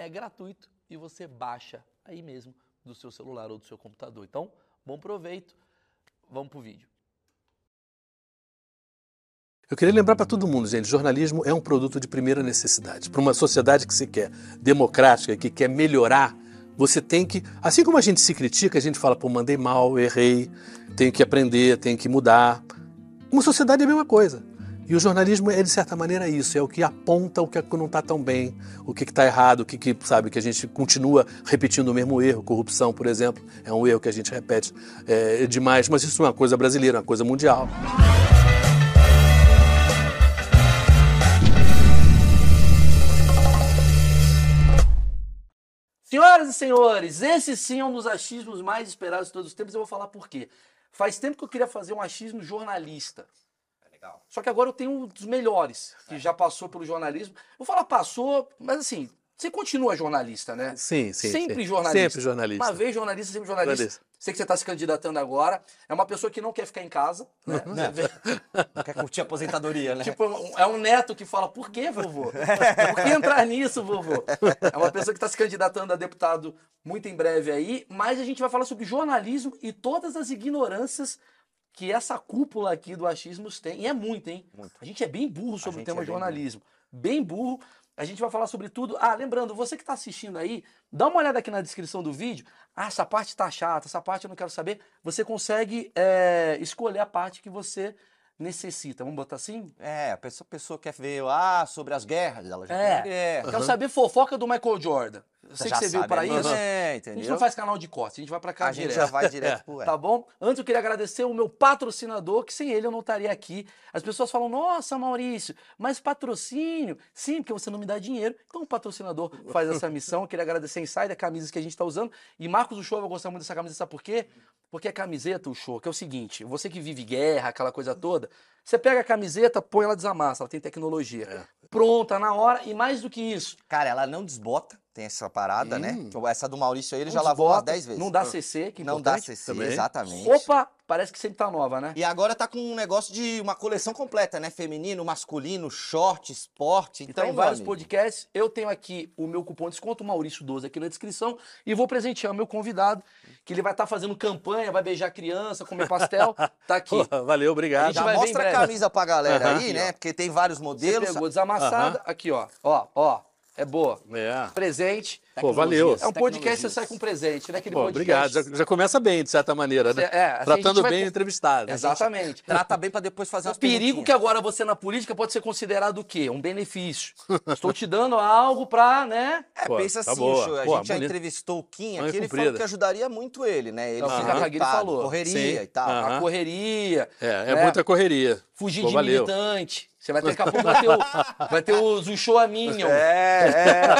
é gratuito e você baixa aí mesmo do seu celular ou do seu computador. Então, bom proveito. Vamos pro vídeo. Eu queria lembrar para todo mundo, gente, jornalismo é um produto de primeira necessidade. Para uma sociedade que se quer democrática, que quer melhorar, você tem que, assim como a gente se critica, a gente fala, pô, mandei mal, errei, tenho que aprender, tenho que mudar. Uma sociedade é a mesma coisa. E o jornalismo é, de certa maneira, isso, é o que aponta o que não está tão bem, o que está errado, o que, que, sabe, que a gente continua repetindo o mesmo erro. Corrupção, por exemplo, é um erro que a gente repete é, demais, mas isso é uma coisa brasileira, uma coisa mundial. Senhoras e senhores, esse sim é um dos achismos mais esperados de todos os tempos. Eu vou falar por quê. Faz tempo que eu queria fazer um achismo jornalista. Legal. Só que agora eu tenho um dos melhores, que é. já passou pelo jornalismo. Vou falar passou, mas assim, você continua jornalista, né? Sim, sim. Sempre sim. jornalista. Sempre jornalista. Uma vez jornalista, sempre jornalista. jornalista. Sei que você está se candidatando agora. É uma pessoa que não quer ficar em casa, né? Não, não quer curtir a aposentadoria, né? Tipo, é um neto que fala, por que, vovô? Por que entrar nisso, vovô? É uma pessoa que está se candidatando a deputado muito em breve aí, mas a gente vai falar sobre jornalismo e todas as ignorâncias que essa cúpula aqui do achismos tem, e é muito, hein? Muito. A gente é bem burro sobre o tema é jornalismo. Bem, bem burro. A gente vai falar sobre tudo. Ah, lembrando, você que está assistindo aí, dá uma olhada aqui na descrição do vídeo. Ah, essa parte está chata, essa parte eu não quero saber. Você consegue é, escolher a parte que você necessita. Vamos botar assim? É, a pessoa, a pessoa quer ver ah, sobre as guerras. Ela já é. quer Quero saber fofoca do Michael Jordan. Eu sei que você veio para isso. É, entendeu? A gente não faz canal de corte, a gente vai para cá a direto. A gente já vai direto pro Tá bom? Antes eu queria agradecer o meu patrocinador, que sem ele eu não estaria aqui. As pessoas falam, nossa, Maurício, mas patrocínio? Sim, porque você não me dá dinheiro. Então o patrocinador faz essa missão. Eu queria agradecer a Insider, camisas que a gente está usando. E Marcos do Show vai gostar muito dessa camisa, sabe por quê? Porque a camiseta, o show, que é o seguinte, você que vive guerra, aquela coisa toda, você pega a camiseta, põe ela desamassa, ela tem tecnologia. É. Pronta, na hora, e mais do que isso. Cara, ela não desbota, tem essa parada, né? hum. né? Essa do Maurício aí, ele já lavou umas 10 vezes. Não dá CC, que Não dá CC, também. exatamente. Opa, parece que sempre tá nova, né? E agora tá com um negócio de uma coleção completa, né? Feminino, masculino, short, esporte. Então, tem vários podcasts. Eu tenho aqui o meu cupom de desconto, Maurício12, aqui na descrição. E vou presentear o meu convidado, que ele vai estar tá fazendo campanha, vai beijar criança, comer pastel. Tá aqui. valeu, obrigado. Já mostra a camisa pra galera aí, né? Porque tem vários modelos. Você pegou desamassada. Aqui, ó. Ó, ó. É boa. É. Presente. Pô, valeu. É um podcast que você sai com presente, né? Aquele Pô, obrigado. Já, já, começa bem, de certa maneira, né? É, assim, Tratando bem o entrevistado. Exatamente. Trata bem para depois fazer O perigo que agora você na política pode ser considerado o quê? Um benefício. Estou te dando algo para, né? É, Pô, pensa tá assim, boa. a Pô, gente já entrevistou o Kim aqui, ele falou que ajudaria muito ele, né? Ele fica uh -huh. ele falou. Correria Sim. e tal. Uh -huh. A correria. É, é né? muita correria. Fugir Pô, de valeu. militante. Você vai ter daqui a pouco vai ter, o, vai ter o Zushoaminho. É, é.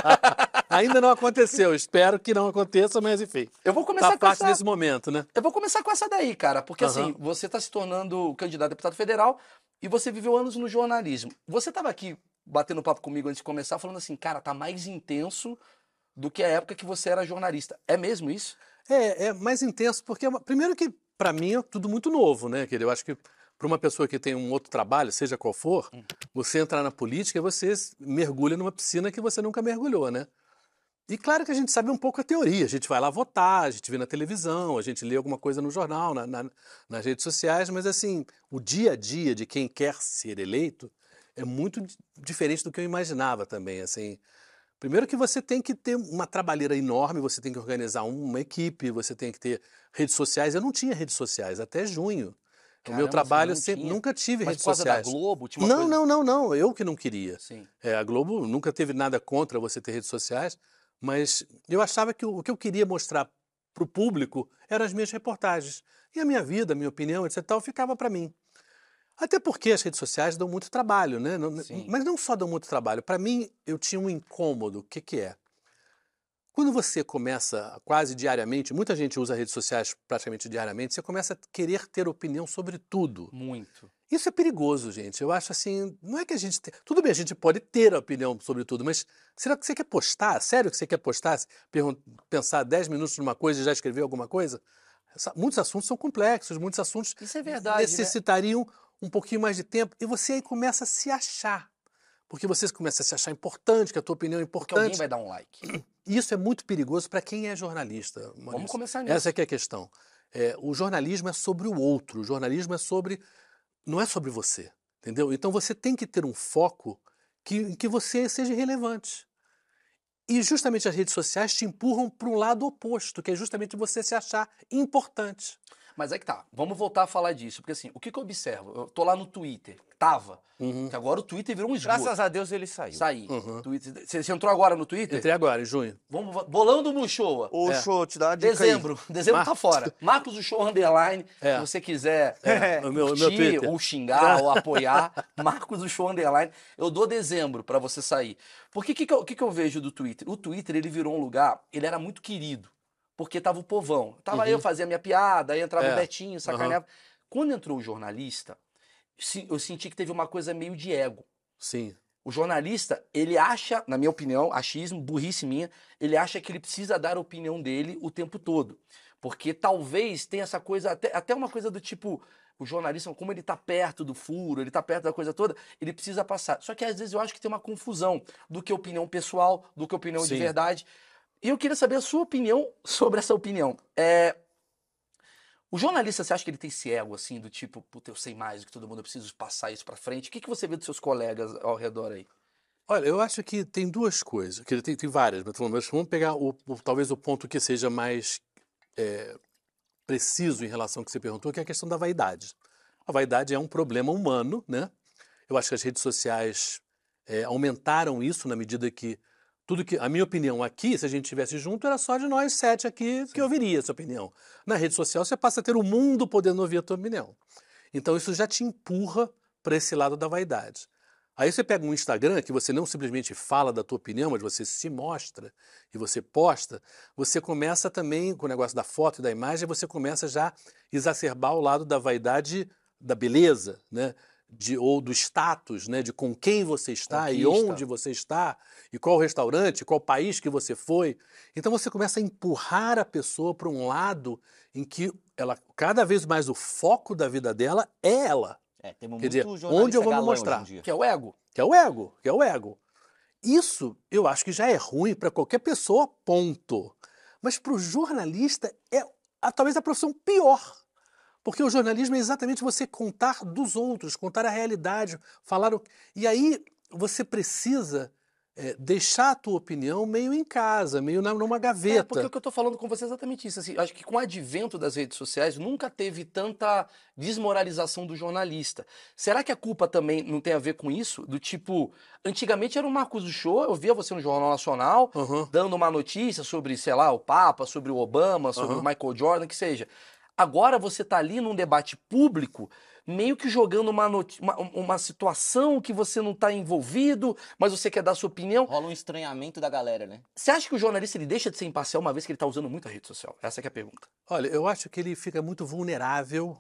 Ainda não aconteceu. Espero que não aconteça, mas enfim. Eu vou começar tá com essa... nesse momento, né? Eu vou começar com essa daí, cara. Porque uhum. assim, você está se tornando candidato a deputado federal e você viveu anos no jornalismo. Você estava aqui batendo papo comigo antes de começar, falando assim, cara, tá mais intenso do que a época que você era jornalista. É mesmo isso? É, é mais intenso porque, primeiro que para mim é tudo muito novo, né? Eu acho que para uma pessoa que tem um outro trabalho, seja qual for, hum. você entrar na política e você mergulha numa piscina que você nunca mergulhou, né? E claro que a gente sabe um pouco a teoria, a gente vai lá votar, a gente vê na televisão, a gente lê alguma coisa no jornal, na, na, nas redes sociais, mas assim, o dia a dia de quem quer ser eleito é muito diferente do que eu imaginava também, assim. Primeiro que você tem que ter uma trabalheira enorme, você tem que organizar uma equipe, você tem que ter redes sociais. Eu não tinha redes sociais até junho. Caramba, o meu trabalho sempre, tinha? nunca tive Mas redes por causa sociais. da Globo? Tinha Não, coisa... não, não, não. Eu que não queria. Sim. É, a Globo nunca teve nada contra você ter redes sociais, mas eu achava que o, que eu queria mostrar para o público eram as minhas reportagens. E a minha vida, a minha opinião, etc. Tal, ficava para mim. Até porque as redes sociais dão muito trabalho, né? Sim. mas não só dão muito trabalho. Para mim, eu tinha um incômodo. O que, que é? Quando você começa quase diariamente, muita gente usa redes sociais praticamente diariamente, você começa a querer ter opinião sobre tudo. Muito. Isso é perigoso, gente. Eu acho assim, não é que a gente. Tudo bem, a gente pode ter opinião sobre tudo, mas será que você quer postar? Sério que você quer postar? Pensar 10 minutos numa coisa e já escrever alguma coisa? Muitos assuntos são complexos, muitos assuntos é verdade, né? necessitariam um pouquinho mais de tempo e você aí começa a se achar. Porque você começa a se achar importante, que a tua opinião é Porque alguém importante. vai dar um like. Isso é muito perigoso para quem é jornalista. Maurício. Vamos começar nisso. Essa é que é a questão. É, o jornalismo é sobre o outro, o jornalismo é sobre. não é sobre você. Entendeu? Então você tem que ter um foco que, em que você seja relevante. E justamente as redes sociais te empurram para um lado oposto, que é justamente você se achar importante. Mas é que tá. Vamos voltar a falar disso. Porque assim, o que, que eu observo? Eu tô lá no Twitter. Tava. Uhum. Que agora o Twitter virou um esgoto. Graças a Deus ele saiu. Saí. Uhum. Twitter. Você, entrou agora no Twitter? Entrei agora, em junho. Vamos, bolando o Mushoa. Ô, É. show, te dá uma dica aí. Dezembro. Dezembro tá fora. Marcos o Show Underline. É. Se você quiser É, o meu, o meu curtir, Twitter. ou xingar, ou apoiar, Marcos o Show Underline. Eu dou dezembro pra você sair. Porque o que, que, eu- que que eu vejo do Twitter? O Twitter, ele virou um lugar, ele era muito querido. Porque tava o povão. Tava Uhum. eu, fazia minha piada, aí entrava É. o Betinho, sacaneava. Quando entrou o jornalista, eu senti que teve uma coisa meio de ego. Sim. O jornalista, ele acha, na minha opinião, achismo, burrice minha, ele acha que ele precisa dar a opinião dele o tempo todo. Porque talvez tenha essa coisa, até, até uma coisa do tipo, o jornalista, como ele tá perto do furo, ele tá perto da coisa toda, ele precisa passar. Só que às vezes eu acho que tem uma confusão do que opinião pessoal, do que opinião de Sim. verdade. E eu queria saber a sua opinião sobre essa opinião. É, o jornalista, você acha que ele tem esse ego, assim, do tipo, puta, eu sei mais do que todo mundo, eu preciso passar isso pra frente? O que, que você vê dos seus colegas ao redor aí? Olha, eu acho que tem duas coisas, que tem, tem várias, mas mas vamos pegar o, o- talvez o ponto que seja mais é, preciso em relação ao que você perguntou, que é a questão da vaidade. A vaidade é um problema humano, né? Eu acho que as redes sociais é, aumentaram isso na medida que tudo que a minha opinião aqui, se a gente estivesse junto, era só de nós sete aqui que ouviria essa opinião. Na rede social você passa a ter o mundo podendo ouvir a tua opinião. Então isso já te empurra para esse lado da vaidade. Aí você pega um Instagram que você não simplesmente fala da tua opinião, mas você se mostra e você posta, você começa também com o negócio da foto e da imagem, você começa já a exacerbar o lado da vaidade da beleza, né? De, ou do status, né? De com quem você está e Conquista. onde você está, e qual restaurante, qual país que você foi. Então você começa a empurrar a pessoa para um lado em que ela cada vez mais o foco da vida dela é ela, É, temos Quer dizer, onde eu vou me mostrar? Que é o ego. que é o ego, que é o ego. Isso eu acho que já é ruim para qualquer pessoa, ponto. Mas para o jornalista é a- talvez a profissão pior. Porque o jornalismo é exatamente você contar dos outros, contar a realidade, falar o... E aí você precisa é, deixar a tua opinião meio em casa, meio na, numa É, gaveta. porque o que eu tô falando com você é exatamente isso. Assim, acho que com o advento das redes sociais nunca teve tanta desmoralização do jornalista. Será que a culpa também não tem a ver com isso? Do tipo, antigamente era o Marcos do Show, eu via você no Jornal Nacional, Aham. dando uma notícia sobre, sei lá, o Papa, sobre o Obama, sobre Aham. o Michael Jordan, que seja. Agora você tá ali num debate público, meio que jogando uma, uma, uma situação que você não tá envolvido, mas você quer dar sua opinião. Rola um estranhamento da galera, né? Você acha que o jornalista ele deixa de ser imparcial uma vez que ele tá usando muito a rede social? Essa que é a pergunta. Olha, eu acho que ele fica muito vulnerável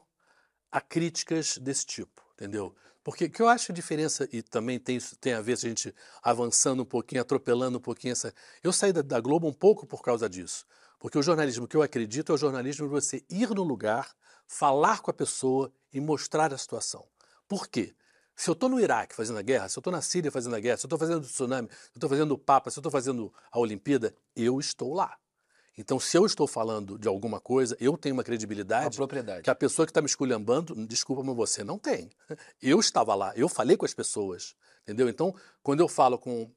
a críticas desse tipo, entendeu? Porque o que eu acho a diferença, e também tem, tem a ver se a gente avançando um pouquinho, atropelando um pouquinho essa. Eu saí da, da Globo um pouco por causa disso. Porque o jornalismo que eu acredito é o jornalismo de você ir no lugar, falar com a pessoa e mostrar a situação. Por quê? Se eu estou no Iraque fazendo a guerra, se eu estou na Síria fazendo a guerra, se eu estou fazendo o tsunami, se eu estou fazendo o Papa, se eu estou fazendo a Olimpíada, eu estou lá. Então, se eu estou falando de alguma coisa, eu tenho uma A credibilidade propriedade. que a pessoa que está me esculhambando, desculpa, mas você não tem. Eu estava lá, eu falei com as pessoas, entendeu? Então, quando eu falo com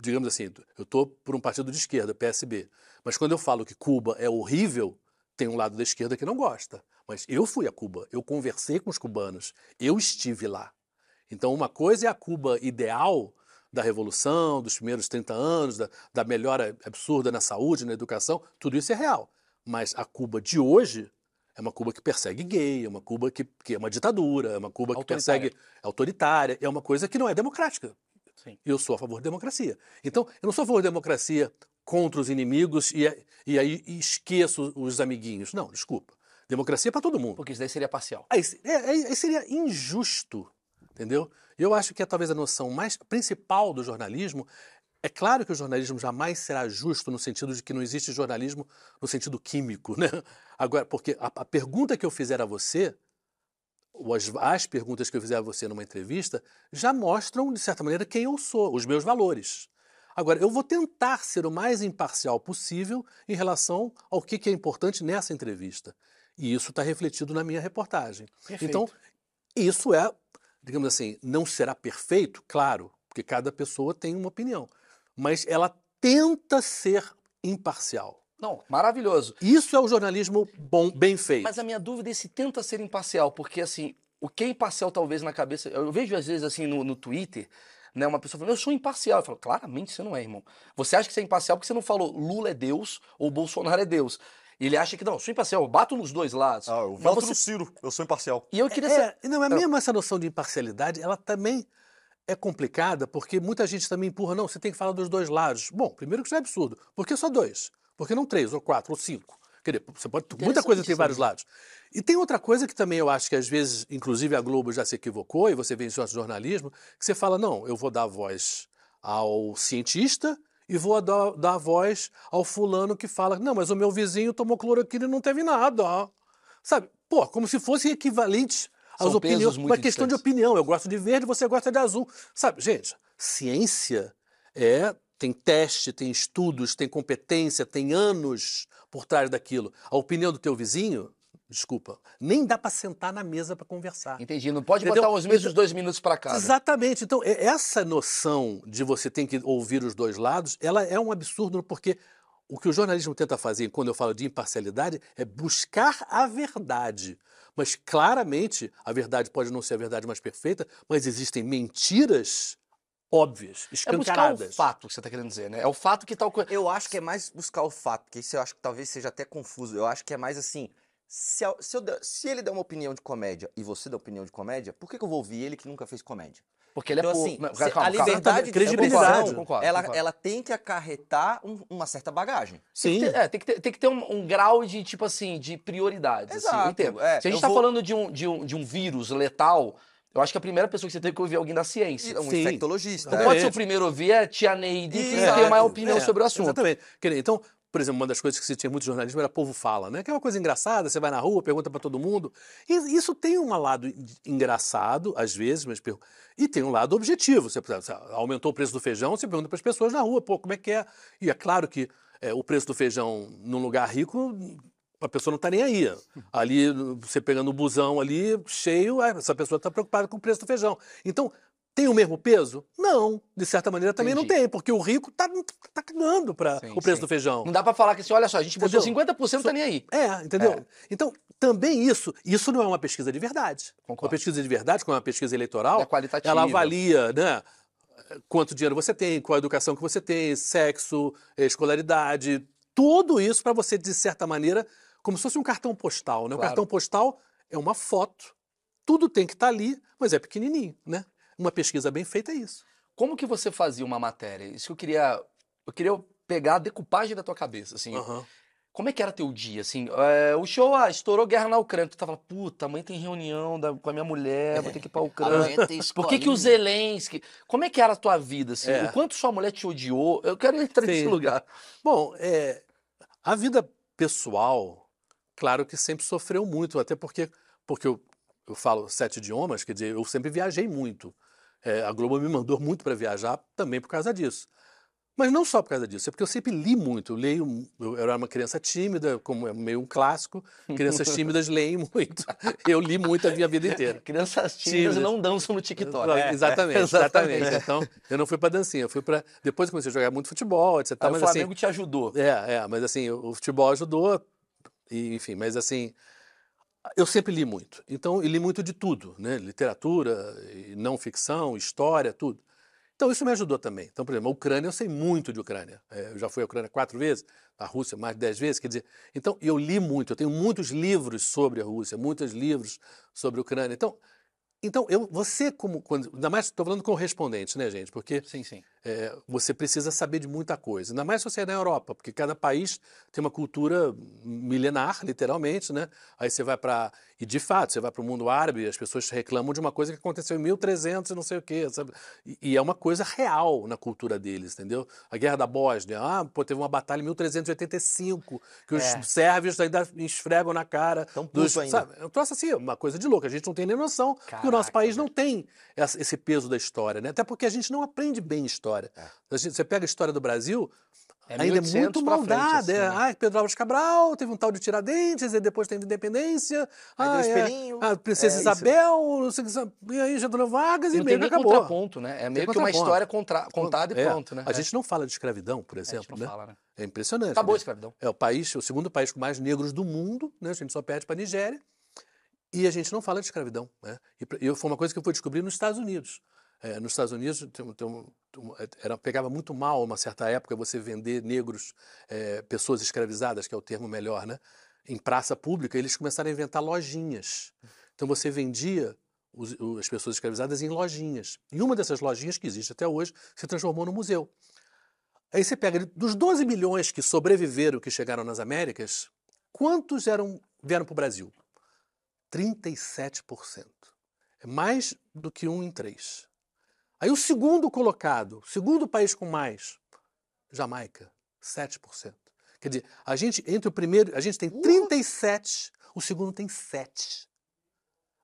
digamos assim, eu estou por um partido de esquerda, PSB, mas quando eu falo que Cuba é horrível, tem um lado da esquerda que não gosta. Mas eu fui a Cuba, eu conversei com os cubanos, eu estive lá. Então, uma coisa é a Cuba ideal da Revolução, dos primeiros 30 anos, da, da melhora absurda na saúde, na educação, tudo isso é real. Mas a Cuba de hoje é uma Cuba que persegue gay, é uma Cuba que, que é uma ditadura, é uma Cuba que persegue é autoritária, é uma coisa que não é democrática. Sim. Eu sou a favor da democracia. Então, eu não sou a favor da democracia contra os inimigos e, e aí esqueço os amiguinhos. Não, desculpa. Democracia é para todo mundo. Porque isso daí seria parcial. Aí, é, aí- aí seria injusto, entendeu? Eu acho que é talvez a noção mais principal do jornalismo. É claro que o jornalismo jamais será justo no sentido de que não existe jornalismo no sentido químico, né? Agora, porque a, a pergunta que eu fizer a você, as, as perguntas que eu fizer a você numa entrevista, já mostram, de certa maneira, quem eu sou, os meus valores. Agora, eu vou tentar ser o mais imparcial possível em relação ao que, que é importante nessa entrevista. E isso está refletido na minha reportagem. Perfeito. Então, isso é, digamos assim, não será perfeito, claro, porque cada pessoa tem uma opinião. Mas ela tenta ser imparcial. Não, maravilhoso. Isso é o jornalismo bom, bem feito. Mas a minha dúvida é se tenta ser imparcial, porque assim, o que é imparcial talvez na cabeça. Eu vejo às vezes assim no, no Twitter, né, uma pessoa falando, eu sou imparcial. Eu falo, claramente você não é, irmão. Você acha que você é imparcial porque você não falou Lula é Deus ou Bolsonaro é Deus. E ele acha que não, eu sou imparcial, eu bato nos dois lados. Ah, eu Mas voto você- no Ciro, eu sou imparcial. E eu queria saber. É, não, é mesmo essa noção de imparcialidade, ela também é complicada, porque muita gente também empurra, não, você tem que falar dos dois lados. Bom, primeiro que isso é absurdo. Por que só dois? Por que não três, ou quatro, ou cinco? Quer dizer, você pode, muita coisa tem vários lados. E tem outra coisa que também eu acho que às vezes, inclusive a Globo já se equivocou, e você vê em seu jornalismo, que você fala, não, eu vou dar voz ao cientista e vou dar, dar voz ao fulano que fala, não, mas o meu vizinho tomou cloroquina e não teve nada. ó." Sabe? Pô, como se fosse equivalente às São opiniões. Uma questão de distantes. opinião. Eu gosto de verde, você gosta de azul. Sabe, gente, ciência é tem teste, tem estudos, tem competência, tem anos por trás daquilo. A opinião do teu vizinho, desculpa, nem dá para sentar na mesa para conversar. Entendi, não pode Entendeu? botar os mesmos dois minutos pra cada. Exatamente. Então, essa noção de você tem que ouvir os dois lados, ela é um absurdo, porque o que o jornalismo tenta fazer, quando eu falo de imparcialidade, é buscar a verdade. Mas claramente, a verdade pode não ser a verdade mais perfeita, mas existem mentiras óbvias, É buscar escancaradas. o fato que você tá querendo dizer, né? É o fato que tal coisa. Eu acho que é mais buscar o fato, porque isso eu acho que talvez seja até confuso. Eu acho que é mais assim. Se, a- se eu se ele der uma opinião de comédia e você der opinião de comédia, por que, que eu vou ouvir ele que nunca fez comédia? Porque ele é Então, por- assim, Não, se- calma, a calma. liberdade de credibilidade. expressão, Concordo, ela, concordo. ela tem que acarretar um- uma certa bagagem. Tem Sim. que ter, é, tem que ter, tem que ter um, um grau de, tipo assim, de prioridades. assim, eu Exato, entendo. é, Se a gente eu tá vou- falando de um, de, um, de um vírus letal, eu acho que a primeira pessoa que você tem que ouvir é alguém da ciência. Um Sim. infectologista. Não É. pode ser o primeiro a ouvir, é a tia Neide, que tem maior opinião É, sobre o assunto. Exatamente. Então, por exemplo, uma das coisas que se tinha muito jornalismo era povo fala, né? Que é uma coisa engraçada, você vai na rua, pergunta para todo mundo. E isso tem um lado en- engraçado, às vezes, mas e tem um lado objetivo. Você, você aumentou o preço do feijão, você pergunta para as pessoas na rua, pô, como é que é? E é claro que é, o preço do feijão num lugar rico, a pessoa não está nem aí. Ali, você pegando o busão ali, cheio, ah, essa pessoa está preocupada com o preço do feijão. Então, tem o mesmo peso? Não. De certa maneira também não Entendi. tem, porque o rico está tá cagando para o preço sim. do feijão. Não dá pra falar que assim, olha só, a gente botou Entendeu? 50%, tá nem aí. É, entendeu? É. Então, também isso, isso não é uma pesquisa de verdade. Concordo. Uma pesquisa de verdade, como é uma pesquisa eleitoral, É qualitativa. ela avalia, né? Quanto dinheiro você tem, qual a educação que você tem, sexo, escolaridade, tudo isso para você, de certa maneira, como se fosse um cartão postal, né? O Claro. cartão postal é uma foto, tudo tem que estar ali, mas é pequenininho, né? Uma pesquisa bem feita é isso. Como que você fazia uma matéria? Isso que eu queria. Eu queria pegar a decupagem da tua cabeça, assim. Aham. Como é que era teu dia, assim? é, o show, ah, estourou guerra na Ucrânia. Tu tava, puta, amanhã tem reunião da- com a minha mulher, vou ter que ir pra Ucrânia. Por que, que o. Zelensky. Como é que era a tua vida, assim? É. O quanto sua mulher te odiou? Eu quero entrar nesse Sim. lugar. Bom, é, a vida pessoal, claro que sempre sofreu muito, até porque, porque eu, eu falo sete idiomas, quer dizer, eu sempre viajei muito. É, a Globo me mandou muito para viajar também por causa disso. Mas não só por causa disso, é porque eu sempre li muito. Eu leio, eu era uma criança tímida, como é meio um clássico. Crianças tímidas leem muito. Eu li muito a minha vida inteira. Crianças tímidas Tímidas. não dançam no TikTok. É, exatamente, exatamente. exatamente. Então, eu não fui pra dancinha, eu fui para Depois comecei a jogar muito futebol, etc. Aí o mas Flamengo assim, te ajudou. é, é, mas assim, o futebol ajudou, e, enfim, mas assim, eu sempre li muito. Então, eu li muito de tudo, né? Literatura, não ficção, história, tudo. Então, isso me ajudou também. Então, por exemplo, a Ucrânia, eu sei muito de Ucrânia. É, eu já fui à Ucrânia quatro vezes, a Rússia mais de dez vezes, quer dizer, então, eu li muito, eu tenho muitos livros sobre a Rússia, muitos livros sobre a Ucrânia. Então, então eu, você como, quando, ainda mais, estou falando com respondente, né, gente? Porque Sim, sim. É, você precisa saber de muita coisa. Ainda mais se você é na Europa, porque cada país tem uma cultura milenar, literalmente, né? Aí você vai para. E de fato, você vai para o mundo árabe e as pessoas reclamam de uma coisa que aconteceu em 1300 e não sei o quê, sabe? E, e é uma coisa real na cultura deles, entendeu? A Guerra da Bósnia, ah, pô, teve uma batalha em 1385 que os É. sérvios ainda esfregam na cara. Tão dos, puto ainda. sabe? É troço assim, uma coisa de louco. A gente não tem nem noção que o Caraca, nosso país não tem esse peso da história, né? Até porque a gente não aprende bem história. A gente- você pega a história do Brasil, É ainda é 1800 muito frente, maldada. assim, é, né? ah, Pedro Álvares Cabral, teve um tal de Tiradentes, e depois teve independência. Aí ah, é, a Princesa É, isso. Isabel, e aí Getúlio Vargas E e não meio que acabou. contraponto, né? É meio que uma história contra- contada e É, pronto, né? A É. gente não fala de escravidão, por A gente exemplo, não né? fala, né? É impressionante. Acabou a né? escravidão. É o país, o segundo país com mais negros do mundo, né? A gente só perde para a Nigéria. E a gente não fala de escravidão, né? E, e foi uma coisa que eu fui descobrir nos Estados Unidos. É, nos Estados Unidos tem tem um- era, pegava muito mal, uma certa época, você vender negros, é, pessoas escravizadas, que é o termo melhor, né? Em praça pública, eles começaram a inventar lojinhas. Então você vendia os- as pessoas escravizadas em lojinhas. E uma dessas lojinhas, que existe até hoje, se transformou no museu. Aí você pega, dos 12 milhões que sobreviveram, que chegaram nas Américas, quantos eram, vieram para o Brasil? 37%. É mais do que um em três. Aí o segundo colocado, o segundo país com mais, Jamaica, 7%. Quer dizer, a gente, entre o primeiro, a gente tem 37, o segundo tem 7.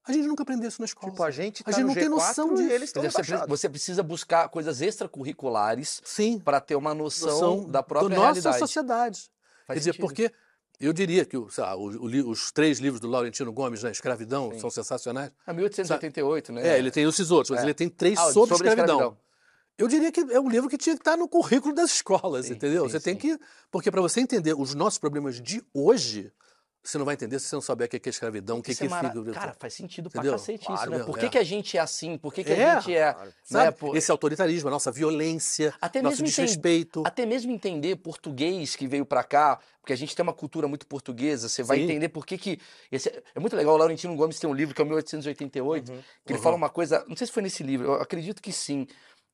A gente nunca aprendeu isso na escola. Tipo, a gente A tá gente no não tem G4 noção e disso. eles estão Quer dizer, você, pre- rebaixados. você precisa buscar coisas extracurriculares para ter uma noção, noção da própria da nossa realidade. sociedade. Faz Quer dizer, sentido. porque eu diria que lá, o- o os três livros do Laurentino Gomes, né, Escravidão, Sim. são sensacionais. É 1888, né? É, ele tem esses outros, mas É. ele tem três Ah, sobre, escravidão. escravidão. Eu diria que é um livro que tinha que estar no currículo das escolas, Sim, entendeu? sim, você tem sim. que. Porque para você entender os nossos problemas de hoje, você não vai entender se você não souber o que é escravidão, o que, Isso que é mara- fica. Cara, faz sentido Entendeu? pra cacete isso, Claro, né? meu, Por que, é. que a gente é assim? Por que, que É, a gente é. claro. né, por- Esse autoritarismo, a nossa violência, Até nosso desrespeito. Até mesmo entender português que veio pra cá, porque a gente tem uma cultura muito portuguesa, você vai Sim. entender por que que... esse é, é muito legal, o Laurentino Gomes tem um livro que é o 1888, Uhum. que ele Uhum. fala uma coisa, não sei se foi nesse livro, eu acredito que sim,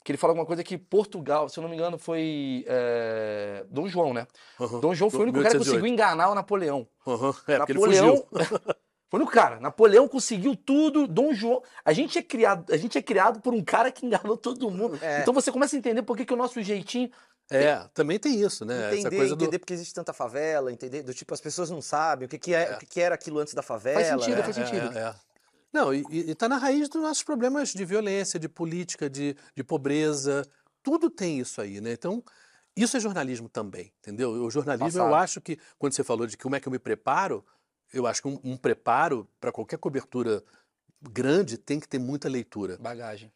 que ele fala alguma coisa que Portugal, se eu não me engano, foi é, Dom João, né? Uhum. Dom João foi o único cara que 1808. conseguiu enganar o Napoleão. Uhum. É, Napoleão fugiu. foi no cara. Napoleão conseguiu tudo. Dom João. A gente é criado, a gente é criado por um cara que enganou todo mundo. É. Então você começa a entender por que, que o nosso jeitinho. É, também tem isso, né? Essa Entender, coisa do. entender porque existe tanta favela, entender, do tipo, as pessoas não sabem o que, que, é, o que, que era aquilo antes da favela. sentido, né? faz sentido. Não, e está na raiz dos nossos problemas de violência, de política, de, de pobreza. Tudo tem isso aí, né? Então, isso é jornalismo também, entendeu? O jornalismo, eu Passado. acho que, quando você falou de como é que eu me preparo, eu acho que um, um preparo para qualquer cobertura grande tem que ter muita leitura. Bagagem.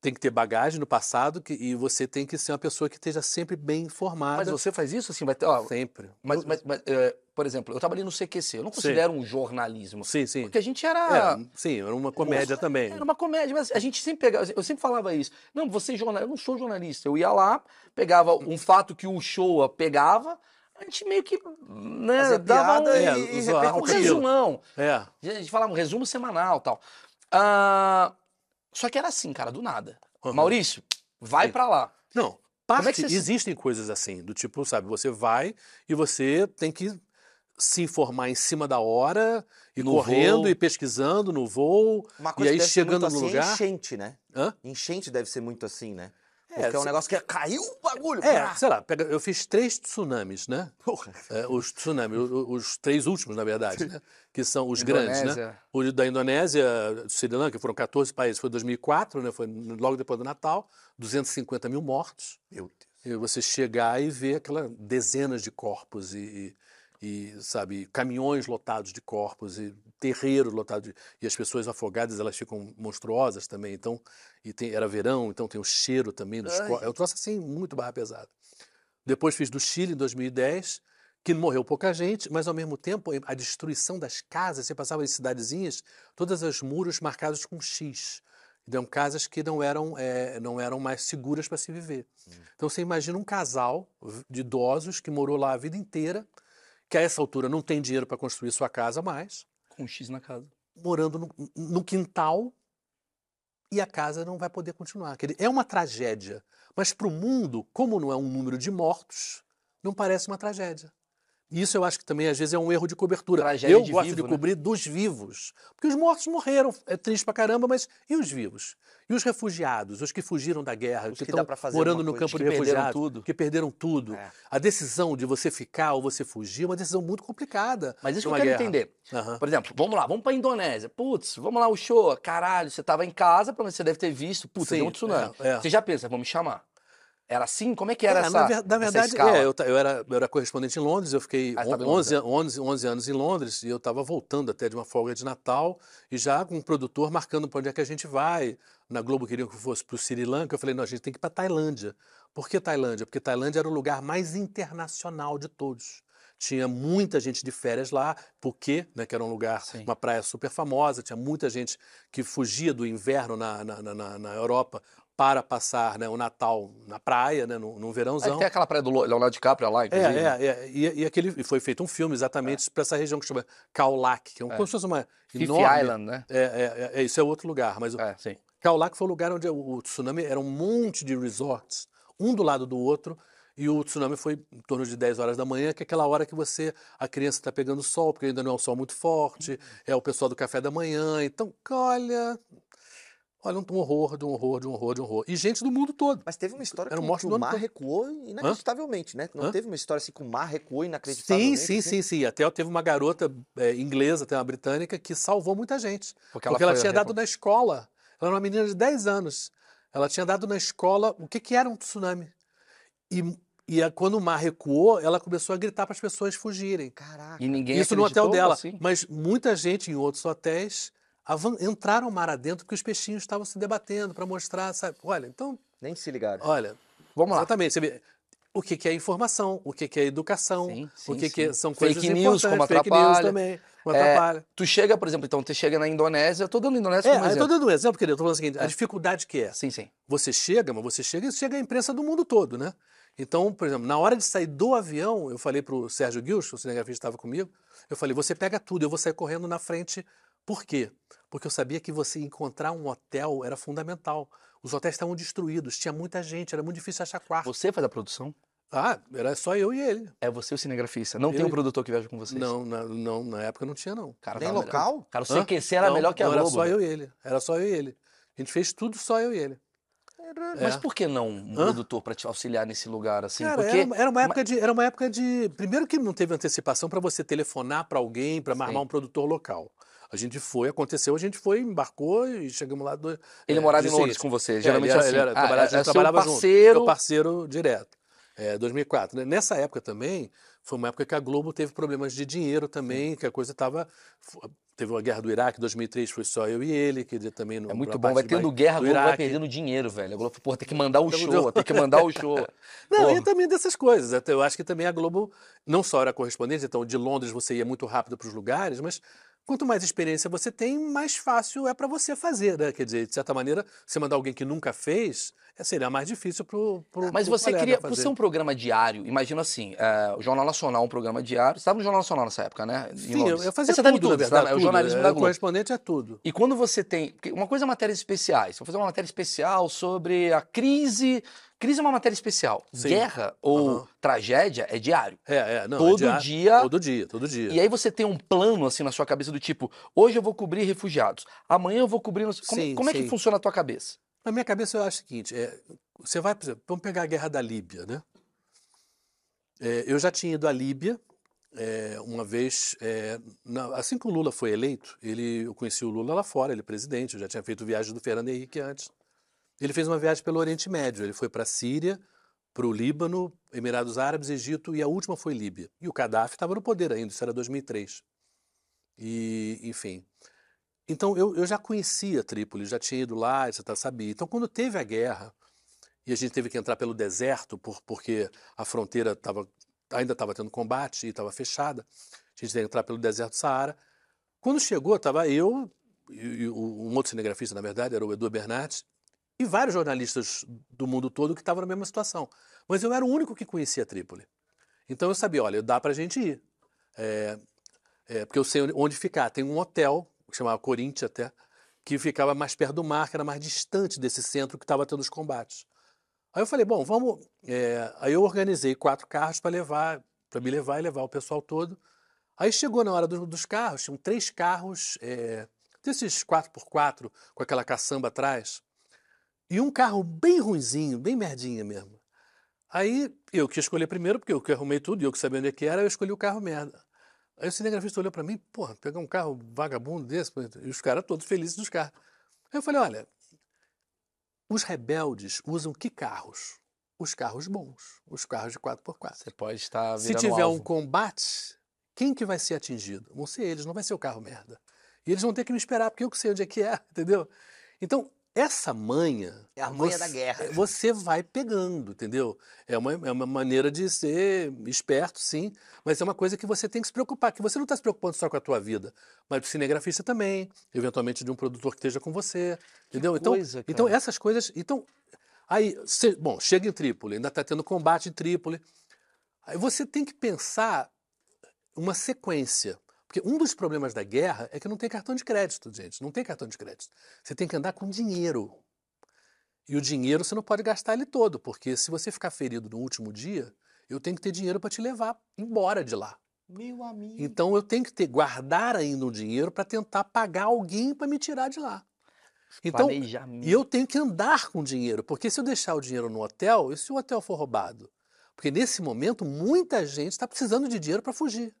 Tem que ter bagagem no passado que, e você tem que ser uma pessoa que esteja sempre bem Mas informada. você faz isso assim, vai ter. Ó, Sempre. mas, mas- mas, é, por exemplo, eu trabalhei no CQC. Eu não considero um jornalismo. Sim, sim. Porque a gente era. É, sim, era uma comédia também. Era uma comédia, mas a gente sempre pegava, eu sempre falava isso. Não, você é jornalista, eu não sou jornalista. Eu ia lá, pegava um fato que o Showa pegava, a gente meio que né, Fazia dava um, piada É, e, zoava um resumão. É. A gente falava um resumo semanal tal. Ah, só que era assim, cara, do nada. Uhum. Maurício, vai Sim. pra lá. Não, Como parte, é você existem coisas assim, do tipo, sabe, você vai e você tem que se informar em cima da hora, e No correndo voo. e pesquisando no voo. Uma E coisa aí que deve chegando ser no muito assim lugar- é enchente, né? Hã? Enchente deve ser muito assim, né? É, Porque é um se- negócio que caiu o bagulho. É, sei lá, pega- eu fiz três tsunamis, né? Porra. É, os tsunamis, o- o- os, três últimos, na verdade, né? que são os grandes, né? Indonésia. O da Indonésia, do Sri Lanka, foram 14 países, foi 2004, né? Foi logo depois do Natal, 250 mil mortos. Meu Deus. E você chegar e ver aquela dezenas de corpos e, e, e, sabe, caminhões lotados de corpos e terreiros lotados de, e as pessoas afogadas elas ficam monstruosas também. Então e tem, era verão, então tem o cheiro também dos corpos. É um troço assim muito barra pesada. Depois fiz do Chile em 2010 que morreu pouca gente, mas ao mesmo tempo a destruição das casas, você passava em cidadezinhas, todas as muros marcados com X. Então, casas que não eram, é, não eram mais seguras para se viver. Hum. Então, você imagina um casal de idosos que morou lá a vida inteira, que a essa altura não tem dinheiro para construir sua casa mais. Com X na casa. Morando no, no quintal e a casa não vai poder continuar. É uma tragédia. Mas para o mundo, como não é um número de mortos, não parece uma tragédia. Isso eu acho que também às vezes é um erro de cobertura. Tragédia eu de gosto vivo, de né? cobrir dos vivos. Porque os mortos morreram, é triste pra caramba, mas e os vivos? E os refugiados, os que fugiram da guerra, os que, estão morando no campo de refugiados, tudo. que perderam tudo. É. A decisão de você ficar ou você fugir é uma decisão muito complicada. Mas isso que eu quero guerra. entender. Uhum. Por exemplo, vamos lá, vamos pra Indonésia. Putz, vamos lá, o show. Caralho, você tava em casa, você deve ter visto. Putz, Sim, deu um tsunami. É, é. Você já pensa, vamos me chamar. Era assim? Como é que era é, essa Na, na verdade, é, eu, eu, era, eu era correspondente em Londres, eu fiquei ah, 11, 11, 11 anos em Londres e eu estava voltando até de uma folga de Natal e já com um produtor marcando para onde é que a gente vai. Na Globo queriam que fosse para o Sri Lanka, eu falei, não, a gente tem que ir para Tailândia. Por que Tailândia? Porque Tailândia era o lugar mais internacional de todos. Tinha muita gente de férias lá, porque, né, que era um lugar, Sim. uma praia super famosa, tinha muita gente que fugia do inverno na, na, na, na Europa para passar né, o Natal na praia, né, no, no verãozão. Aí tem aquela praia do Leonardo DiCaprio lá, inclusive. É, é, é. E, e, aquele, foi feito um filme exatamente é. para essa região que chama Kaolack, que é, um, é. como se fosse uma Fifth enorme... Island, né? É, é, é, isso é outro lugar, mas o é, sim. Kaolack foi o lugar onde o, o tsunami era um monte de resorts, um do lado do outro, e o tsunami foi em torno de 10 horas da manhã, que é aquela hora que você, a criança está pegando sol, porque ainda não é um sol muito forte, é o pessoal do café da manhã. Então, olha, Olha, um horror, de um horror, de um horror, de um horror. E gente do mundo todo. Mas teve uma história Era que, que o mar todo. recuou inacreditavelmente, Hã? né? Não Hã? teve uma história assim que o mar recuou inacreditavelmente? Sim, sim, assim? sim, sim. Até teve uma garota é, inglesa, até uma britânica, que salvou muita gente. Porque ela, porque ela tinha dado na escola. Ela era uma menina de 10 anos. Ela tinha dado na escola o que, que era um tsunami. E e a, quando o mar recuou, ela começou a gritar para as pessoas fugirem. Caraca. E ninguém Isso no hotel dela. Assim? Mas muita gente em outros hotéis entraram mar adentro porque os peixinhos estavam se debatendo para mostrar, sabe? Olha, então. Nem se ligaram. Olha, vamos lá. Exatamente. O que, que é informação, o que, que é educação, sim, sim, o que, que são coisas fake news, como fake news também, como é, atrapalha. Tu chega, por exemplo, então, tu chega na Indonésia, eu tô dando Indonésia como é, exemplo. Eu tô dando um exemplo, querido, eu tô falando o seguinte, é. a dificuldade que é. Sim, sim. Você chega, mas você chega e chega a imprensa do mundo todo, né? Então, por exemplo, na hora de sair do avião, eu falei para o Sérgio Guilch, o cinegrafista estava comigo, eu falei, você pega tudo, eu vou sair correndo na frente por quê? Porque eu sabia que você encontrar um hotel era fundamental. Os hotéis estavam destruídos, tinha muita gente, era muito difícil achar quarto. Você faz a produção? Ah, era só eu e ele. É você o cinegrafista. Não eu... tem um produtor que viaja com vocês? Não, na, não, na época não tinha, não. Cara, Nem local? Melhor. Cara, o CQC era não, melhor que a não, Globo. Era só eu e ele. Era só eu e ele. A gente fez tudo só eu e ele. Mas é. por que não um Hã? produtor para te auxiliar nesse lugar assim? Cara, Porque... era, era, uma época de, era uma época de. Primeiro que não teve antecipação para você telefonar para alguém para armar um produtor local. A gente foi, aconteceu, a gente foi, embarcou e chegamos lá. Do, ele é, morava em Londres com você, geralmente é, ele era, assim. Ele era, ah, trabalhava, a gente é trabalhava parceiro... junto. Meu parceiro direto. É, 2004. Né? Nessa época também, foi uma época que a Globo teve problemas de dinheiro também, que a coisa estava. Teve a guerra do Iraque, 2003 foi só eu e ele, que também no, É muito bom, vai tendo guerra, a Globo vai perdendo dinheiro, velho. A Globo, pô, tem que mandar o show, tem que mandar o show. Não, e também dessas coisas. Eu acho que também a Globo não só era correspondente, então de Londres você ia muito rápido para os lugares, mas Quanto mais experiência você tem, mais fácil é para você fazer, né? Quer dizer, de certa maneira, você mandar alguém que nunca fez, é, seria mais difícil para o Mas você queria, por ser um programa diário, imagina assim, é, o Jornal Nacional um programa diário, você estava no Jornal Nacional nessa época, né? Sim, eu, eu fazia você tá tudo, tudo, na verdade, tudo, o jornalismo é, da Globo. O correspondente é tudo. E quando você tem, uma coisa é matérias especiais, vou fazer uma matéria especial sobre a crise Crise é uma matéria especial. Sim. Guerra ou uhum. tragédia é diário. É, é, não, todo é dia. Todo dia, todo dia. E aí você tem um plano assim na sua cabeça do tipo, hoje eu vou cobrir refugiados, amanhã eu vou cobrir. Como, sim, como é que funciona a tua cabeça? Na minha cabeça eu acho o seguinte: é, você vai, por exemplo, vamos pegar a guerra da Líbia, né? É, eu já tinha ido à Líbia é, uma vez, é, na, assim que o Lula foi eleito, ele, eu conheci o Lula lá fora, ele é presidente, eu já tinha feito viagem do Fernando Henrique antes. Ele fez uma viagem pelo Oriente Médio. Ele foi para a Síria, para o Líbano, Emirados Árabes, Egito e a última foi Líbia. E o Gaddafi estava no poder ainda, isso era 2003. E, enfim. Então eu, eu já conhecia Trípoli, já tinha ido lá, etc, sabia. Então quando teve a guerra e a gente teve que entrar pelo deserto por, porque a fronteira tava, ainda estava tendo combate e estava fechada, a gente teve que entrar pelo deserto do Saara. Quando chegou, estava eu e, e um outro cinegrafista, na verdade, era o Edu Bernardes, e vários jornalistas do mundo todo que estavam na mesma situação. Mas eu era o único que conhecia Trípoli. Então eu sabia, olha, dá para a gente ir. É, é, porque eu sei onde ficar. Tem um hotel, que chamava Corinthians até, que ficava mais perto do mar, que era mais distante desse centro que estava tendo os combates. Aí eu falei, bom, vamos. É, aí eu organizei quatro carros para levar, para me levar e levar o pessoal todo. Aí chegou na hora do, dos carros, tinham três carros, é, desses 4x4, com aquela caçamba atrás. E um carro bem ruinzinho, bem merdinha mesmo. Aí eu que escolhi primeiro, porque eu que arrumei tudo e eu que sabia onde é que era, eu escolhi o carro merda. Aí o cinegrafista olhou para mim, porra, pegar um carro vagabundo desse, e os caras todos felizes nos carros. Aí eu falei, olha, os rebeldes usam que carros? Os carros bons, os carros de 4x4. Você pode estar Se tiver alvo. um combate, quem que vai ser atingido? Vão ser eles, não vai ser o carro merda. E eles vão ter que me esperar, porque eu que sei onde é que é, entendeu? Então, essa manha. É a manha você, da guerra. Você vai pegando, entendeu? É uma, é uma maneira de ser esperto, sim, mas é uma coisa que você tem que se preocupar, que você não está se preocupando só com a tua vida, mas do cinegrafista também, eventualmente de um produtor que esteja com você, entendeu? Que então, coisa, então essas coisas. Então, aí, cê, bom, chega em Trípoli, ainda está tendo combate em Trípoli. Aí você tem que pensar uma sequência. Porque um dos problemas da guerra é que não tem cartão de crédito, gente. Não tem cartão de crédito. Você tem que andar com dinheiro. E o dinheiro você não pode gastar ele todo, porque se você ficar ferido no último dia, eu tenho que ter dinheiro para te levar embora de lá. Meu amigo. Então eu tenho que ter guardar ainda o dinheiro para tentar pagar alguém para me tirar de lá. Então, e eu tenho que andar com dinheiro, porque se eu deixar o dinheiro no hotel, e se o hotel for roubado? Porque nesse momento muita gente está precisando de dinheiro para fugir.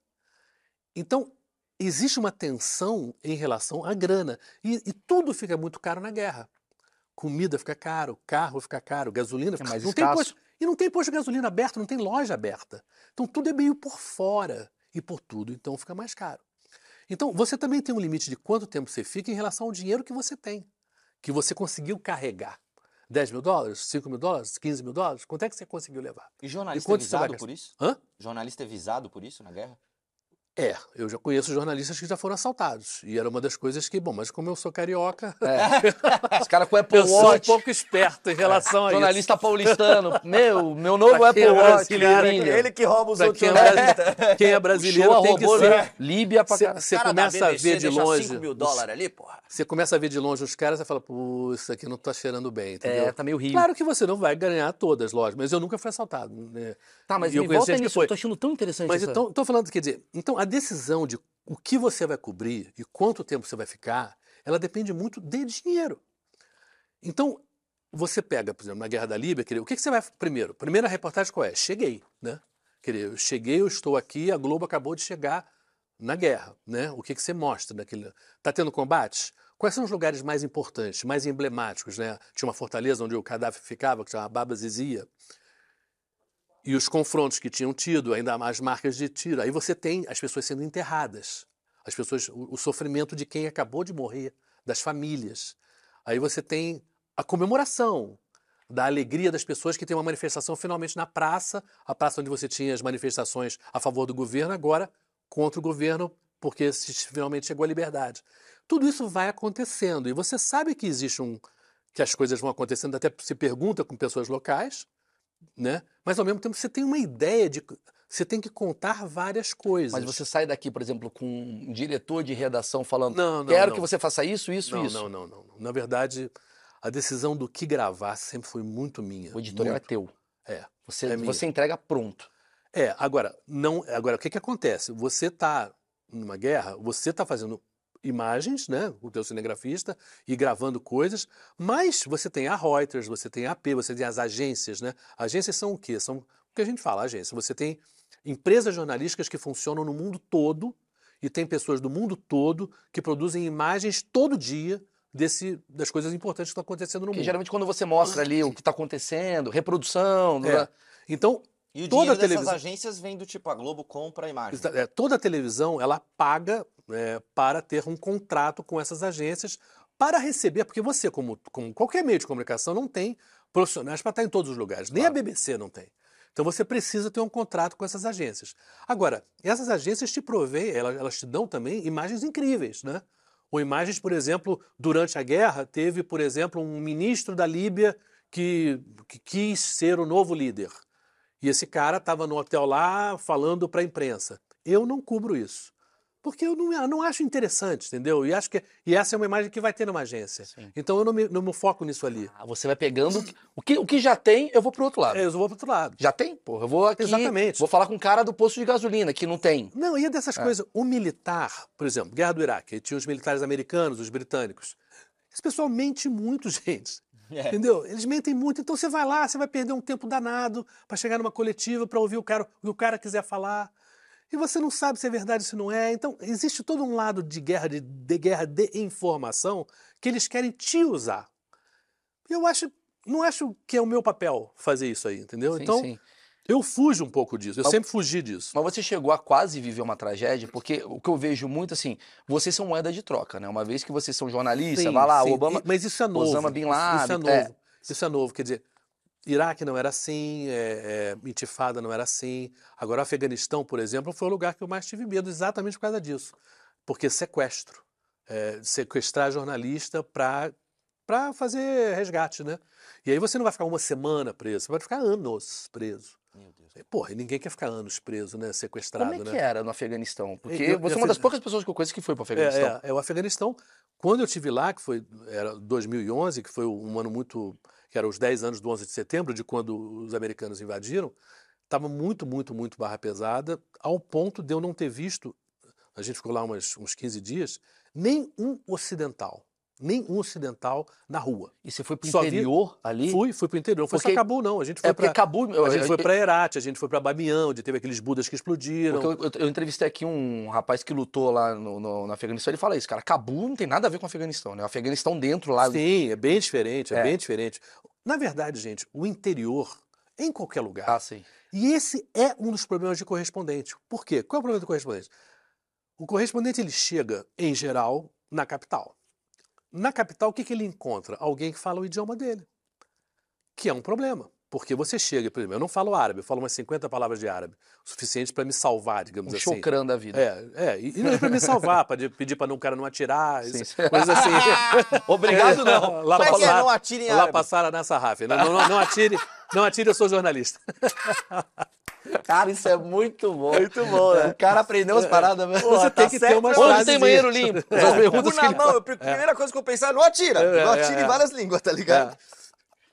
Então, existe uma tensão em relação à grana. E, e, tudo fica muito caro na guerra. Comida fica caro, carro fica caro, gasolina fica é mais não escasso. tem posto, E não tem posto de gasolina aberto, não tem loja aberta. Então tudo é meio por fora. E por tudo, então fica mais caro. Então você também tem um limite de quanto tempo você fica em relação ao dinheiro que você tem, que você conseguiu carregar. 10 mil dólares, 5 mil dólares, 15 mil dólares? Quanto é que você conseguiu levar? E jornalista e é visado por isso? Hã? Jornalista é visado por isso na guerra? É, eu já conheço jornalistas que já foram assaltados. E era uma das coisas que, bom, mas como eu sou carioca. É. Os caras com Apple eu Watch. sou um pouco esperto em relação é. a Jornalista isso. paulistano. Meu, meu novo Apple é Watch. Ele que rouba os pra outros quem é, quem é brasileiro tem que ser. Né? Líbia pra cá. Você começa a ver de longe. 5 mil dólares ali, porra. Você começa a ver de longe os caras e fala, pô, isso aqui não tá cheirando bem, entendeu? É, tá meio rio. Claro que você não vai ganhar todas, lógico, mas eu nunca fui assaltado. Né? Tá, mas eu me volta nisso, eu tô achando tão interessante Mas então, tô falando, quer dizer, então a decisão de o que você vai cobrir e quanto tempo você vai ficar, ela depende muito de dinheiro. Então, você pega, por exemplo, na Guerra da Líbia, o que, que você vai primeiro? Primeira reportagem qual é? Cheguei, né? Querer, eu cheguei, eu estou aqui, a Globo acabou de chegar na guerra, né? O que, que você mostra naquele? Tá tendo combates? Quais são os lugares mais importantes, mais emblemáticos, né? Tinha uma fortaleza onde o Gaddafi ficava, que chamava Baba Zizia e os confrontos que tinham tido, ainda mais marcas de tiro. Aí você tem as pessoas sendo enterradas, as pessoas, o, o, sofrimento de quem acabou de morrer, das famílias. Aí você tem a comemoração da alegria das pessoas que tem uma manifestação finalmente na praça, a praça onde você tinha as manifestações a favor do governo, agora contra o governo, porque finalmente chegou a liberdade. Tudo isso vai acontecendo e você sabe que existe um que as coisas vão acontecendo, até se pergunta com pessoas locais, né? Mas ao mesmo tempo você tem uma ideia de você tem que contar várias coisas. Mas você sai daqui, por exemplo, com um diretor de redação falando: não, não, quero não. que você faça isso, isso, não, isso. Não, não, não, não. Na verdade, a decisão do que gravar sempre foi muito minha. O editorial muito. é teu. É. Você, é você entrega pronto. É, agora, não, agora o que, que acontece? Você está numa guerra, você está fazendo imagens, né, o teu cinegrafista, e gravando coisas, mas você tem a Reuters, você tem a AP, você tem as agências, né? Agências são o quê? São o que a gente fala, agência. Você tem empresas jornalísticas que funcionam no mundo todo e tem pessoas do mundo todo que produzem imagens todo dia desse, das coisas importantes que estão acontecendo no Porque mundo. geralmente quando você mostra ali o que está acontecendo, reprodução, É. Então, E o Toda dinheiro dessas televisão- agências vem do tipo, a Globo compra a imagem. É, toda a televisão ela paga é, para ter um contrato com essas agências para receber, porque você, como, como qualquer meio de comunicação, não tem profissionais para estar em todos os lugares. Nem a BBC não tem. Então você precisa ter um contrato com essas agências. Agora, essas agências te provêm, elas, elas te dão também imagens incríveis, né? Ou imagens, por exemplo, durante a guerra, teve, por exemplo, um ministro da Líbia que, que quis ser o novo líder. E esse cara estava no hotel lá falando para a imprensa. Eu não cubro isso. Porque eu não, eu não acho interessante, entendeu? E acho que e essa é uma imagem que vai ter numa agência. Sim. Então eu não me, não me foco nisso ali. Ah, você vai pegando o que, o que já tem, eu vou pro outro lado. É, eu vou para outro lado. Já tem? Porra, eu vou aqui. Exatamente. Vou falar com o cara do posto de gasolina, que não tem. Não, e é dessas coisas. O militar, por exemplo, guerra do Iraque, tinha os militares americanos, os britânicos. Esse pessoal mente muito, gente. É. Entendeu? Eles mentem muito. Então você vai lá, você vai perder um tempo danado para chegar numa coletiva, para ouvir o cara, o que o cara quiser falar. E você não sabe se é verdade ou se não é. Então, existe todo um lado de guerra de, de guerra de informação que eles querem te usar. E eu acho, não acho que é o meu papel fazer isso aí, entendeu? Sim, então, sim. eu fujo um pouco disso. Eu Mas- sempre fugi disso. Mas você chegou a quase viver uma tragédia, porque o que eu vejo muito assim, vocês são moeda de troca, né? Uma vez que vocês são jornalistas, Sim, vai lá, sim. Obama. Mas isso é novo. Osama Bin Isso- Isso é Laden, novo. é. Isso é novo. Quer dizer, Iraque não era assim, é, é, Intifada não era assim. Agora, o Afeganistão, por exemplo, foi o lugar que eu mais tive medo exatamente por causa disso. Porque sequestro. É, sequestrar jornalista para para fazer resgate, né? E aí você não vai ficar uma semana preso, você vai ficar anos preso. Meu Deus. Porra, e ninguém quer ficar anos preso, né? Sequestrado, Como é né? que era no Afeganistão? Porque Eu- eu você é uma das poucas pessoas que eu conheço que foi para o Afeganistão. É, é, é, o Afeganistão, quando eu tive lá, que foi era 2011, que foi um ano muito, que era os 10 anos do 11 de setembro, de quando os americanos invadiram, estava muito, muito, muito barra pesada, ao ponto de eu não ter visto, a gente ficou lá umas, uns 15 dias, nem um ocidental, nem um ocidental na rua. E você foi pro Só vi- interior ali? Fui, fui para o interior, não foi Porque- só Cabul não, a gente foi É para Cabul. a gente foi para Herat, a gente foi para Bamiyan, onde teve aqueles budas que explodiram. Eu, eu- eu entrevistei aqui um rapaz que lutou lá no, no, no Afeganistão, ele fala isso, cara, Cabul não tem nada a ver com o Afeganistão, né? O Afeganistão dentro lá. Sim, é bem diferente, é, É. bem diferente. Na verdade, gente, o interior em qualquer lugar. Ah, sim. E esse é um dos problemas de correspondente. Por quê? Qual é o problema do correspondente? O correspondente ele chega, em geral, na capital. Na capital, o que, que ele encontra? Alguém que fala o idioma dele. Que é um problema. Porque você chega, por exemplo, eu não falo árabe, eu falo umas 50 palavras de árabe, o suficiente para me salvar, digamos Um assim. chocrã da vida. É, é, e não é para me salvar, para pedir para o cara não atirar, Sim, coisas assim. Obrigado, não. Lá Como é que é? lá- Não atire em Lá árabe. passaram nessa Rafa. Não, não, não atire, não atire, eu sou jornalista. Cara, isso é muito bom. Muito bom, né? O cara aprendeu as paradas, velho. Você tá tem que ter certo, umas não. Onde tem banheiro limpo? Essas Cu perguntas na ele mão, eu- a primeira coisa que eu pensar é não atira. É, não é, atira é. em várias línguas, tá ligado? É.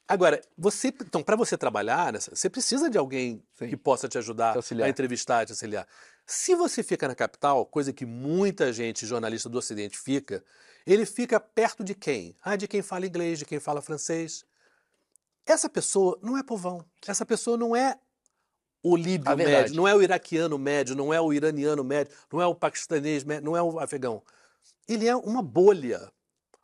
Agora, você, então, para você trabalhar, nessa, você precisa de alguém Sim. que possa te ajudar Te a entrevistar, te auxiliar. Se você fica na capital, coisa que muita gente, jornalista do Ocidente, fica, ele fica perto de quem? Ah, de quem fala inglês, de quem fala francês. Essa pessoa não é povão. Essa pessoa não é o líbio médio, não é o iraquiano médio, não é o iraniano médio, não é o paquistanês médio, não é o afegão. Ele é uma bolha.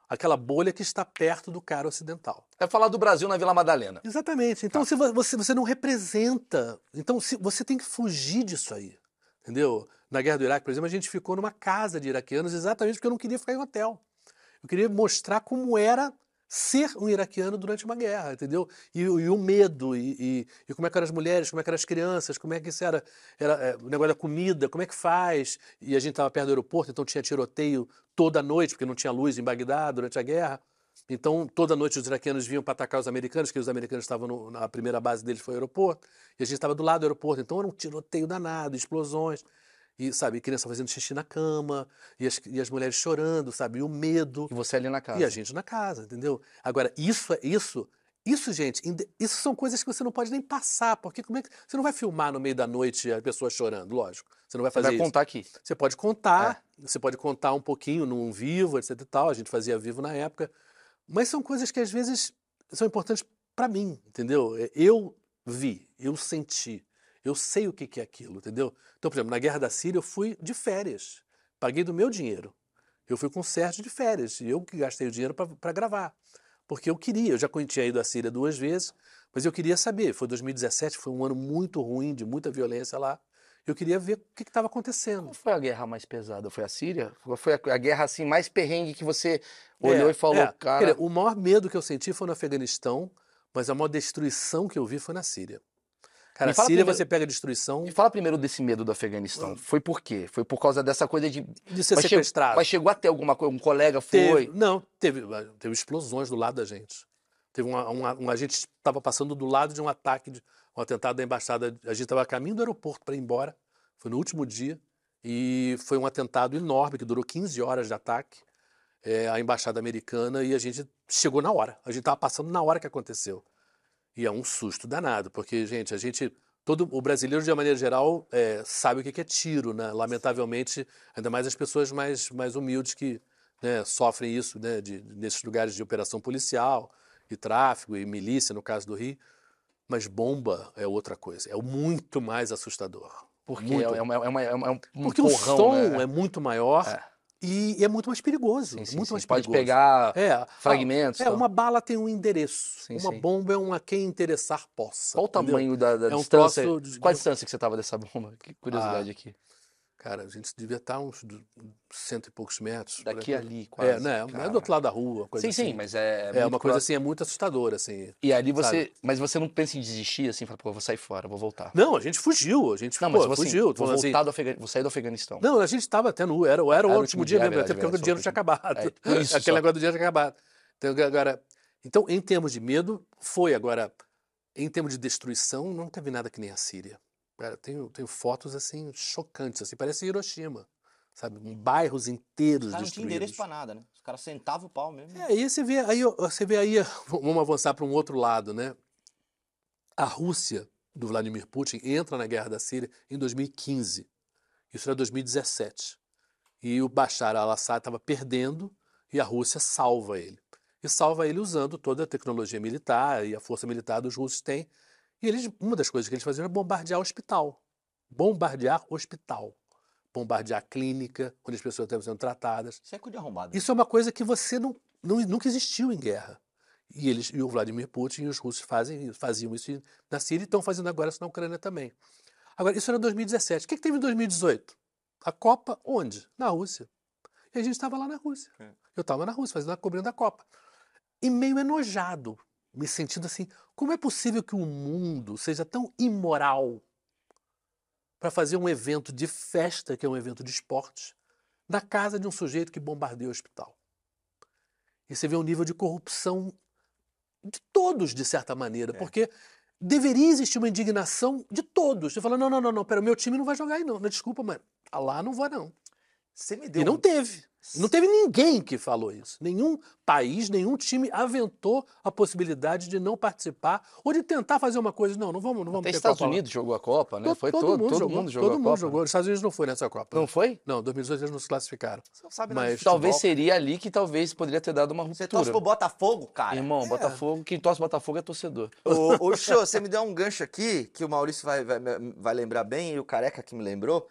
Aquela bolha que está perto do cara ocidental. É falar do Brasil na Vila Madalena. Exatamente. Então, se vo- você, você não representa. Então, se, você tem que fugir disso aí. Entendeu? Na guerra do Iraque, por exemplo, a gente ficou numa casa de iraquianos exatamente porque eu não queria ficar em hotel. Eu queria mostrar como era ser um iraquiano durante uma guerra, entendeu? E, e o medo, e, e- e como é que eram as mulheres, como é que eram as crianças, como é que isso era, era é, o negócio da comida, como é que faz. E a gente estava perto do aeroporto, então tinha tiroteio toda noite, porque não tinha luz em Bagdá durante a guerra. Então, toda noite os iraquianos vinham para atacar os americanos, que os americanos estavam no- na primeira base deles foi o aeroporto, e a gente estava do lado do aeroporto. Então, era um tiroteio danado, explosões, e, sabe, criança fazendo xixi na cama, e as, e as mulheres chorando, sabe, e o medo, E você ali na casa. e a gente na casa, entendeu? Agora, isso é isso. Isso, gente, isso são coisas que você não pode nem passar, porque como é que você não vai filmar no meio da noite a pessoa chorando, lógico. Você não vai Você fazer vai isso. contar aqui. Você pode contar, você pode contar um pouquinho num vivo, etc e tal. A gente fazia vivo na época. Mas são coisas que às vezes são importantes para mim, entendeu? É, Eu vi, eu senti, eu sei o que é aquilo, entendeu? Então, por exemplo, na guerra da Síria eu fui de férias, paguei do meu dinheiro. Eu fui com o Sérgio de férias, e eu que gastei o dinheiro para gravar. Porque eu queria, eu já tinha ido à Síria duas vezes, mas eu queria saber. Foi 2017, foi um ano muito ruim, de muita violência lá. Eu queria ver o que estava acontecendo. Qual foi a guerra mais pesada? Foi a Síria? Foi a, a guerra assim mais perrengue que você olhou É, e falou, é. cara... O maior medo que eu senti foi no Afeganistão, mas a maior destruição que eu vi foi na Síria. Cara, Síria primeiro- você pega destruição Me fala primeiro desse medo do Afeganistão. Foi por quê? Foi por causa dessa coisa de... de ser Mas, sequestrado. mas chegou até alguma coisa, um colega Teve- foi... não, teve, teve explosões do lado da gente. Teve uma, uma, um agente estava passando do lado de um ataque, de, um atentado da embaixada. A gente estava a caminho do aeroporto para ir embora. Foi no último dia. E foi um atentado enorme que durou 15 horas de ataque. é, à embaixada americana e a gente chegou na hora. A gente estava passando na hora que aconteceu. E é um susto danado, porque, gente, a gente. Todo, o brasileiro, de uma maneira geral, é, sabe o que é tiro, né? Lamentavelmente, ainda mais as pessoas mais, mais humildes que né, sofrem isso, né? De, nesses lugares de operação policial e tráfico e milícia, no caso do Rio. Mas bomba é outra coisa. É muito mais assustador. Porque Muito. é, uma, é, uma, é uma- é um Porque porrão, o som né? é muito maior É. e, é muito mais perigoso. Sim, sim, muito sim. mais Pode perigoso. pegar É, fragmentos. é, tal. uma bala tem um endereço. Uma bomba é uma quem interessar possa. Qual o entendeu? tamanho da, da É um distância? troço Qual a distância que você tava dessa bomba? Que curiosidade Ah, aqui. Cara, a gente devia estar uns du- cento e poucos metros. Daqui aqui. ali, quase. É, né? É do outro lado da rua, coisa Sim, assim. sim, mas é. É uma coisa assim, é muito assustadora, assim. E ali você. sabe? Mas você não pensa em desistir assim, fala, pô, vou sair fora, vou voltar. Não, a gente fugiu, a gente Não, pô, mas você fugiu. tô vou falando assim. voltar do Afega... vou sair do Afeganistão. Não, a gente estava até no. Era, era o Ah, no último dia dia, é mesmo, até porque o dinheiro tinha acabado. É, isso Aquele só. negócio do dinheiro tinha acabado. Então, agora, então, em termos de medo, foi. Agora, em termos de destruição, não teve nada que nem a Síria. Cara, tenho, tenho fotos assim chocantes, assim, parece Hiroshima. Sabe? Bairros inteiros Os caras não tinham endereço pra nada, né? Os caras sentavam o pau mesmo. É, aí você vê aí, você vê aí, vamos avançar para um outro lado, né? A Rússia do Vladimir Putin entra na guerra da Síria em 2015. Isso era 2017. E o Bashar al-Assad estava perdendo e a Rússia salva ele. E salva ele usando toda a tecnologia militar e a força militar dos russos têm. E eles, uma das coisas que eles faziam era bombardear hospital. Bombardear hospital. Bombardear clínica, onde as pessoas estavam sendo tratadas. Isso é coisa de arrombado. Isso é uma coisa que você não, não- nunca existiu em guerra. E eles, e o Vladimir Putin e os russos fazem, faziam isso na Síria e estão fazendo agora isso na Ucrânia também. Agora, isso era 2017. O que, que teve em 2018? A Copa onde? Na Rússia. E a gente estava lá na Rússia. É. Eu estava na Rússia, fazendo a cobrindo a Copa. E meio enojado, me sentindo assim, como é possível que o mundo seja tão imoral para fazer um evento de festa, que é um evento de esportes, na casa de um sujeito que bombardeia o hospital? E você vê o nível de corrupção de todos, de certa maneira, É. porque deveria existir uma indignação de todos. Você fala, não, não, não, não, pera, o meu time não vai jogar aí não, Não, desculpa, mas lá não vai não. Você me deu E não um- teve. Não teve ninguém que falou isso. Nenhum país, nenhum time aventou a possibilidade de não participar ou de tentar fazer uma coisa. Não, não vamos, não vamos Até ter Estados Copa lá. Unidos jogou a Copa, né? To- Foi todo, todo, mundo todo jogou. mundo jogou todo a mundo Copa. jogou. Os Estados Unidos não foi nessa Copa. Não foi? Não, 2018 eles não se classificaram. Você não sabe Mas. Talvez seria ali que talvez poderia ter dado uma Você ruptura. torce pro Botafogo, cara. Irmão, É. Botafogo, quem torce Botafogo é torcedor. Ô, ô Xô, você me deu um gancho aqui, que o Maurício vai, vai, vai lembrar bem, e o Careca que me lembrou,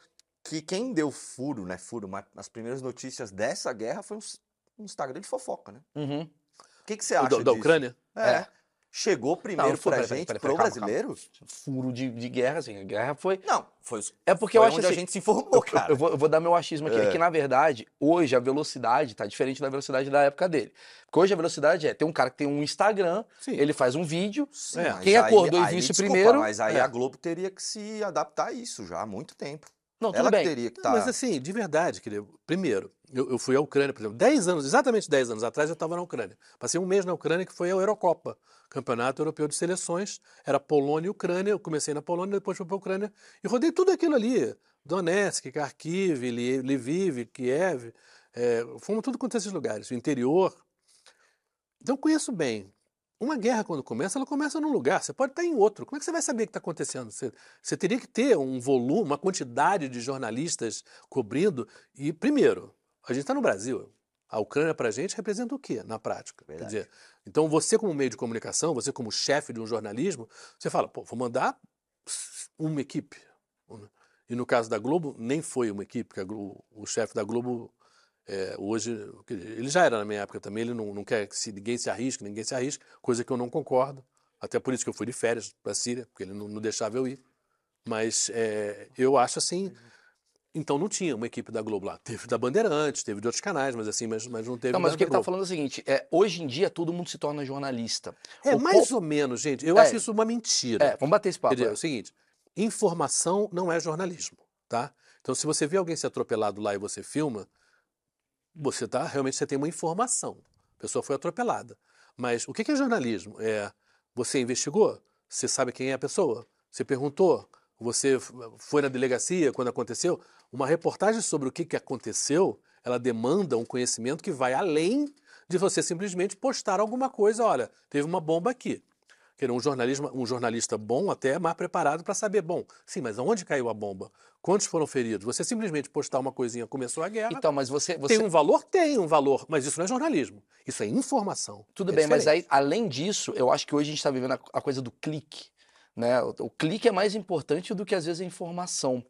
que quem deu furo, né, furo, mas as primeiras notícias dessa guerra foi um, Instagram de fofoca, né? Uhum. O que, que você acha da, da? Ucrânia? É. É. Chegou primeiro Não, pra gente, peraí, pro calma, brasileiro? Furo de, de guerra, assim. A guerra foi. Não, foi, os- É porque eu acho onde assim. a gente se informou, Eu, cara. eu vou, eu vou dar meu achismo aqui. É. É. que, na verdade, hoje a velocidade tá diferente da velocidade da época dele. Porque hoje a velocidade é: tem um cara que tem um Instagram, Sim. ele faz um vídeo. Sim, É. Quem acordou e aí, viu isso primeiro, Mas aí é. a Globo teria que se adaptar a isso já há muito tempo. Não, Ela bem. teria que estar. Mas assim, de verdade, querido. Primeiro, eu, eu fui à Ucrânia, por exemplo, 10 anos, exatamente 10 anos atrás, eu estava na Ucrânia. Passei um mês na Ucrânia, que foi a Eurocopa, Campeonato Europeu de Seleções. Era Polônia e Ucrânia. Eu comecei na Polônia, depois fui para a Ucrânia e rodei tudo aquilo ali. Donetsk, Kharkiv, Lviv, Kiev. É, fomos tudo quanto esses lugares, o interior. Então conheço bem. Uma guerra, quando começa, ela começa num lugar, você pode estar em outro. Como é que você vai saber o que está acontecendo? Você, você teria que ter um volume, uma quantidade de jornalistas cobrindo. E, primeiro, a gente está no Brasil. A Ucrânia, para a gente, representa o quê na prática? Quer dizer, então, você, como meio de comunicação, você, como chefe de um jornalismo, você fala, pô, vou mandar uma equipe. E no caso da Globo, nem foi uma equipe, porque Globo- o chefe da Globo É, hoje, ele já era na minha época também, ele não, não quer que se, ninguém se arrisque, ninguém se arrisque, coisa que eu não concordo. Até por isso que eu fui de férias para a Síria, porque ele não, não, deixava eu ir. Mas é, eu acho assim. Então não tinha uma equipe da Globo lá. Teve da Bandeirantes, teve de outros canais, mas assim, mas, mas não teve. Não, mas o que ele está falando é o seguinte: é, hoje em dia todo mundo se torna jornalista. É, o mais ou menos, gente. Eu é, acho isso uma mentira. É, vamos bater esse papo. Dizer, é. é o seguinte: informação não é jornalismo, tá? Então, se você vê alguém ser atropelado lá e você filma, você tá realmente você tem uma informação. A pessoa foi atropelada. Mas o que é jornalismo? É você investigou? Você sabe quem é a pessoa? Você perguntou? Você foi na delegacia quando aconteceu? Uma reportagem sobre o que aconteceu, ela demanda um conhecimento que vai além de você simplesmente postar alguma coisa. Olha, teve uma bomba aqui. Quer um, jornalismo, um jornalista bom até é mais preparado para saber, bom, sim, mas aonde caiu a bomba? Quantos foram feridos? Você simplesmente postar uma coisinha, começou a guerra. Então, mas você, você... Tem um valor? Tem um valor, mas isso não é jornalismo. Isso é informação. Tudo é bem, diferente. mas aí, além disso, eu acho que hoje a gente está vivendo a, a, coisa do clique. Né? O, o clique é mais importante do que, às vezes, a informação.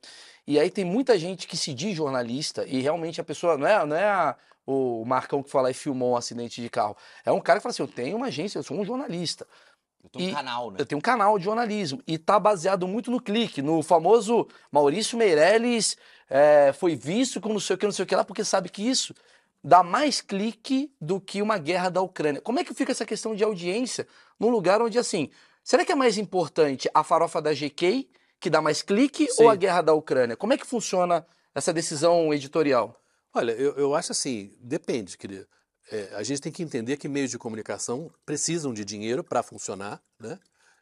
E aí tem muita gente que se diz jornalista e realmente a pessoa não é, não é a, o Marcão que fala e filmou um acidente de carro. É um cara que fala assim: eu tenho uma agência, eu sou um jornalista. Eu tenho um canal, né? Eu tenho um canal de jornalismo. E tá baseado muito no clique, no famoso Maurício Meirelles é, foi visto com não sei o que, não sei o que lá, porque sabe que isso dá mais clique do que uma guerra da Ucrânia. Como é que fica essa questão de audiência num lugar onde, assim, será que é mais importante a farofa da GK, que dá mais clique, Sim. ou a guerra da Ucrânia? Como é que funciona essa decisão editorial? Olha, eu, eu acho assim, depende, querido é, a gente tem que entender que meios de comunicação precisam de dinheiro para funcionar, né?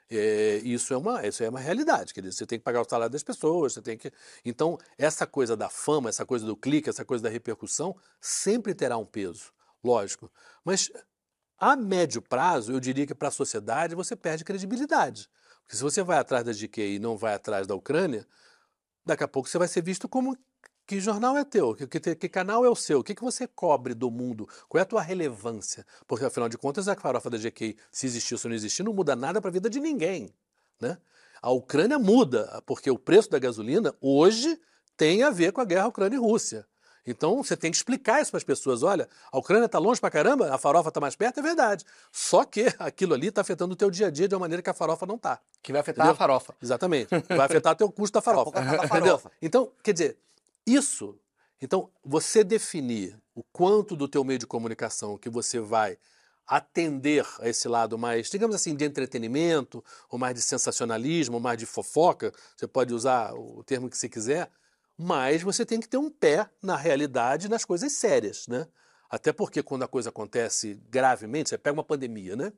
É, isso é uma isso é uma realidade, quer dizer, você tem que pagar o salário das pessoas, você tem que então essa coisa da fama, essa coisa do clique, essa coisa da repercussão sempre terá um peso, lógico. Mas a médio prazo, eu diria que para a sociedade você perde credibilidade, porque se você vai atrás da GK e não vai atrás da Ucrânia, daqui a pouco você vai ser visto como que jornal é teu? Que, que, que, canal é o seu? O que, que você cobre do mundo? Qual é a tua relevância? Porque, afinal de contas, a farofa da GK, se existir ou se não existir, não muda nada para a vida de ninguém. Né? A Ucrânia muda, porque o preço da gasolina hoje tem a ver com a guerra Ucrânia e Rússia. Então você tem que explicar isso para as pessoas. Olha, a Ucrânia está longe para caramba, a farofa está mais perto, é verdade. Só que aquilo ali está afetando o teu dia a dia de uma maneira que a farofa não está. Que vai afetar Entendeu? a farofa. Exatamente. Vai afetar o teu custo da farofa. Entendeu? Então, quer dizer, isso, então, você definir o quanto do teu meio de comunicação que você vai atender a esse lado mais, digamos assim, de entretenimento, ou mais de sensacionalismo, ou mais de fofoca, você pode usar o termo que você quiser, mas você tem que ter um pé na realidade, nas coisas sérias, né? Até porque quando a coisa acontece gravemente, você pega uma pandemia, né?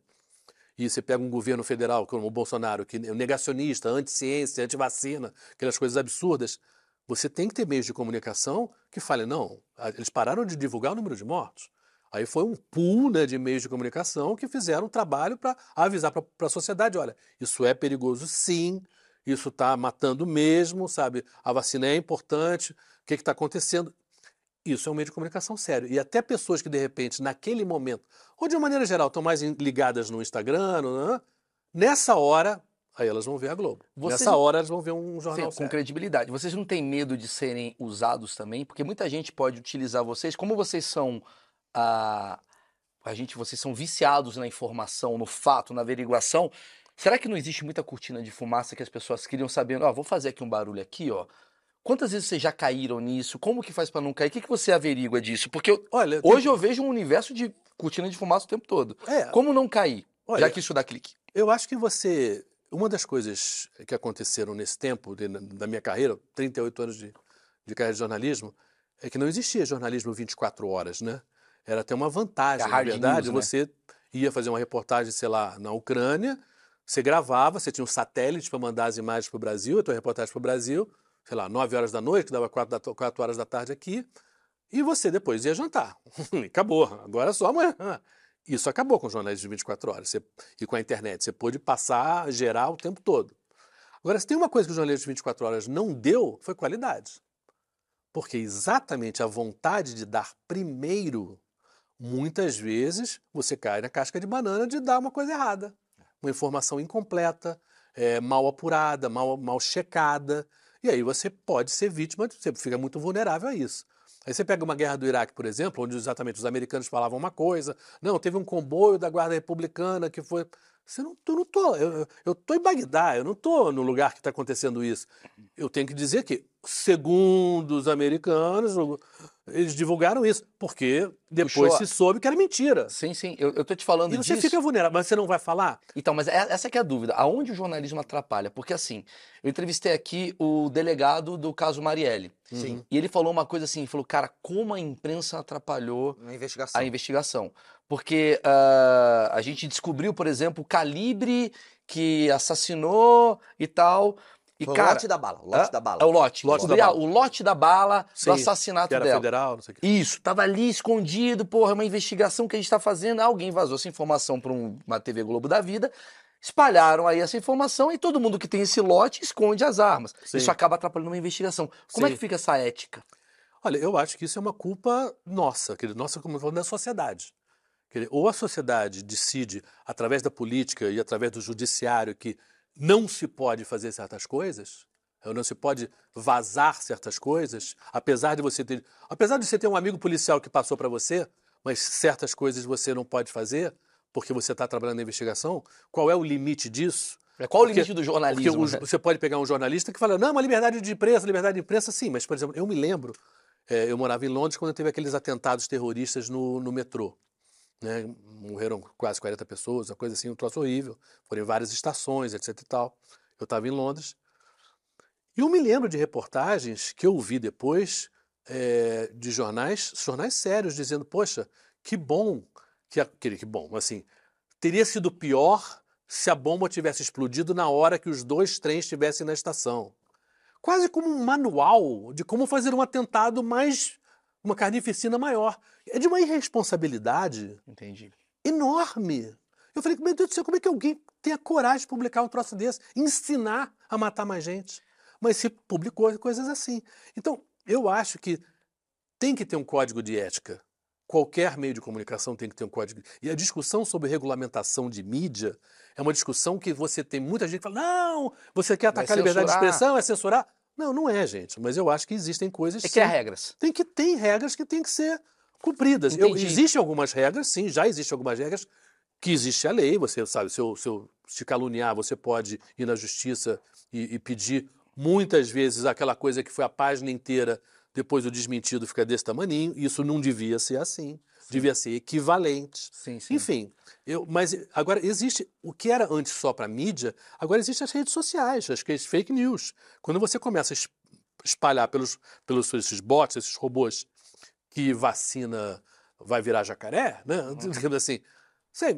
E você pega um governo federal, como o Bolsonaro, que é negacionista, anti-ciência, anti-vacina, aquelas coisas absurdas, você tem que ter meios de comunicação que falem, não, eles pararam de divulgar o número de mortos. Aí foi um pool né, de meios de comunicação que fizeram um trabalho para avisar para a sociedade, olha, isso é perigoso sim, isso está matando mesmo, sabe? A vacina é importante, o que está acontecendo? Isso é um meio de comunicação sério. E até pessoas que, de repente, naquele momento, ou de uma maneira geral, estão mais ligadas no Instagram, no, nessa hora, Aí elas vão ver a Globo. Vocês... Nessa hora elas vão ver um jornal Sim, com credibilidade. Vocês não têm medo de serem usados também? Porque muita gente pode utilizar vocês, como vocês são a, a gente, vocês são viciados na informação, no fato, na averiguação. Será que não existe muita cortina de fumaça que as pessoas queriam sabendo? Ó, oh, vou fazer aqui um barulho aqui, ó. Quantas vezes vocês já caíram nisso? Como que faz para não cair? O que, que você averigua disso? Porque eu, Olha, hoje eu vejo um universo de cortina de fumaça o tempo todo. É. Como não cair? Olha, já que isso dá clique. Eu acho que você uma das coisas que aconteceram nesse tempo de, da minha carreira, 38 anos de, de carreira de jornalismo, é que não existia jornalismo 24 horas, né? Era até uma vantagem, é na verdade, news, né? você ia fazer uma reportagem, sei lá, na Ucrânia, você gravava, você tinha um satélite para mandar as imagens para o Brasil, a tua reportagem para o Brasil, sei lá, 9 horas da noite, que dava 4, 4 horas da tarde aqui, e você depois ia jantar. Acabou, agora é só amanhã. Isso acabou com o jornalismo de 24 horas você, e com a internet. Você pôde passar, gerar o tempo todo. Agora, se tem uma coisa que o jornalismo de 24 horas não deu, foi qualidade. Porque exatamente a vontade de dar primeiro, muitas vezes você cai na casca de banana de dar uma coisa errada. Uma informação incompleta, é, mal apurada, mal, mal checada. E aí você pode ser vítima, você fica muito vulnerável a isso. Aí você pega uma guerra do Iraque, por exemplo, onde exatamente os americanos falavam uma coisa, não, teve um comboio da Guarda Republicana que foi. Você não, eu não tô, eu, eu tô em Bagdá, eu não tô no lugar que está acontecendo isso. Eu tenho que dizer que, segundo os americanos, eles divulgaram isso, porque depois Puxou a- se soube que era mentira. Sim, sim, eu, eu tô te falando E você disso. fica vulnerável, mas você não vai falar? Então, mas é- essa que é a dúvida. Aonde o jornalismo atrapalha? Porque assim, eu entrevistei aqui o delegado do caso Marielle. Sim. E ele falou uma coisa assim, falou, cara, como a imprensa atrapalhou Uma investigação. a investigação. Porque ah, a gente descobriu, por exemplo, o calibre que assassinou e tal. E, Foi cara, o lote da bala. O lote da bala. é o lote. Lote da Descobri, ah, bala. O lote da bala Sim, do assassinato Que era dela. federal, não sei o quê. Isso, tava ali escondido, porra, é uma investigação que a gente tá fazendo. Alguém vazou essa informação para uma TV Globo da Vida. Espalharam aí essa informação e todo mundo que tem esse lote esconde as armas. Sim. Isso acaba atrapalhando uma investigação. Como é Sim. que fica essa ética? Olha, eu acho que isso é uma culpa nossa, quer dizer, nossa, como eu falo, da sociedade. Quer dizer, ou a sociedade decide, através da política e através do judiciário, que não se pode fazer certas coisas, não se pode vazar certas coisas, apesar de você ter, apesar de você ter um amigo policial que passou para você, mas certas coisas você não pode fazer porque você está trabalhando na investigação. Qual é o limite disso? Qual o Porque- limite do jornalismo? os- né? você pode pegar um jornalista que fala, não, uma liberdade de imprensa, liberdade de imprensa, sim, mas, por exemplo, eu me lembro, eh, eu morava em Londres quando teve aqueles atentados terroristas no, no metrô. Né? Morreram quase 40 pessoas, uma coisa assim, um troço horrível. Foram em várias estações, etc e tal. Eu estava em Londres. E eu me lembro de reportagens que eu vi depois eh, de jornais, jornais sérios, dizendo, poxa, que bom, que, que bom, assim, teria sido pior se a bomba tivesse explodido na hora que os dois trens estivessem na estação. Quase como um manual de como fazer um atentado mais. uma carnificina maior. É de uma irresponsabilidade Entendi. enorme. Eu falei, meu Deus do céu, como é que alguém tem a coragem de publicar um troço desse? Ensinar a matar mais gente. Mas se publicou coisas assim. Então, eu acho que tem que ter um código de ética. Qualquer meio de comunicação tem que ter um código. E a discussão sobre regulamentação de mídia é uma discussão que você tem muita gente que fala: não, você quer atacar a liberdade de censurar." expressão, é censurar. Não, não é, gente. Mas eu acho que existem coisas. É que sim, regras. tem que tem regras que têm que ser cumpridas. Eu, existem algumas regras, sim, já existem algumas regras que existe a lei. Você sabe, se eu, se eu te caluniar, você pode ir na justiça e, e pedir muitas vezes aquela coisa que foi a página inteira, depois o desmentido fica desse tamaninho. Isso não devia ser assim. Devia ser equivalente. Sim, sim. Enfim, eu, mas agora existe o que era antes só para mídia, agora existem as redes sociais, as fake news. Quando você começa a es- espalhar pelos, pelos esses bots, esses robôs, que vacina vai virar jacaré, né? Digamos assim.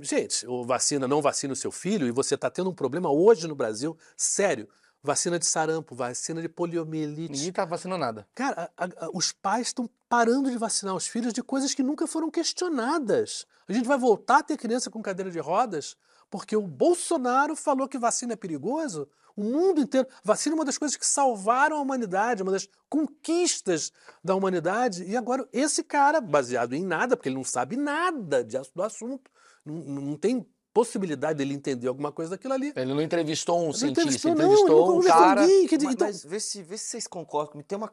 Gente, o vacina não vacina o seu filho e você está tendo um problema hoje no Brasil, sério. Vacina de sarampo, vacina de poliomielite. Ninguém tá vacinando nada. Cara, a- a- os pais estão parando de vacinar os filhos de coisas que nunca foram questionadas. A gente vai voltar a ter criança com cadeira de rodas porque o Bolsonaro falou que vacina é perigoso. O mundo inteiro. Vacina é uma das coisas que salvaram a humanidade, uma das conquistas da humanidade. E agora, esse cara, baseado em nada, porque ele não sabe nada de do assunto, não, não tem possibilidade dele entender alguma coisa daquilo ali. Ele não entrevistou um Não cientista, entrevistou, não, entrevistou ele nunca um cara. ninguém, dizer, Mas, então- mas vê, se, vê se vocês concordam comigo. Tem uma,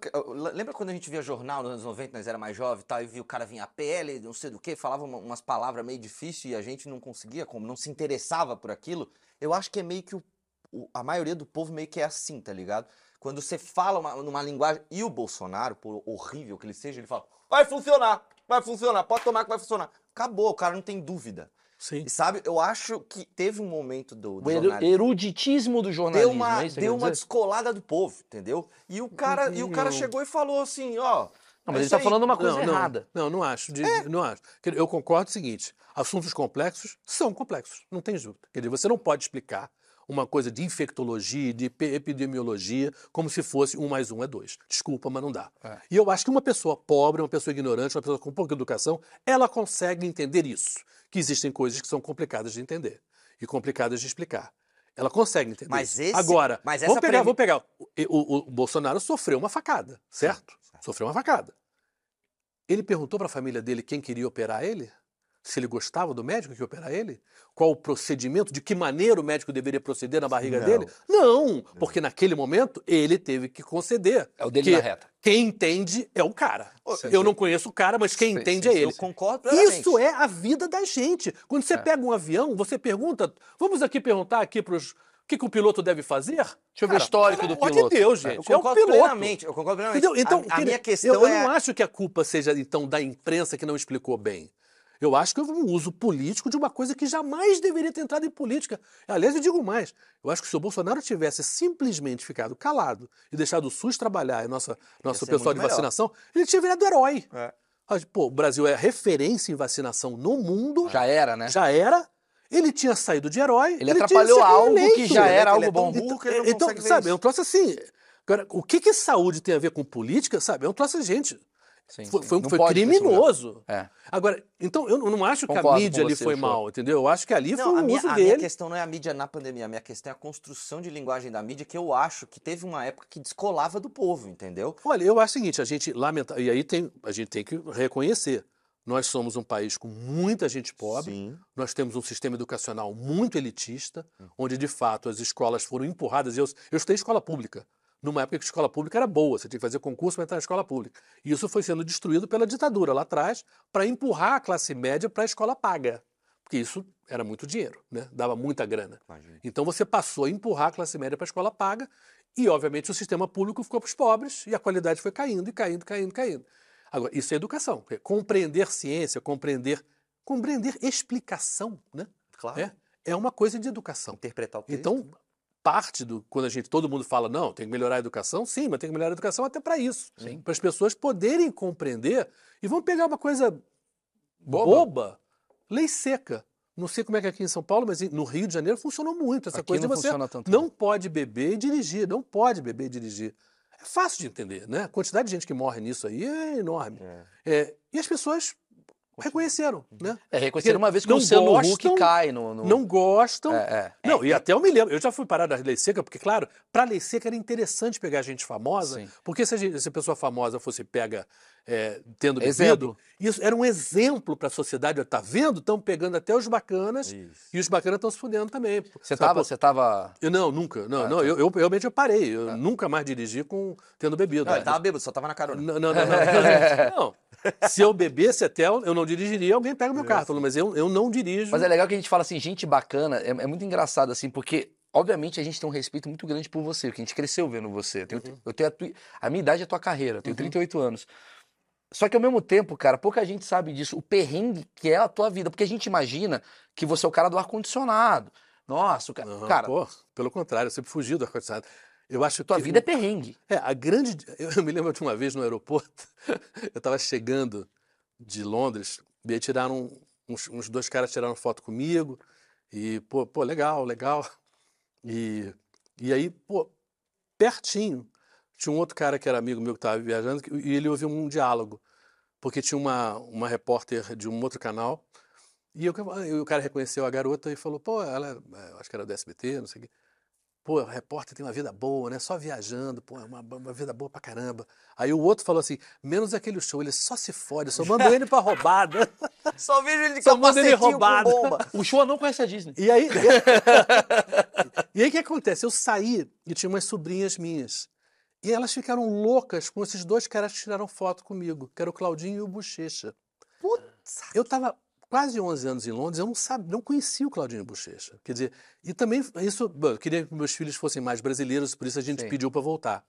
lembra quando a gente via jornal nos anos 90, nós era mais jovem e tal, e via o cara vinha a PL, não sei do que, falava uma- umas palavras meio difíceis e a gente não conseguia, como não se interessava por aquilo. Eu acho que é meio que o, o- a maioria do povo meio que é assim, tá ligado? Quando você fala uma- numa linguagem. E o Bolsonaro, por horrível que ele seja, ele fala: vai funcionar, vai funcionar, pode tomar que vai funcionar. Acabou, o cara não tem dúvida. Sim. E sabe, eu acho que teve um momento do, do O eruditismo do deu jornalismo. uma, é deu uma descolada do povo, entendeu? E o cara, e o cara Não. chegou e falou assim, ó. Não, é mas ele tá aí. falando uma coisa não, não, errada. Não, não acho. de- Não acho. Eu concordo com o seguinte: assuntos complexos são complexos, não tem dúvida. Quer dizer, você não pode explicar uma coisa de infectologia, de epi- epidemiologia, como se fosse um mais um é dois. Desculpa, mas não dá. É. E eu acho que uma pessoa pobre, uma pessoa ignorante, uma pessoa com pouca educação, ela consegue entender isso. Que existem coisas que são complicadas de entender e complicadas de explicar. Ela consegue entender. Mas esse- Agora, mas vamos pegar, vamos pegar. O, o- o Bolsonaro sofreu uma facada, certo? certo. Sofreu uma facada. Ele perguntou para a família dele quem queria operar ele? Se ele gostava do médico que ia operar ele? Qual o procedimento? De que maneira o médico deveria proceder na barriga Não. dele? Não, porque naquele momento ele teve que conceder. É o dele que na reta. Quem entende é o cara. Sim, Eu sim. não conheço o cara, mas quem Sim, entende sim, é Eu ele. concordo plenamente. Isso é a vida da gente. Quando você É. pega um avião, você pergunta. Vamos aqui perguntar aqui para os. O que, que o piloto deve fazer? Deixa eu ver o histórico do pelo amor piloto. de Deus, Eu gente. É, o concordo piloto. plenamente. Eu concordo plenamente. Entendeu? Então, a, a minha questão eu, eu é. não acho que a culpa seja, então, da imprensa que não explicou bem. Eu acho que houve um uso político de uma coisa que jamais deveria ter entrado em política. Aliás, eu digo mais. Eu acho que se o Bolsonaro tivesse simplesmente ficado calado e deixado o SUS trabalhar e nossa, nosso pessoal de melhor. vacinação, ele tinha virado herói. É. Pô, o Brasil é referência em vacinação no mundo, Já era, né? já era. Ele tinha saído de herói. Ele tinha atrapalhou algo eleito. que já Ele é- era ele é algo bom. tão burro que ele não Então, sabe, isso. é um troço assim. Agora, o que que saúde tem a ver com política, sabe? É um troço, gente. Sim, Foi, sim. foi, um- foi criminoso. É. Agora, então, eu não acho que Concordo a mídia ali você, foi Show. mal, entendeu? Eu acho que ali Não, foi a o minha, uso a minha dele. questão não é a mídia na pandemia, a minha questão é a construção de linguagem da mídia que eu acho que teve uma época que descolava do povo, entendeu? Olha, eu acho o seguinte, a gente lamenta, e aí tem, a gente tem que reconhecer. Nós somos um país com muita gente pobre, Sim. nós temos um sistema educacional muito elitista, onde de fato as escolas foram empurradas. Eu, eu estudei escola pública, numa época que a escola pública era boa, você tinha que fazer concurso para entrar na escola pública. E isso foi sendo destruído pela ditadura lá atrás, para empurrar a classe média para a escola paga. Porque isso era muito dinheiro, né? dava muita grana. Imagina. Então você passou a empurrar a classe média para a escola paga e, obviamente, o sistema público ficou para os pobres e a qualidade foi caindo e caindo, caindo, caindo. Agora, isso é educação. é compreender ciência, compreender, compreender explicação, né? Claro. É, é uma coisa de educação. Interpretar o texto. Então, parte do quando a gente todo mundo fala não, tem que melhorar a educação, sim, mas tem que melhorar a educação até para isso, para as pessoas poderem compreender e vão pegar uma coisa Boba. boba, lei seca. Não sei como é que é aqui em São Paulo, mas no Rio de Janeiro funcionou muito essa Aqui coisa não você tanto, não pode beber e dirigir, não pode beber e dirigir. É fácil de entender, né? A quantidade de gente que morre nisso aí é enorme. É. É, e as pessoas reconheceram, né? É, reconhecer uma vez que o Luciano Huck cai no... no- Não gostam. É, é. Não, e até eu me lembro, eu já fui parar da lei seca, porque, claro, para a lei seca era interessante pegar gente famosa, Sim. porque se a, gente- se a pessoa famosa fosse pega é, tendo bebido, Exemplo. isso era um exemplo para a sociedade. Tá vendo? Estão pegando até os bacanas Isso. e os bacanas estão se fudendo também. Você Sabe, tava, pô, você tava... Eu não, nunca. Não, Ah, não, tá. eu, eu realmente eu parei. Eu nunca mais dirigi com tendo bebido. Não, ele tava bêbado, só tava na carona. Não, não, não, não. Não. Se eu bebesse até, eu não dirigiria, alguém pega meu carro. Mas eu, eu não dirijo. Mas é legal que a gente fala assim, gente bacana, é, é muito engraçado assim, porque obviamente a gente tem um respeito muito grande por você, porque a gente cresceu vendo você. Eu tenho, Uhum. eu tenho a, tua- a minha idade é a tua carreira, eu tenho 38 anos. Só que ao mesmo tempo, cara, pouca gente sabe disso, o perrengue que é a tua vida, porque a gente imagina que você é o cara do ar-condicionado. Nossa, o cara. Não, cara, pô, pelo contrário, eu sempre fugi do ar-condicionado. Eu acho tua que vida é perrengue. É, a grande. Eu, eu me lembro de uma vez no aeroporto, eu estava chegando de Londres, e aí tiraram. Uns, uns dois caras tiraram foto comigo, e, pô, pô, legal, legal. E, e aí, pô, pertinho, tinha um outro cara que era amigo meu que estava viajando, e ele ouviu um diálogo, porque tinha uma, uma repórter de um outro canal, e, eu, e o cara reconheceu a garota e falou: pô, ela, é- eu acho que era do SBT, não sei o quê. Pô, o repórter tem uma vida boa, né? Só viajando, pô, é uma, uma vida boa pra caramba. Aí o outro falou assim: menos aquele show, ele só se fode, só mandou ele pra roubada. Só vejo ele de Só manda ele roubado. O show não conhece a Disney. E aí. e aí o que acontece? Eu saí e tinha umas sobrinhas minhas. E elas ficaram loucas com esses dois caras que tiraram foto comigo, que era o Claudinho e o Bochecha. Eu estava quase 11 anos em Londres, eu não sabia, não conhecia o Claudinho Bochecha. Quer dizer, e também isso, bom, eu queria que meus filhos fossem mais brasileiros, por isso a gente Sim. pediu para voltar.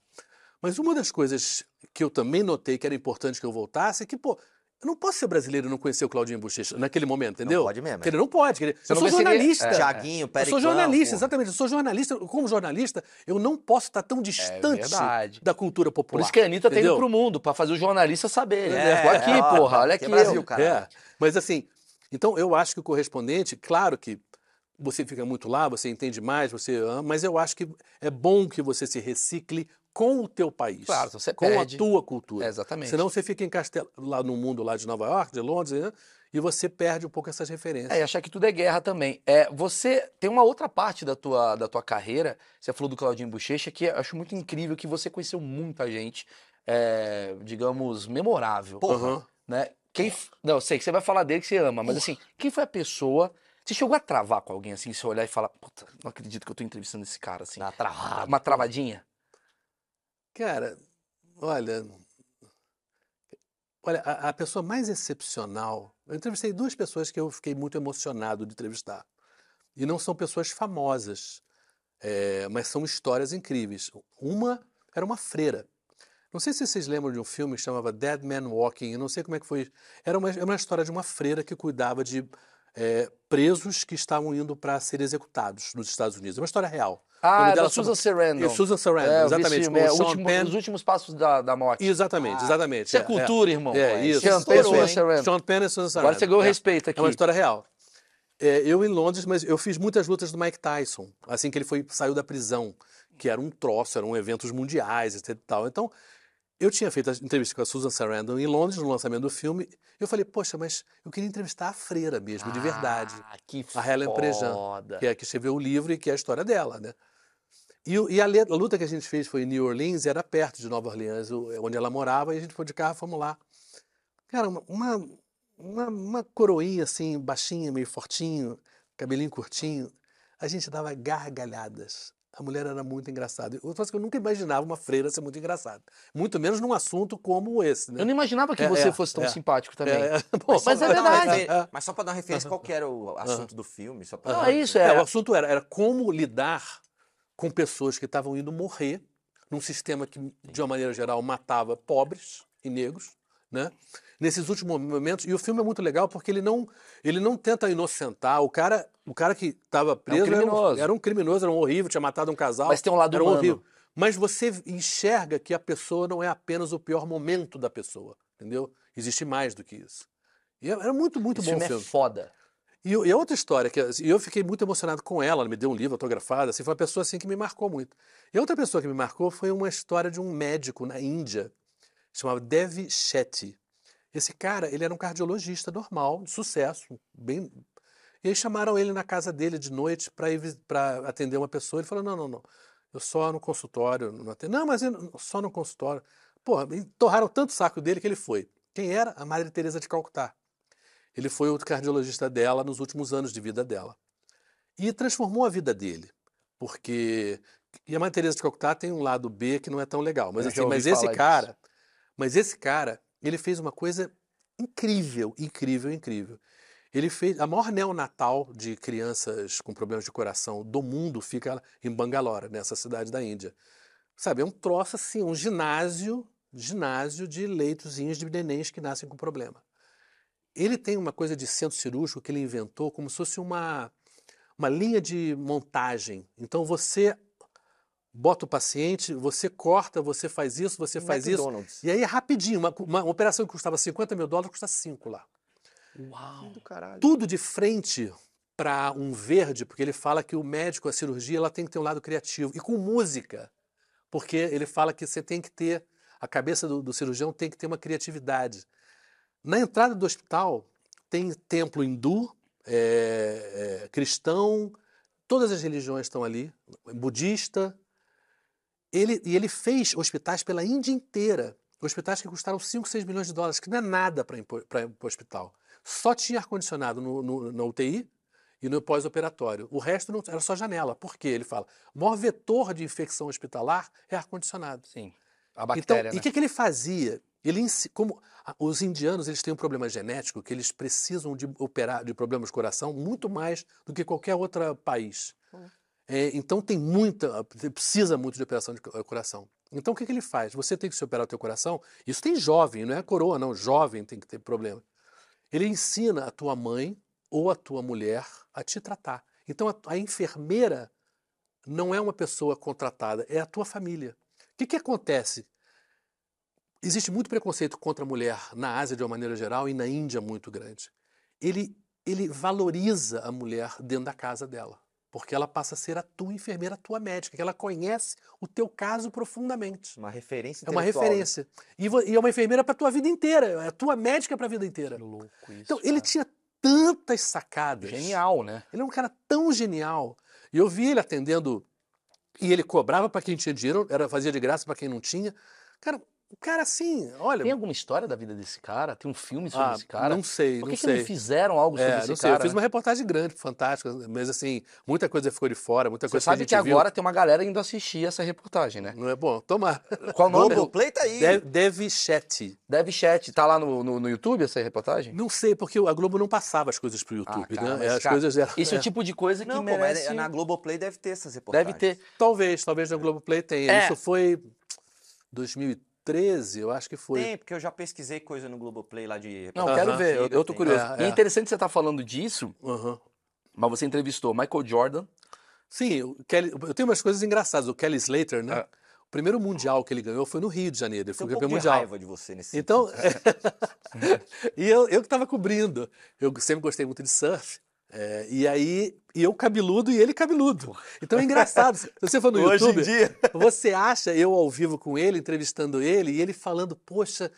Mas uma das coisas que eu também notei que era importante que eu voltasse é que, pô, eu não posso ser brasileiro e não conhecer o Claudinho Bochecha naquele momento, entendeu? pode mesmo, é. Porque ele não pode. Você eu não sou jornalista. é. Tiaguinho, Eu sou jornalista, exatamente. Eu sou jornalista. Como jornalista, eu não posso estar tão distante verdade. da cultura Por popular. isso que a Anitta tem entendeu? ido pro mundo, pra fazer o jornalista saber. É, Tô aqui, é, porra, olha aqui é Brasil, cara. É. Mas assim, então eu acho que o correspondente, claro que você fica muito lá, você entende mais, você ama, mas eu acho que é bom que você se recicle com o teu país. Claro, você com perde. a tua cultura. É, exatamente. Senão você fica encastelado lá no mundo lá de Nova York, de Londres, né? e você perde um pouco essas referências. É, e achar que tudo é guerra também. É, você tem uma outra parte da tua, da tua carreira, você falou do Claudinho Bochecha, que eu acho muito incrível, que você conheceu muita gente, é, digamos, memorável. Aham. Né? Quem. Não, eu sei que você vai falar dele que você ama, mas assim, quem foi a pessoa. Você chegou a travar com alguém assim, você olhar e falar, puta, não acredito que eu tô entrevistando esse cara assim. Na travada. Uma travadinha? Cara, olha. Olha, a, a pessoa mais excepcional. Eu entrevistei duas pessoas que eu fiquei muito emocionado de entrevistar. E não são pessoas famosas, é, mas são histórias incríveis. Uma era uma freira. Não sei se vocês lembram de um filme que chamava Dead Man Walking, eu não sei como é que foi. Era uma, era uma história de uma freira que cuidava de é, presos que estavam indo para ser executados nos Estados Unidos. É uma história real. Ah, nome da Susan Sarandon. E Susan Sarandon, É, exatamente. filme, é, último-. Os últimos passos da, da morte. Exatamente, exatamente. Isso é cultura, irmão. É, isso. Sean Penn, Estourou, Susan? Sarandon. Sean Penn e Susan Sarandon. Agora você ganhou É. respeito aqui. É uma história real. É, eu em Londres, mas eu fiz muitas lutas do Mike Tyson, assim que ele foi saiu da prisão, que era um troço, eram eventos mundiais, e tal. Então, eu tinha feito a entrevista com a Susan Sarandon em Londres, no lançamento do filme. Eu falei, poxa, mas eu queria entrevistar a freira mesmo, de verdade. Ah, que A Helen Prejean, que é a que escreveu o livro e que é a história dela, né? E, e a, a luta que a gente fez foi em New Orleans, era perto de Nova Orleans, o- onde ela morava, e a gente foi de carro, fomos lá. Cara, uma, uma, uma, uma coroinha assim, baixinha, meio fortinho, cabelinho curtinho, a gente dava gargalhadas. A mulher era muito engraçada. Outra coisa que eu nunca imaginava uma freira ser muito engraçada. Muito menos num assunto como esse, né? Eu não imaginava que É, você é, fosse tão é. simpático também. É, é, bom, só mas pra é uma verdade. refer- Mas só pra dar uma referência, qual que era o assunto do filme? Só pra Não, é isso, É, é. o assunto era, era como lidar com pessoas que estavam indo morrer num sistema que, de uma maneira geral, matava pobres e negros, né? Nesses últimos momentos, e o filme é muito legal porque ele não, ele não tenta inocentar. O cara, o cara que estava preso era um, criminoso. era um criminoso, era um horrível, tinha matado um casal. Mas tem um lado era um humano. horrível. Mas você enxerga que a pessoa não é apenas o pior momento da pessoa, entendeu? Existe mais do que isso. E era muito, muito Esse bom filme filme. é foda. E, e a outra história, que assim, eu fiquei muito emocionado com ela, ela me deu um livro autografado, assim, foi uma pessoa assim que me marcou muito. E outra pessoa que me marcou foi uma história de um médico na Índia, chamado Dev Shetty. Esse cara, ele era um cardiologista normal, de sucesso, bem... E aí chamaram ele na casa dele de noite para atender uma pessoa. Ele falou, não, não, não, eu só no consultório. Não, atendo. não mas só no consultório. Pô, torraram tanto saco dele que ele foi. Quem era? A Madre Teresa de Calcutá. Ele foi o cardiologista dela nos últimos anos de vida dela. E transformou a vida dele. Porque. E a Madre Teresa de Calcutá tem um lado B que não é tão legal. Mas, assim, mas esse cara. Mas esse cara, ele fez uma coisa incrível, incrível, incrível. Ele fez. A maior neonatal de crianças com problemas de coração do mundo fica em Bangalore, nessa cidade da Índia. Sabe, é um troço assim, um ginásio, ginásio de leitozinhos de nenéns que nascem com problema. Ele tem uma coisa de centro cirúrgico que ele inventou como se fosse uma, uma linha de montagem. Então você bota o paciente, você corta, você faz isso, você faz isso. McDonald's. E aí, rapidinho, uma, uma operação que custava 50 mil dólares custa 5 lá. Uau. Do caralho. Tudo de frente para um verde, porque ele fala que o médico, a cirurgia, ela tem que ter um lado criativo. E com música, porque ele fala que você tem que ter, a cabeça do, do cirurgião tem que ter uma criatividade. Na entrada do hospital tem templo hindu, é, é, cristão, todas as religiões estão ali, budista. Ele, e ele fez hospitais pela Índia inteira, hospitais que custaram 5, 6 milhões de dólares, que não é nada para o hospital. Só tinha ar-condicionado no, no, na UTI e no pós-operatório. O resto não, era só janela. Por quê? Ele fala, o maior vetor de infecção hospitalar é ar-condicionado. Sim. A Então, bactéria, e né? o que, que ele fazia? Ele, como a- os indianos eles têm um problema genético que eles precisam de operar de problemas de coração muito mais do que qualquer outro país. É, então tem muita, precisa muito de operação de co- coração. Então o que, que ele faz? Você tem que se operar o teu coração. Isso tem jovem, não é coroa, não. Jovem tem que ter problema. Ele ensina a tua mãe ou a tua mulher a te tratar. Então a, a enfermeira não é uma pessoa contratada, é a tua família. O que, que acontece? Existe muito preconceito contra a mulher na Ásia de uma maneira geral e na Índia muito grande. Ele, ele valoriza a mulher dentro da casa dela, porque ela passa a ser a tua enfermeira, a tua médica, que ela conhece o teu caso profundamente. Uma referência É uma né? referência. E, e é uma enfermeira para a tua vida inteira, é a tua médica para a vida inteira. Que louco isso. Então, ele cara. tinha tantas sacadas. Genial, né? Ele é um cara tão genial. E eu vi ele atendendo e ele cobrava para quem tinha dinheiro, era fazia de graça para quem não tinha. Cara, cara, assim, olha. Tem alguma história da vida desse cara? Tem um filme sobre ah, esse cara? Não sei, Por não que, que sei. não fizeram algo sobre É, esse não sei. cara? Eu fiz né? uma reportagem grande, fantástica, mas assim, muita coisa ficou de fora, muita Você coisa sabe que que a gente viu. agora tem uma galera indo assistir essa reportagem, né? Não é bom? Tomar. Qual o nome? Globoplay tá aí. Deve, deve chat. Deve Chat. Tá lá no, no, no YouTube essa reportagem? Não sei, porque a Globo não passava as coisas pro YouTube, Ah, cara, né? mas, As cara, coisas eram. Esse é o é. tipo de coisa que Não, pô, merece... mas na Globoplay deve ter essas reportagens. Deve ter. Talvez, talvez na Globoplay tenha. É. Isso foi 2013, eu acho que foi. Tem, porque eu já pesquisei coisa no Globoplay lá de Não, quero ver. Eu, eu tô curioso. É, E é é. interessante você estar falando disso, Aham. mas você entrevistou Michael Jordan. Sim, o Kelly, eu tenho umas coisas engraçadas. O Kelly Slater, né? É. O primeiro mundial que ele ganhou foi no Rio de Janeiro. Ele foi um campeão mundial. raiva de você nesse Então, e eu, eu que estava cobrindo. Eu sempre gostei muito de surf. É, e aí, e eu cabeludo e ele cabeludo. Então é engraçado. Se você for no Hoje em YouTube, dia. você acha eu ao vivo com ele, entrevistando ele, e ele falando, poxa,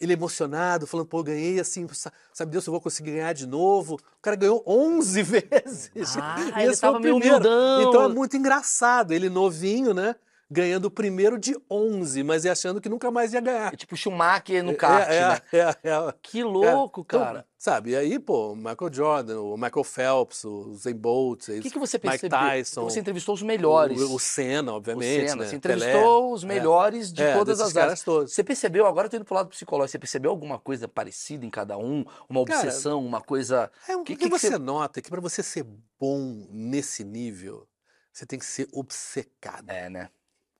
ele emocionado, falando, pô, ganhei assim, sa- sabe Deus se eu vou conseguir ganhar de novo. O cara ganhou 11 vezes. Ah, E ele esse foi o tava meio primeiro. humildão. Então é muito engraçado. Ele novinho, né? Ganhando o primeiro de 11, mas e achando que nunca mais ia ganhar. É tipo Schumacher no kart, é, né? é, é, é. Que louco, Então, cara. sabe, e aí, pô, o Michael Jordan, o Michael Phelps, o Usain Bolt, O que, que você Mike percebeu? Tyson, Você entrevistou os melhores. o, o Senna, O obviamente, Senna. né? Você Pelé. entrevistou os melhores de É, todas as áreas. todos. Você percebeu, agora eu tô indo pro lado psicológico, você percebeu alguma coisa parecida em cada um? Uma Cara, obsessão, uma coisa... É, o Que- que, que que você você- nota é que para você ser bom nesse nível, você tem que ser obcecado. É, né?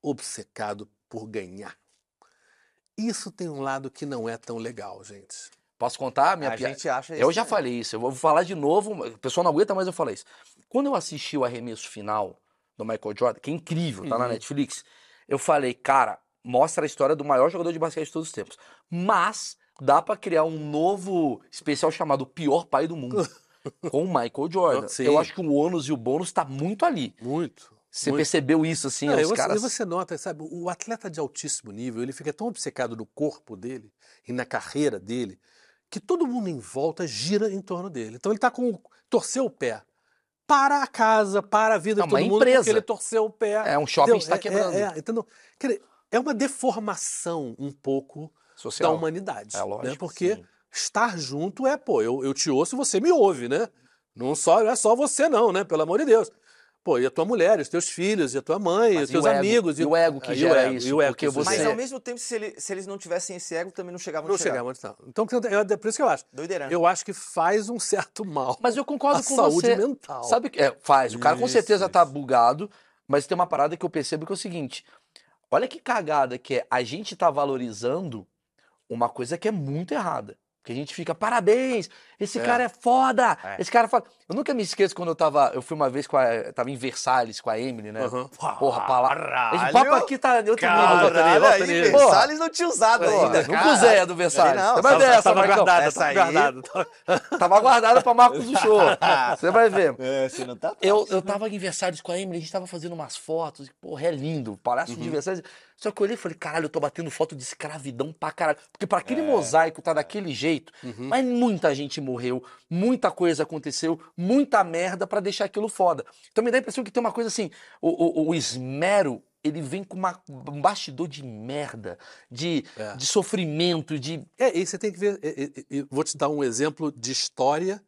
Obcecado por ganhar. Isso tem um lado que não é tão legal, gente. Posso contar a minha A gente acha Eu isso, já né? falei isso, eu vou falar de novo, o pessoal não aguenta, mas eu falei isso. Quando eu assisti o arremesso final do Michael Jordan, que é incrível, tá na Uhum. Netflix, eu falei, cara, mostra a história do maior jogador de basquete de todos os tempos. Mas dá pra criar um novo especial chamado Pior Pai do Mundo. com o Michael Jordan. Sim. Eu acho que o ônus e o bônus tá muito ali. Muito. Você muito. percebeu isso, assim, Não, e os você, caras... e você nota, sabe, o atleta de altíssimo nível, ele fica tão obcecado no corpo dele e na carreira dele, que todo mundo em volta gira em torno dele. Então ele tá com. o- torceu o pé. Para a casa, para a vida Não, de todo uma mundo, empresa. porque ele torceu o pé. É, um shopping Entendeu? está É- quebrando. É, é, entendeu? Quer dizer, é uma deformação um pouco Social. da humanidade. É lógico, né? Porque sim. estar junto é, pô, eu, eu te ouço, você me ouve, né? Não, só, não é só você, não, né? Pelo amor de Deus. Pô, e a tua mulher, os teus filhos, e a tua mãe, e Mas os e teus ego? amigos. E o ego que e o gera ego, isso, e o ego porque que isso você- Mas ao mesmo tempo, se, ele- se eles não tivessem esse ego, também não chegavam Não onde chegavam. chegava onde está. Então, é por isso que eu acho. Doideira. Eu acho que faz um certo mal Mas eu concordo com saúde você. mental. Sabe o que é, faz? O cara com Isso, certeza tá isso. bugado, mas tem uma parada que eu percebo que é o seguinte: olha que cagada que é a gente tá valorizando uma coisa que é muito errada. Que a gente fica, parabéns, esse É. cara é foda, É. esse cara fala. Eu nunca me esqueço quando eu tava, eu fui uma vez com a, tava em Versalhes com a Emily, né? Aham. Porra, palavra. Esse Caralho! papo aqui tá outro Caralho, nível. Caralho, volta aí, nele. Versalhes não tinha usado ainda, usei a do Versalhes. Não, vai tava- ver essa, tava Marcão. guardada, Essa tava aí- guardada. Tava guardada pra Marcos do Show. Você vai ver. É, você não tá Eu, eu tava em Versalhes com a Emily, a gente tava fazendo umas fotos, e, porra, é lindo, o Palácio Uhum. de Versalhes. Só que eu olhei e falei, caralho, eu tô batendo foto de escravidão pra caralho. Porque pra É. aquele mosaico tá daquele jeito, Uhum. mas muita gente morreu, muita coisa aconteceu, muita merda pra deixar aquilo foda. Então me dá a impressão que tem uma coisa assim, o, o, o esmero, ele vem com uma- um bastidor de merda, de, É. de sofrimento, de... É, e você tem que ver. e- e vou te dar um exemplo de história,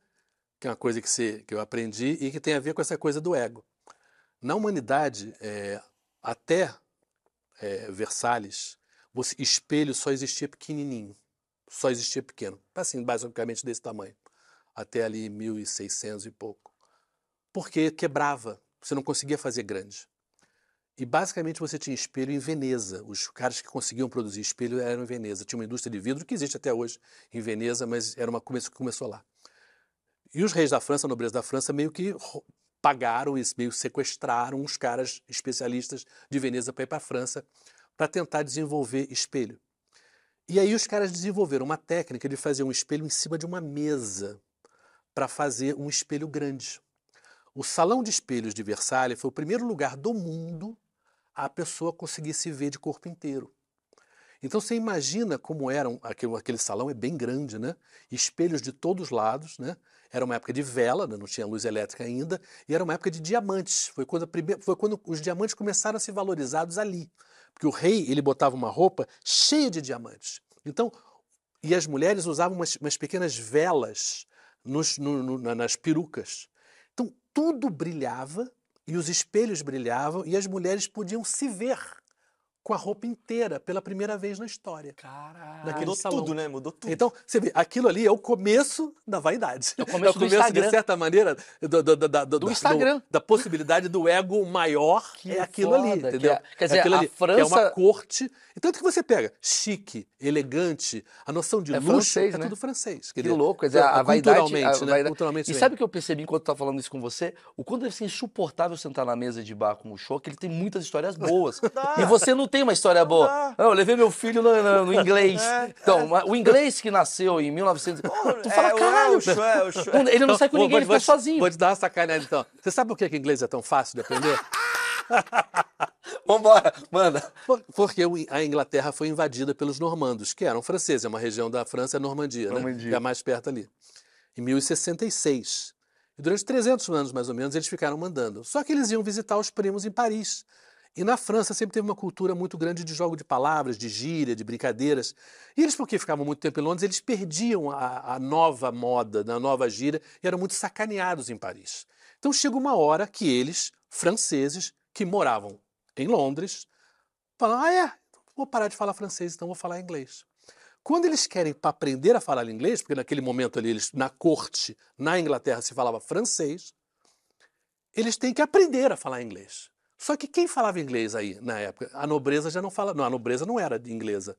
que é uma coisa que, você, que eu aprendi e que tem a ver com essa coisa do ego. Na humanidade, é, até é, Versalhes, você, espelho só existia pequenininho. Só existia pequeno. Assim, basicamente desse tamanho. Até ali 1600 e pouco. Porque quebrava. Você não conseguia fazer grande. E basicamente você tinha espelho em Veneza. Os caras que conseguiam produzir espelho eram em Veneza. Tinha uma indústria de vidro que existe até hoje em Veneza, mas era uma começo que começou lá. E os reis da França, a nobreza da França, meio que pagaram e meio sequestraram os caras especialistas de Veneza para ir para a França para tentar desenvolver espelho. E aí os caras desenvolveram uma técnica de fazer um espelho em cima de uma mesa para fazer um espelho grande. O Salão de Espelhos de Versalhes foi o primeiro lugar do mundo a pessoa conseguir se ver de corpo inteiro. Então você imagina como era aquele, aquele salão, é bem grande, né? Espelhos de todos os lados, né? Era uma época de vela, né? não tinha luz elétrica ainda, e era uma época de diamantes. Foi quando, foi quando os diamantes começaram a ser valorizados ali. Porque o rei, ele botava uma roupa cheia de diamantes. Então, e as mulheres usavam umas, umas pequenas velas nos- no- no- na- nas perucas. Então, tudo brilhava e os espelhos brilhavam e as mulheres podiam se ver com a roupa inteira pela primeira vez na história. Caralho. Mudou salão. tudo, né? Mudou tudo. Então, você vê, aquilo ali é o começo da vaidade. É o começo do de Instagram. certa maneira, do, do- do- do- do- Instagram. da possibilidade do ego maior Que é aquilo ali, foda, que entendeu? é- quer dizer, aquilo a ali, que é uma França- corte. E tanto que você pega chique, elegante, a noção de É luxo francês, é né? tudo francês. Que louco, quer dizer, a, a vaidade, culturalmente, a né? vaidade- Culturalmente E sabe o que eu percebi enquanto eu tava falando isso com você? O quanto deve ser insuportável sentar na mesa de bar com o show, que ele tem muitas histórias boas. e você não tem uma história boa. dá. Não, eu levei meu filho no, no- no inglês. É. Então, o inglês que nasceu em 1900. tu fala, é, caralho, o show, é, o show. não, ele não sai com Vou- ninguém, ele vou- fica vou- sozinho. Vou te dar uma sacanagem então. Você sabe por que que inglês é tão fácil de aprender? Vambora, manda. Por- Porque a Inglaterra foi invadida pelos normandos, que eram franceses, é uma região da França, é Normandia, né? Normandia. Que é a mais perto ali. Em 1066. E durante 300 anos, mais ou menos, eles ficaram mandando. Só que eles iam visitar os primos em Paris. E na França sempre teve uma cultura muito grande de jogo de palavras, de gíria, de brincadeiras. E eles, porque ficavam muito tempo em Londres, eles perdiam a, a nova moda, a nova gíria, e eram muito sacaneados em Paris. Então chega uma hora que eles, franceses, que moravam em Londres, falam: ah, é, vou parar de falar francês, então vou falar inglês. Quando eles querem aprender a falar inglês, porque naquele momento ali, eles, na corte, na Inglaterra, se falava francês, eles têm que aprender a falar inglês. Só que quem falava inglês aí na época? A nobreza já não fala. Não, a nobreza não era de inglesa.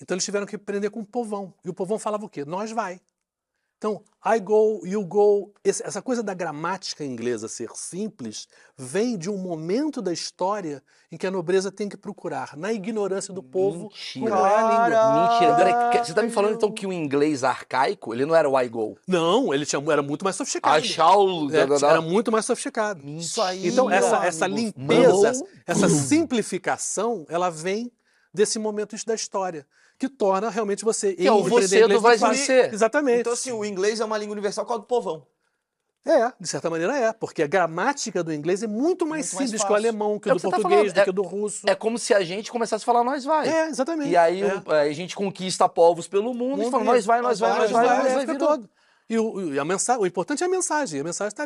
Então eles tiveram que aprender com o povão. E o povão falava o quê? Nós vai. Então, I go, you go. Essa coisa da gramática inglesa ser simples vem de um momento da história em que a nobreza tem que procurar, na ignorância do povo, Mentira. como é a língua. Mentira. Peraí, você tá me falando então que o inglês arcaico, ele não era o I go? Não, ele tinha, era muito mais sofisticado. I shall... É, era muito mais sofisticado. Isso aí. Então, essa, essa limpeza, Mano. essa simplificação, ela vem desse momento da história, que torna realmente você Que é o você do vai ser. Exatamente. Então, assim, o inglês é uma língua universal por causa do povão. É, de certa maneira é, porque a gramática do inglês é muito mais Muito mais simples que o alemão, que É o do tá português, falando, do é- que o do russo. É como se a gente começasse a falar nós vai. É, exatamente. E aí é. o- a gente conquista povos pelo mundo e Mundo fala, e- nós vai, nós vai, nós vai, nós é, vai, virou. todo. E, o, importante é a mensagem, a mensagem está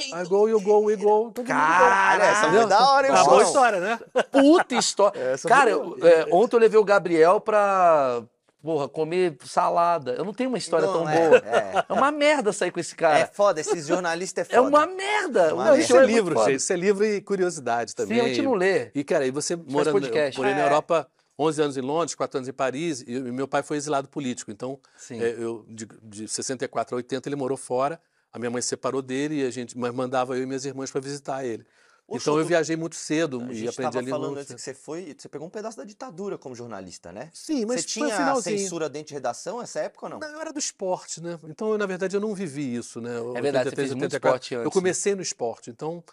ali. I go, you go, we go. Cara, essa foi da hora, hein, É uma boa João? história, né? Puta história. Essa Cara, foi eu- é, ontem eu levei o Gabriel pra, porra, comer salada. Eu não tenho uma história Não, tão é, boa. é. É uma merda sair com esse É cara. foda, esses jornalistas é É, foda. uma merda. Uma Não, merda. Isso é muito livro, gente. Isso é livro e curiosidade Sim, também. a gente não lê. E, cara, e você morando. podcast. Eu morei na É. Europa 11 anos em Londres, 4 anos em Paris, e, e meu pai foi exilado político. Então, Sim. é, eu, de, de 64 a 80, ele morou fora. A minha mãe se separou dele e a gente mas mandava eu e minhas irmãs para visitar ele. Então eu viajei muito cedo A e aprendi a língua. falando antes que você foi, você pegou um pedaço da ditadura como jornalista, né? Sim, mas você tinha censura dentro de redação nessa época ou não? Não, eu era do esporte, né? Então, eu, na verdade, eu não vivi isso, né? É verdade, você fez muito esporte antes, Eu comecei no esporte, então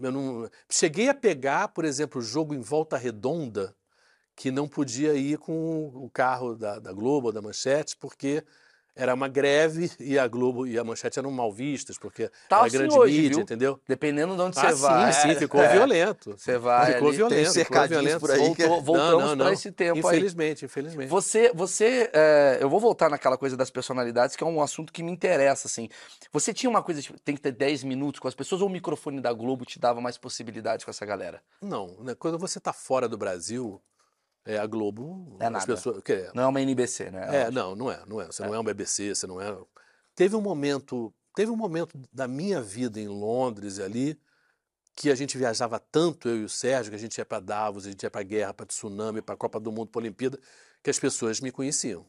eu não cheguei a pegar, por exemplo, o jogo em volta redonda, que não podia ir com o carro da, da Globo ou da Manchete, porque era uma greve e a Globo e a Manchete eram mal vistas, porque Tá era assim grande hoje, mídia, viu? entendeu? Dependendo de onde Ah, você vai. sim, sim, ficou É. violento. Você vai ficou ali, violento, tem ficou violento. por aí que- é voltamos não, não, pra não. esse tempo aí. Infelizmente, infelizmente. Você, você, é, eu vou voltar naquela coisa das personalidades, que é um assunto que me interessa, assim. Você tinha uma coisa, tipo, tem que ter 10 minutos com as pessoas, ou o microfone da Globo te dava mais possibilidades com essa galera? Não, né? quando você está fora do Brasil, é, a Globo. É nada. Pessoas, que, Não é uma NBC, né? é, não, não é, não é. Você não é um BBC, você não é. Teve um momento, teve um momento da minha vida em Londres e ali que a gente viajava tanto, eu e o Sérgio, que a gente ia para Davos, a gente ia para guerra, para tsunami, para Copa do Mundo, para Olimpíada, que as pessoas me conheciam.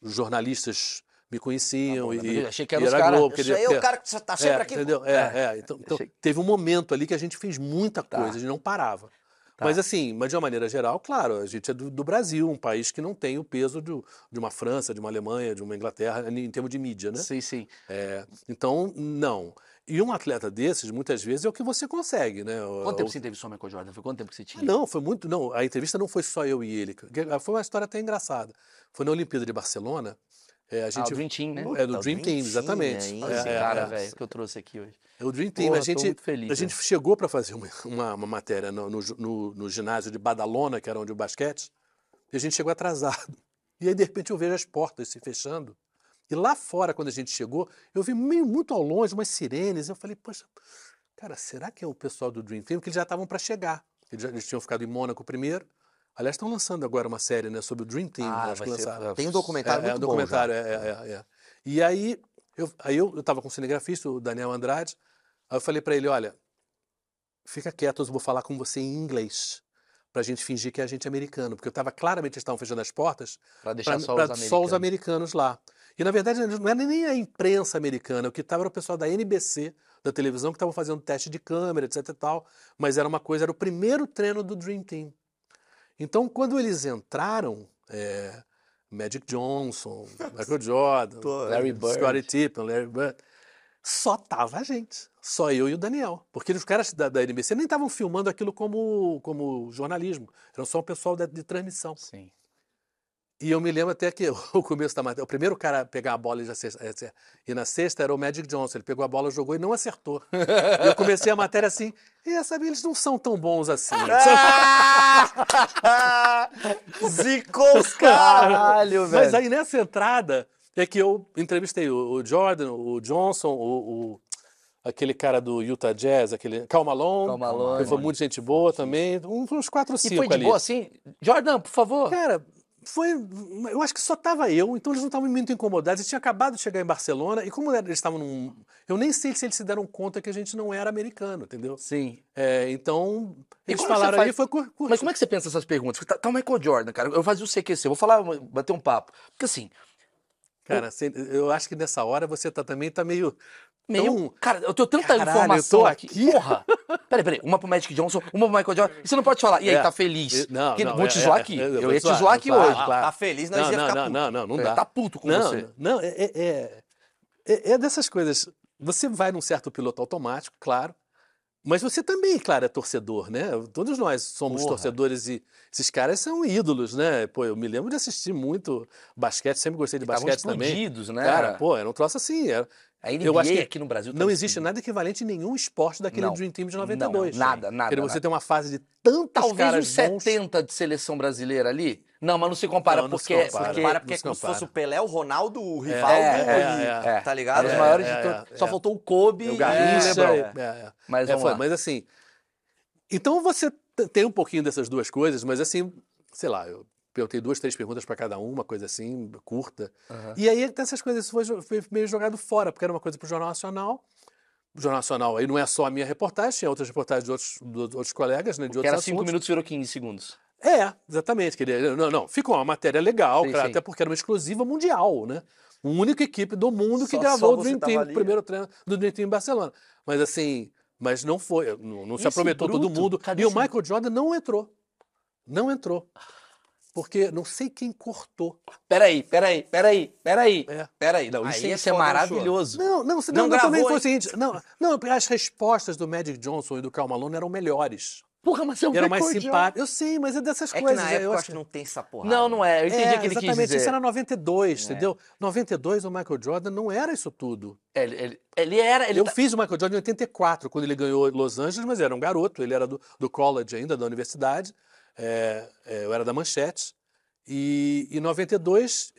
Os jornalistas me conheciam bom, e, achei que e era os era cara- Globo. Isso aí é o cara que você tá sempre é, aqui. Entendeu? É, é. Então, então Achei- teve um momento ali que a gente fez muita Tá. coisa, a gente não parava. Tá. Mas assim, mas de uma maneira geral, claro, a gente é do, do Brasil, um país que não tem o peso do- de uma França, de uma Alemanha, de uma Inglaterra, em termos de mídia, né? Sim, sim. É, então, não. E um atleta desses, muitas vezes, é o que você consegue, né? O- Quanto tempo o- você entrevistou o Michael Jordan? Foi quanto tempo que você tinha? Ah, Não, foi muito. Não, a entrevista não foi só eu e ele. Foi uma história até engraçada. Foi na Olimpíada de Barcelona. É, a Ah, gente, o Dream Team, né? É do o Dream Dream Team, Team, exatamente. Olha esse É, é, cara, é. velho, que eu trouxe aqui hoje. É o Dream Team. Porra, a gente, muito feliz, a gente chegou para fazer uma, uma, uma matéria no, no, no- no ginásio de Badalona, que era onde o basquete, e a gente chegou atrasado. E aí, de repente, eu vejo as portas se fechando. E lá fora, quando a gente chegou, eu vi meio muito ao longe umas sirenes. Eu falei, poxa, cara, será que é o pessoal do Dream Team? Porque eles já estavam para chegar. Eles, já, eles tinham ficado em Mônaco primeiro. Aliás, estão lançando agora uma série né, sobre o Dream Team. Ah, acho que lançaram. Tem um documentário É, é, muito um bom já. documentário, é, é, é, é. E aí, eu, aí eu, eu tava com o cinegrafista, o Daniel Andrade, aí eu falei para ele, olha, fica quieto, eu vou falar com você em inglês, pra gente fingir que é a gente americano, porque eu tava claramente, eles estavam fechando as portas, Pra deixar pra- só, pra os americanos. só os americanos lá. E na verdade não era nem a imprensa americana, o que estava era o pessoal da NBC, da televisão, que estavam fazendo teste de câmera, etc e tal, mas era uma coisa, era o primeiro treino do Dream Team. Então, quando eles entraram, é, Magic Johnson, Michael Jordan, Larry Bird. Scottie Pippen, Larry Bird, só tava a gente, só eu e o Daniel, porque os caras da, da NBC nem estavam filmando aquilo como, como jornalismo, eram só o pessoal da- de transmissão. Sim. E eu me lembro até que o começo da matéria, o primeiro cara a pegar a bola e, já cesta, e na sexta era o Magic Johnson. Ele pegou a bola, jogou e não acertou. e eu comecei a matéria assim, e sabe, eles não são tão bons assim. Zicou os! Caralho, velho. Mas aí nessa entrada é que eu entrevistei o, Jordan, o Johnson, o, o- aquele cara do Utah Jazz, aquele Cal Malone. Cal Malone. que foi muito gente boa também. Uns quatro ou E cinco foi de ali. boa assim? Jordan, por favor. Cara, foi. Eu acho que só tava eu, então eles não estavam muito incomodados. Eles tinham acabado de chegar em Barcelona e como eles estavam num. Eu nem sei se eles se deram conta que a gente não era americano, entendeu? Sim. É, então, eles como falaram faz- foi cur, cur- Mas como é que você pensa essas perguntas? Tá, tá o Michael Jordan, cara. Eu fazia o CQC, eu vou falar, bater um papo. Porque assim, Cara, eu acho que nessa hora você tá, também tá meio. Meio. tão- Cara, eu tenho tanta Caralho, informação eu tô aqui. aqui. Porra! Peraí, peraí. Uma pro Magic Johnson, uma pro Michael Jordan. E você não pode falar. E aí, É. tá feliz? Não, Porque não, vou é, te é, zoar é, aqui. é, eu eu vou ia te zoar, zoar aqui hoje. Claro. Tá feliz, nós Não, ia não, ficar não, puto. não, não, não dá. Tá puto com não, você. Não, é, é, é- dessas coisas. Você vai num certo piloto automático, claro. Mas você também, claro, é torcedor, né? Todos nós somos Porra. torcedores e esses caras são ídolos, né? Pô, eu me lembro de assistir muito basquete, sempre gostei de Estavam basquete também. explodidos, né? Cara, pô, era um troço assim. era- a NBA eu acho que aqui no Brasil tá não existe explodindo. nada equivalente em nenhum esporte daquele Não. Dream Team de Não, 92. nada, nada, Porque você tem uma fase de tantos Talvez caras uns bons. 70 de seleção brasileira ali. Não, mas não se compara, Não, não se porque. compara. porque Para porque não é como se compara. fosse o Pelé, o Ronaldo, o rival é, é, e- é. Tá ligado? Era os É, maiores de é, todos. é, Só é. faltou o Kobe O Garrincha. LeBron. é, é. Mas É, foi, mas assim. Então você tem um pouquinho dessas duas coisas, mas assim, sei lá, eu perguntei duas, três perguntas para cada um, uma coisa assim, curta. Aham. E aí dessas coisas isso foi, foi meio jogado fora, porque era uma coisa para o Jornal Nacional. O Jornal Nacional aí não é só a minha reportagem, tinha outras reportagens de outros, de outros colegas, né, de Que outros era 5 assuntos. minutos virou 15 segundos. É, exatamente. Que ele, não, não, ficou uma matéria legal, Sim, cara, sim. até porque era uma exclusiva mundial, né? A única equipe do mundo que Só- gravou só o Dream Team, o primeiro treino do Dream Team em Barcelona. Mas assim, mas não foi, não, não se Esse aproveitou todo mundo. E o Michael Jordan não entrou. Não entrou. Porque não sei quem cortou. Peraí, peraí, peraí, peraí. É. Peraí, não, Aí isso, é isso é foda, maravilhoso. Não, não, Não não, não, também gravou, foi o seguinte. Não, não, porque as respostas do Magic Johnson e do Cal Malone eram melhores. Porra, mas é um E eram mais simpáticos. Eu sei, mas é dessas É que coisas. na é, época eu acho que que- não tem essa porrada. Não, não é. Eu entendi é, que ele quis exatamente, dizer. isso era 92, É. entendeu? 92 o Michael Jordan não era isso tudo. Ele, ele, ele era. Ele eu tá- fiz o Michael Jordan em 84, quando ele ganhou Los Angeles, mas era um garoto, ele era do, do college ainda, da universidade, é, é, eu era da Manchete, e em 92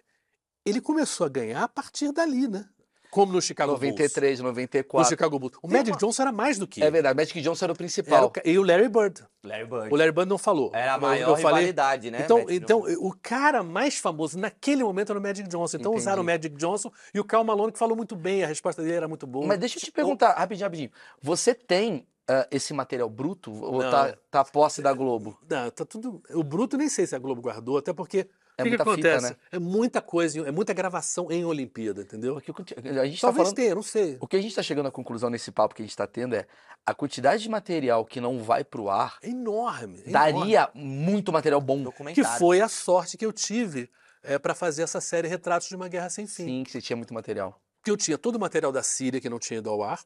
ele começou a ganhar a partir dali, né? Como no Chicago Bulls. 93, No 94. Chicago Bulls. O Magic uma- Johnson era mais do que É verdade, Magic Johnson era o Era principal. o ca- e o Larry Bird. Larry Bird. O Larry Bird não falou. Era a maior rivalidade, né? Então, Magic então Johnson? o cara mais famoso naquele momento era o Magic Johnson. Então Entendi. usaram o Magic Johnson e o Cal Malone que falou muito bem, a resposta dele era muito boa. Mas deixa eu te perguntar, rapidinho, rapidinho. Você tem ah, esse material bruto ou Não. tá, tá a posse da Globo? Não, tá tudo. O bruto nem sei se a Globo guardou, até porque. É o que, que muita fita, acontece? né? É muita coisa, é muita gravação em Olimpíada, entendeu? Porque o que a gente tá Talvez falando. tenha, não sei. O que a gente tá chegando à conclusão nesse papo que a gente tá tendo é a quantidade de material que não vai pro ar É enorme. é enorme. daria muito material bom. Que foi a sorte que eu tive é, para fazer essa série Retratos de uma Guerra Sem Fim. Sim, que você tinha muito material. Porque eu tinha todo o material da Síria que não tinha ido ao ar.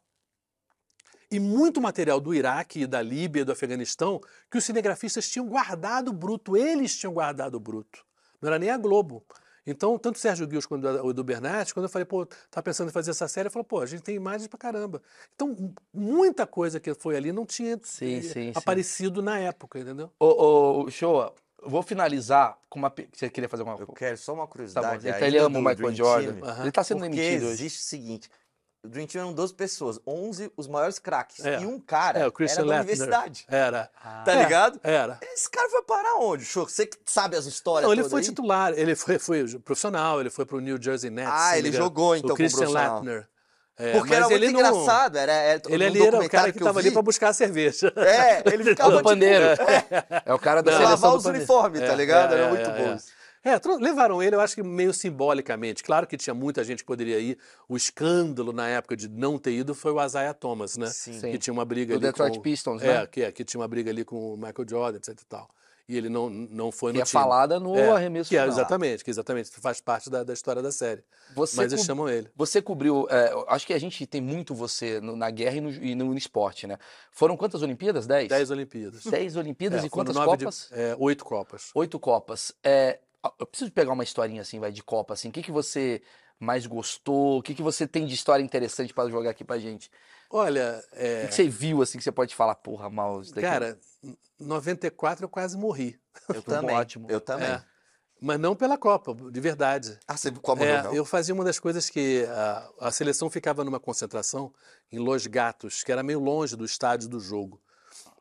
E muito material do Iraque, da Líbia, do Afeganistão, que os cinegrafistas tinham guardado bruto, eles tinham guardado bruto. Não era nem a Globo. Então, tanto o Sérgio Guios quanto o Edu Bernat, quando eu falei, pô, tá pensando em fazer essa série, ele falou, pô, a gente tem imagens pra caramba. Então, muita coisa que foi ali não tinha Sim, eh, sim, sim. aparecido na época, entendeu? Ô, ô, Showa, eu vou finalizar com uma. Você queria fazer uma Eu quero só uma Tá bom. curiosidade. Ele, ama o Michael Jordan. Aham. Ele tá sendo Porque demitido hoje. existe o seguinte: o Dream Team eram 12 pessoas, 11 os maiores craques. É. E um cara É, o era da universidade. Era. Tá É, ligado? Era. Esse cara foi parar onde, Show? Você que sabe as histórias Não, ele foi aí? titular, ele foi, foi profissional, ele foi pro New Jersey Nets. Ah, se ele não jogou, então, O Christian. Lettner. É, Porque era muito ele não- engraçado. Era, era, Ele num ali era o cara que, eu tava ali pra buscar a cerveja. É, ele ficava do tipo, pandeiro. É o cara da pra seleção lavar do os uniformes, tá É, ligado? é, Era é, muito é, bom. É. É, levaram ele, eu acho que meio simbolicamente. Claro que tinha muita gente que poderia ir. O escândalo na época de não ter ido foi o Isaiah Thomas, né? Sim. Que tinha uma briga Do ali Detroit com... Pistons, É, né? que, é, que tinha uma briga ali com o Michael Jordan, etc e tal. E ele não, não foi Que no é time. falada no É, arremesso Que é, final. exatamente, que exatamente faz parte da, da história da série. Você, Mas eles chamam ele. você cobriu. é, acho que a gente tem muito você no- na guerra e no, e no esporte, né? Foram quantas Olimpíadas? Dez? Dez Olimpíadas. Dez Olimpíadas É, e quantas de- Copas? é, oito Copas. Oito Copas. É, eu preciso pegar uma historinha assim, vai, de Copa, assim. O que, que você mais gostou? O que, que você tem de história interessante para jogar aqui pra gente? Olha, O é, que, que você viu, assim, que você pode falar, porra, mal, isso daqui. cara, em 94 eu quase morri. Eu também. ótimo. Eu também. É. Mas não pela Copa, de verdade. Ah, você como É, não? eu fazia uma das coisas que a, a seleção ficava numa concentração em Los Gatos, que era meio longe do estádio do jogo.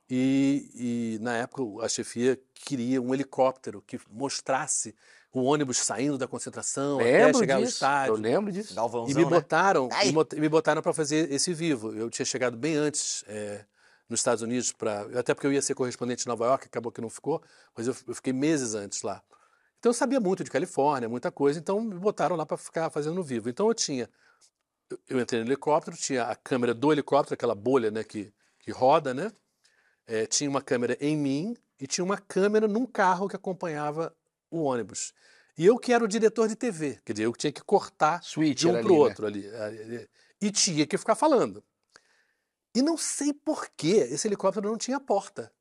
E, e, na época a chefia queria um helicóptero que mostrasse o ônibus saindo da concentração até Lembro chegar ao disso. estádio. Eu lembro disso. Galvãozão, E me né? botaram, Ai. me bot- me botaram para fazer esse vivo. Eu tinha chegado bem antes é, nos Estados Unidos para, até porque eu ia ser correspondente em Nova York, acabou que não ficou, mas eu, eu fiquei meses antes lá. Então eu sabia muito de Califórnia, muita coisa, então me botaram lá para ficar fazendo no vivo. Então eu tinha, eu, eu entrei no helicóptero, tinha a câmera do helicóptero, aquela bolha, né, que que roda, né? É, tinha uma câmera em mim e tinha uma câmera num carro que acompanhava o ônibus. E eu que era o diretor de TV, quer dizer, eu que tinha que cortar Switch de um para o né? outro ali. eh, E tinha que ficar falando. E não sei por que esse helicóptero não tinha porta.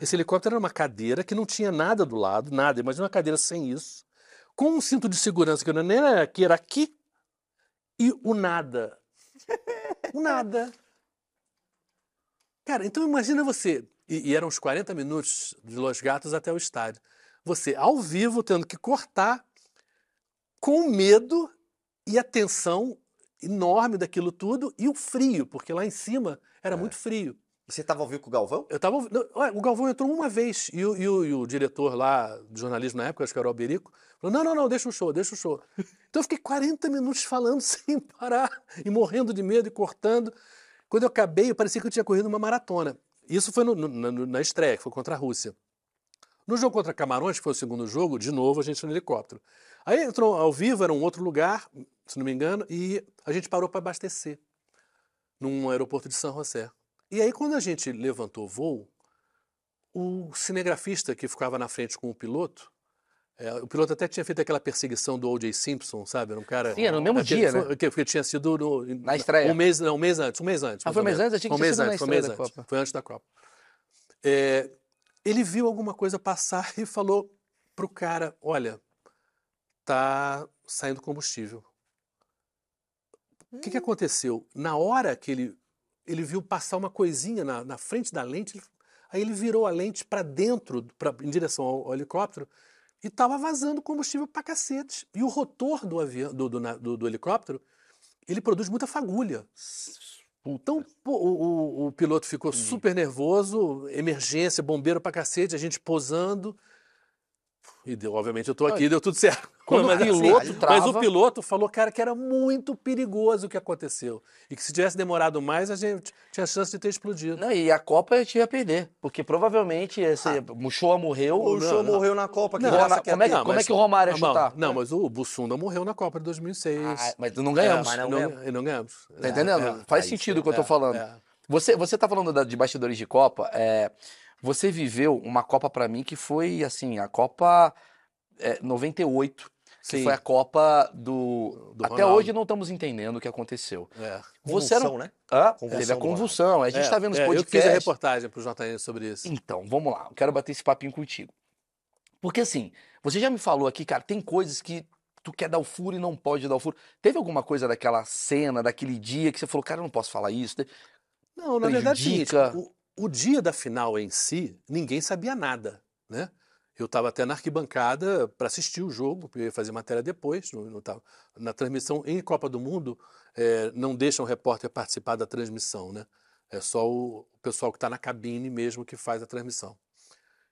Esse helicóptero era uma cadeira que não tinha nada do lado, nada. Imagina uma cadeira sem isso, com um cinto de segurança que não era aqui, era aqui, e o nada. O nada. Cara, então imagina você, e, e eram uns 40 minutos de Los Gatos até o estádio. Você, ao vivo, tendo que cortar com medo e a tensão enorme daquilo tudo e o frio, porque lá em cima era muito frio. E você tava ao vivo com o Galvão? Eu tava, ouvi- não, olha, o Galvão entrou uma vez e o, e o- e o diretor lá de jornalismo na época, acho que era o Alberico, falou: não, não, não, deixa o show, deixa o show. Então eu fiquei 40 minutos falando sem parar e morrendo de medo e cortando. Quando eu acabei, parecia que eu tinha corrido uma maratona. Isso foi no- no- na estreia, que foi contra a Rússia. No jogo contra Camarões, que foi o segundo jogo, de novo a gente no helicóptero. Aí entrou ao vivo, era um outro lugar, se não me engano, e a gente parou para abastecer num aeroporto de São José. E aí, quando a gente levantou o voo, o cinegrafista que ficava na frente com o piloto, é, o piloto até tinha feito aquela perseguição do O.J. Simpson, sabe? Era um cara. Sim, era no mesmo aquele- dia, né? Que, que tinha sido no- Na estreia. Um mês, não, um mês antes, um mês antes. Ah, foi um mês antes? Foi um tinha mês antes, foi um mês da antes. Copa. Foi antes da Copa. É, ele viu alguma coisa passar e falou pro cara: olha, tá saindo combustível. O que, que aconteceu? Na hora que ele, ele viu passar uma coisinha na, na frente da lente, aí ele virou a lente para dentro, pra, em direção ao, ao helicóptero, e estava vazando combustível pra cacete. E o rotor do, avião, do, do, do- helicóptero, ele produz muita fagulha. Então o, o- o piloto ficou super nervoso, emergência, bombeiro pra cacete, a gente posando. E deu, obviamente eu tô aqui, deu tudo certo. Quando o Mas, assim, piloto mas trava- o piloto falou, cara, que era muito perigoso o que aconteceu. E que se tivesse demorado mais, a gente tinha chance de ter explodido. Não, e a Copa eu tinha a perder. Porque provavelmente esse, o Shoa morreu. O não. morreu na Copa. Que Não, que como é ia. Não, como é mas- que o Romário ia não, chutar? Não, mas o Bussunda morreu na Copa de 2006. Ah, mas não ganhamos. mas não E não, ganhamos. e não ganhamos. Tá entendendo? Faz aí sentido o que eu tô falando. É. Você, você tá falando da- de bastidores de Copa, é, você viveu uma Copa pra mim que foi, assim, a Copa é, 98. que Sim. foi a Copa do. Do Até hoje não estamos entendendo o que aconteceu. É. Você era. Convulsão, né? Hã? Convulsão Teve a convulsão. A gente É, tá vendo os é, Eu fiz a podcasts. reportagem pro JN sobre isso. Então, vamos lá. Eu quero bater esse papinho contigo. Porque assim, você já me falou aqui, cara, tem coisas que tu quer dar o furo e não pode dar o furo. Teve alguma coisa daquela cena, daquele dia que você falou, cara, eu não posso falar isso? Não, na verdade, é o prejudica. O, dia da final em si, ninguém sabia nada, né? Eu estava até na arquibancada para assistir o jogo, porque eu ia fazer matéria depois. não- não tava- na transmissão em Copa do Mundo, eh, não deixam o repórter participar da transmissão, né? É só o, o pessoal que está na cabine mesmo que faz a transmissão.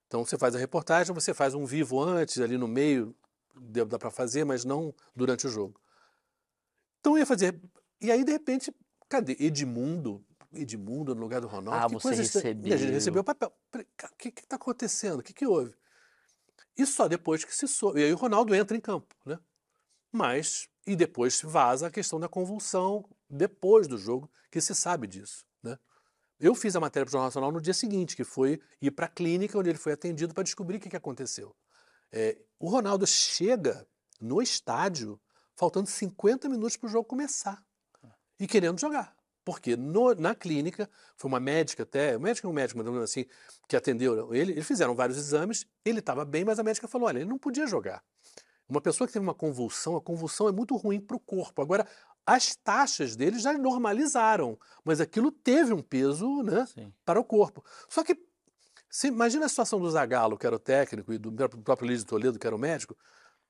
Então você faz a reportagem, você faz um vivo antes, ali no meio, dá para fazer, mas não durante o jogo. Então eu ia fazer. E aí, de repente, cadê? Edmundo. Edmundo no lugar do Ronaldo. Ah, que você. E a gente recebeu. recebeu o papel. Falei, "Cara, O que está acontecendo? O que, que houve? E só depois que se soube. E aí o Ronaldo entra em campo, né? Mas, e depois vaza a questão da convulsão depois do jogo, que se sabe disso, né? Eu fiz a matéria para o Jornal Nacional no dia seguinte, que foi ir para a clínica onde ele foi atendido para descobrir o que, que aconteceu. É, o Ronaldo chega no estádio faltando 50 minutos para o jogo começar e querendo jogar. Porque no- na clínica, foi uma médica até, médica é um médico, mas assim, que atendeu ele, eles fizeram vários exames, ele estava bem, mas a médica falou, olha, ele não podia jogar. Uma pessoa que teve uma convulsão, a convulsão é muito ruim para o corpo. Agora, as taxas dele já normalizaram, mas aquilo teve um peso né, Sim. para o corpo. Só que, se, imagina a situação do Zagallo, que era o técnico, e do próprio Lídio Toledo, que era o médico,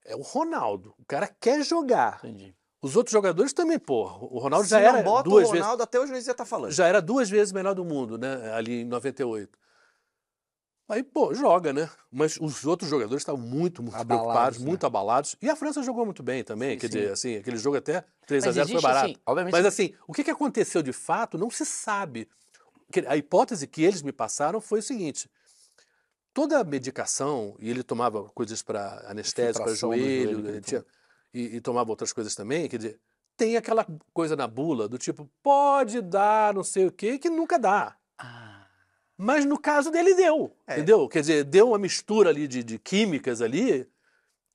é o Ronaldo. O cara quer jogar. Entendi. Os outros jogadores também, pô. O Ronaldo Se já não era bota duas o vezes Ronaldo, até hoje nós ia estar falando. já era duas vezes melhor do mundo, né? Ali em 98. Aí, pô, joga, né? Mas os outros jogadores estavam muito, muito Abalados, preocupados, né? muito abalados. E a França jogou muito bem também. Sim, quer sim. dizer, assim, aquele jogo até 3 a Mas 0 foi barato. assim, obviamente. Mas assim, o que que aconteceu de fato não se sabe. A hipótese que eles me passaram foi o seguinte: toda a medicação, e ele tomava coisas para anestésico, para joelho, joelho tinha- e, e tomava outras coisas também, quer dizer, tem aquela coisa na bula do tipo, pode dar não sei o quê, que nunca dá. Ah, Mas no caso dele deu, É. entendeu? Quer dizer, deu uma mistura ali de, de químicas ali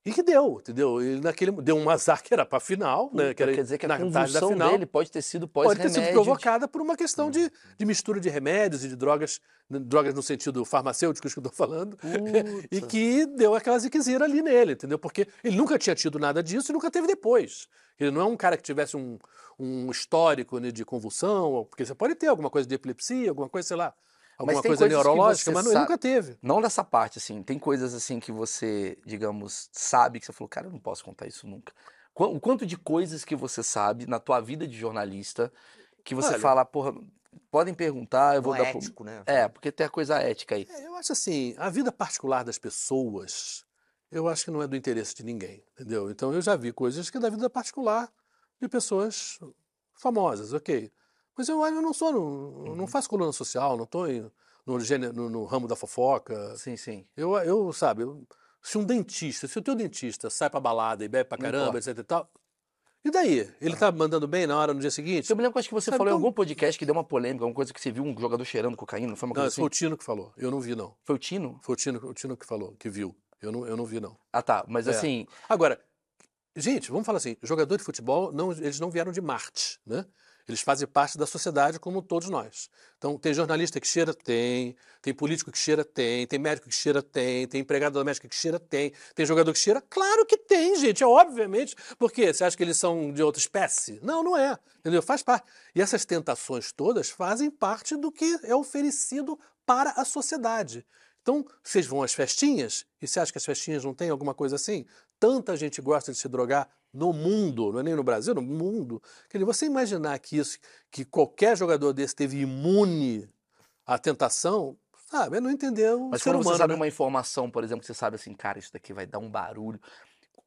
e que deu, entendeu? Ele naquele deu um azar que era para final, né? Que era quer dizer que a convulsão final. dele pode ter sido Pode ter sido provocada por uma questão de, de mistura de remédios e de drogas, drogas no sentido farmacêuticos que eu estou falando, e que deu aquela ziquezira ali nele, entendeu? Porque ele nunca tinha tido nada disso e nunca teve depois. Ele não é um cara que tivesse um, um histórico né, de convulsão, porque você pode ter alguma coisa de epilepsia, alguma coisa, sei lá, alguma coisa neurológica, mas nunca teve. Não dessa parte, assim. Tem coisas assim que você, digamos, sabe que você falou, cara, eu não posso contar isso nunca. O quanto de coisas que você sabe na tua vida de jornalista que você Olha- fala, porra, podem perguntar, eu vou Não dar é pro- ético, né? É, porque tem a coisa ética aí. É, eu acho assim, a vida particular das pessoas, eu acho que não é do interesse de ninguém, entendeu? Então eu já vi coisas que é da vida particular de pessoas famosas, ok. Mas eu, eu não sou, não, não faço coluna social, não estou no, no, no ramo da fofoca. Sim, sim. Eu, eu sabe, eu- se um dentista, se o teu dentista sai pra balada e bebe pra Não caramba, etc e tal, e daí? Ele tá mandando bem na hora, no dia seguinte? Eu me lembro que acho que você Sabe, falou em então- algum podcast que deu uma polêmica, alguma coisa que você viu um jogador cheirando cocaína, não foi uma Não, coisa esse assim? foi o Tino que falou, eu não vi não. Foi o Tino? Foi o Tino, o Tino que falou, que viu. Eu não, eu não vi não. Ah, tá. Mas É. assim, Agora, gente, vamos falar assim, jogador de futebol, não, eles não vieram de Marte, né? Eles fazem parte da sociedade como todos nós. Então, tem jornalista que cheira? Tem. Tem político que cheira? Tem. Tem médico que cheira? Tem. Tem empregado doméstico que cheira? Tem. Tem jogador que cheira? Claro que tem, gente, obviamente. Por quê? Você acha que eles são de outra espécie? Não, não é. Entendeu? Faz parte. E essas tentações todas fazem parte do que é oferecido para a sociedade. Então, vocês vão às festinhas, e você acha que as festinhas não têm alguma coisa assim? Tanta gente gosta de se drogar no mundo, não é nem no Brasil, no mundo. Quer dizer, você imaginar que isso, que qualquer jogador desse teve imune à tentação, sabe? É não entender o mas quando você humano. sabe né? uma informação, por exemplo, que você sabe assim, cara, isso daqui vai dar um barulho.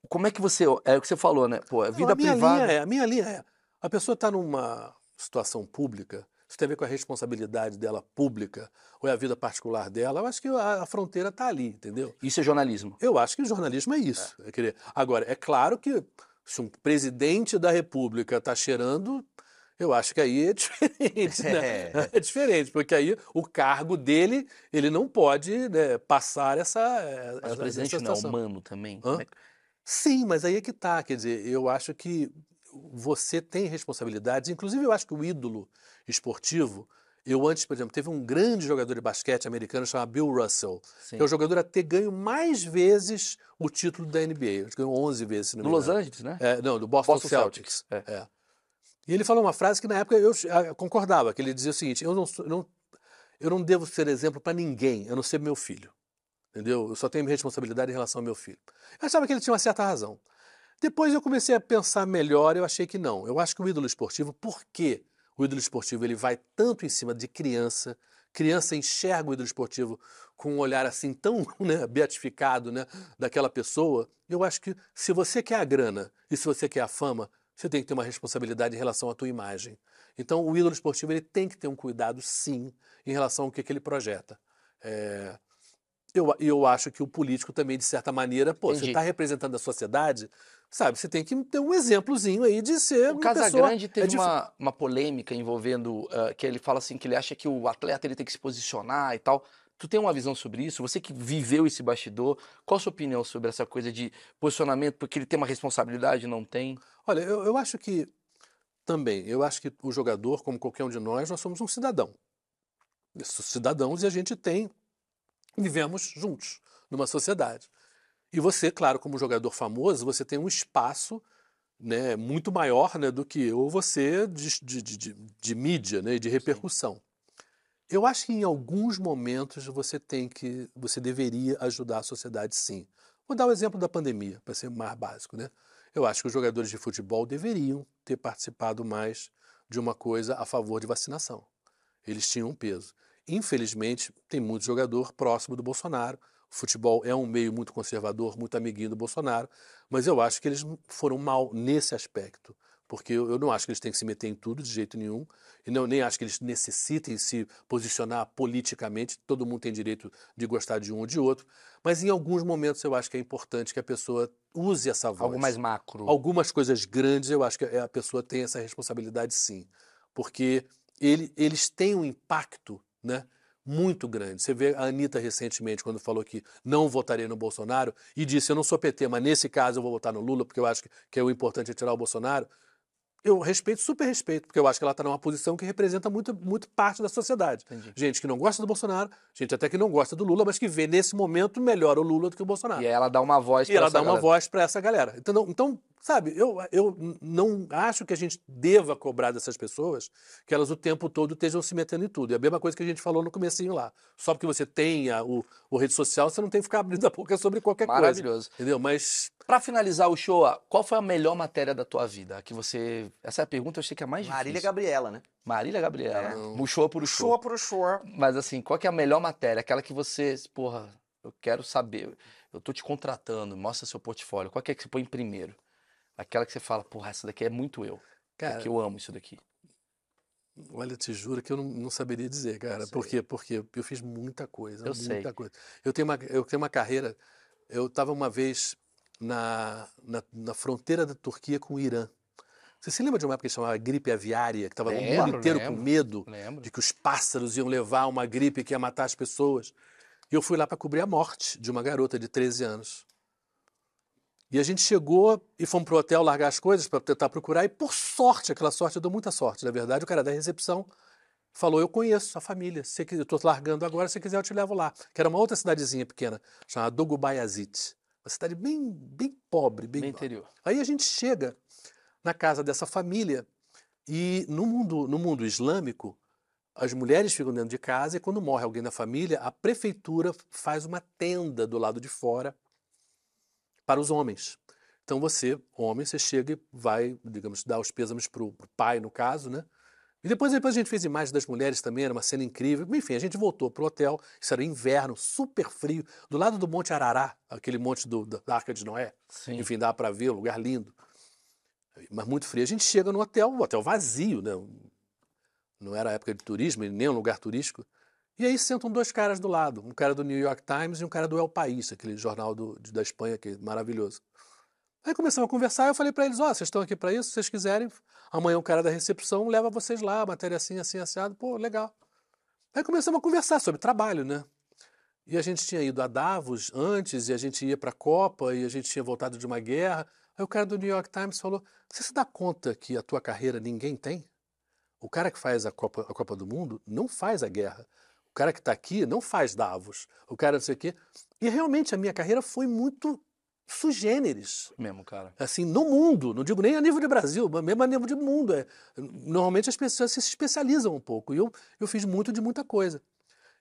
Como é que você. É o que você falou, né? Pô, a Não, vida a minha privada. Linha é, a minha linha é, a pessoa está numa situação pública, isso tem a ver com a responsabilidade dela pública, ou é a vida particular dela, eu acho que a, a fronteira está ali, entendeu? Isso é jornalismo. Eu acho que o jornalismo é isso. É querer- Agora, é claro que se um presidente da República está cheirando, eu acho que aí é diferente, né? É diferente, porque aí o cargo dele, ele não pode né, passar essa, Mas essa, o presidente essa não é humano também. É Sim, mas aí é que tá. Quer dizer, eu acho que você tem responsabilidades. Inclusive, eu acho que o ídolo esportivo. Eu antes, por exemplo, teve um grande jogador de basquete americano chamado Bill Russell, Sim. que é o jogador a ter ganho mais vezes o título da NBA. Ele ganhou 11 vezes, se não Do me Los. Angeles, né? É, não, do Boston, Boston Celtics. Celtics, É. E ele falou uma frase que na época eu ah, concordava, que ele dizia o seguinte: eu não, eu não, eu não devo ser exemplo para ninguém, a não ser meu filho. Entendeu? Eu só tenho responsabilidade em relação ao meu filho. Eu achava que ele tinha uma certa razão. Depois eu comecei a pensar melhor, eu achei que não. Eu acho que o ídolo esportivo, por quê? O ídolo esportivo ele vai tanto em cima de criança, criança enxerga o ídolo esportivo com um olhar assim tão né, beatificado né, daquela pessoa. Eu acho que se você quer a grana e se você quer a fama, você tem que ter uma responsabilidade em relação à tua imagem. Então o ídolo esportivo ele tem que ter um cuidado sim em relação ao que, que ele projeta. É, eu, eu acho que o político também, de certa maneira, pô, você Entendi. está representando a sociedade, sabe? Você tem que ter um exemplozinho aí de ser O uma pessoa... Casagrande teve é dif- uma, uma polêmica envolvendo ah, que ele fala assim que ele acha que o atleta ele tem que se posicionar e tal. Tu tem uma visão sobre isso? Você que viveu esse bastidor, qual a sua opinião sobre essa coisa de posicionamento, porque ele tem uma responsabilidade, não tem? Olha, eu, eu acho que também, eu acho que o jogador, como qualquer um de nós, nós somos um cidadão. Somos cidadãos e a gente tem, vivemos juntos numa sociedade. E você, claro, como jogador famoso, você tem um espaço né, muito maior né, do que eu ou você de, de, de, de- mídia, né, de repercussão. Eu acho que em alguns momentos você tem que, você deveria ajudar a sociedade sim. Vou dar o exemplo da pandemia, para ser mais básico, né? Eu acho que os jogadores de futebol deveriam ter participado mais de uma coisa a favor de vacinação. Eles tinham um peso. Infelizmente, tem muito jogador próximo do Bolsonaro. Futebol é um meio muito conservador, muito amiguinho do Bolsonaro, mas eu acho que eles foram mal nesse aspecto, porque eu eu não acho que eles têm que se meter em tudo de jeito nenhum, e não, nem acho que eles necessitem se posicionar politicamente. Todo mundo tem direito de gostar de um ou de outro, mas em alguns momentos eu acho que é importante que a pessoa use essa voz. Algo mais macro. Algumas coisas grandes eu acho que a pessoa tem essa responsabilidade sim, porque ele- eles têm um impacto né, muito grande. Você vê a Anitta recentemente, quando falou que não votaria no Bolsonaro, e disse: Eu não sou PT, mas nesse caso eu vou votar no Lula, porque eu acho que, que é o importante é tirar o Bolsonaro. Eu respeito, super respeito, porque eu acho que ela está numa posição que representa muito, muito parte da sociedade. Entendi. Gente que não gosta do Bolsonaro, gente até que não gosta do Lula, mas que vê nesse momento melhor o Lula do que o Bolsonaro. E ela dá uma voz E pra ela essa dá uma galera. voz para essa galera. Então, então, sabe, eu, eu não acho que a gente deva cobrar dessas pessoas que elas o tempo todo estejam se metendo em tudo. É a mesma coisa que a gente falou no comecinho lá. Só porque você tem a, o, o rede social, você não tem que ficar abrindo a boca sobre qualquer coisa. Maravilhoso. Entendeu? Mas Pra finalizar o show, qual foi a melhor matéria da tua vida? A Que você. Essa é a pergunta, eu achei que é a mais Marília difícil. Gabriela, né? Marília Gabriela. É. Puxou por o show. Show pro show. Mas assim, qual que é a melhor matéria? Aquela que você, porra, eu quero saber. Eu tô te contratando, mostra seu portfólio. Qual que é que você põe em primeiro? Aquela que você fala, porra, essa daqui é muito eu. Cara, eu amo isso daqui. olha, te juro que eu não, não saberia dizer, cara. Por quê? Porque eu fiz muita coisa, Eu muita sei. coisa. Eu tenho uma, eu tenho uma carreira. Eu estava uma vez na, na, na fronteira da Turquia com o Irã. Você se lembra de uma época que chamava gripe aviária, que estava o mundo Lembro, inteiro com lembro. medo Lembro. de que os pássaros iam levar uma gripe que ia matar as pessoas? E eu fui lá para cobrir a morte de uma garota de 13 anos. E a gente chegou e fomos pro hotel largar as coisas para tentar procurar. E por sorte, aquela sorte, eu dou muita sorte, na verdade, o cara da recepção falou: Eu conheço a família, se eu estou largando agora, se quiser eu te levo lá. Que era uma outra cidadezinha pequena, chamada Dogubayazit. Uma cidade bem, bem pobre, bem, Bem interior. Aí a gente chega na casa dessa família e no mundo, no mundo islâmico, as mulheres ficam dentro de casa e quando morre alguém da família, a prefeitura faz uma tenda do lado de fora para os homens. Então você, homem, você chega e vai, digamos, dar os pêsames para o pai, no caso, né? E depois, depois a gente fez imagens das mulheres também, era uma cena incrível. Enfim, a gente voltou pro hotel, isso era inverno, super frio, do lado do Monte Arará, aquele monte do- da Arca de Noé. Sim. Enfim, dá para ver, lugar lindo. Mas muito frio. A gente chega no hotel, um hotel vazio, né? Não era época de turismo, nem um lugar turístico. E aí sentam dois caras do lado, um cara do New York Times e um cara do El País, aquele jornal do- da Espanha que é maravilhoso. Aí começamos a conversar, eu falei para eles, ó, vocês estão aqui para isso, se vocês quiserem, amanhã o cara da recepção leva vocês lá, matéria assim, assim, assado, pô, legal. Aí começamos a conversar sobre trabalho, né? E a gente tinha ido a Davos antes, e a gente ia para a Copa, e a gente tinha voltado de uma guerra. Aí o cara do New York Times falou: Você se dá conta que a tua carreira ninguém tem? O cara que faz a Copa, a Copa do Mundo não faz a guerra. O cara que está aqui não faz Davos. O cara não sei o quê. E realmente a minha carreira foi muito sugêneres. Mesmo, cara. Assim, no mundo, não digo nem a nível de Brasil, mas mesmo a nível de mundo. É, normalmente as pessoas se especializam um pouco. E eu, eu fiz muito de muita coisa.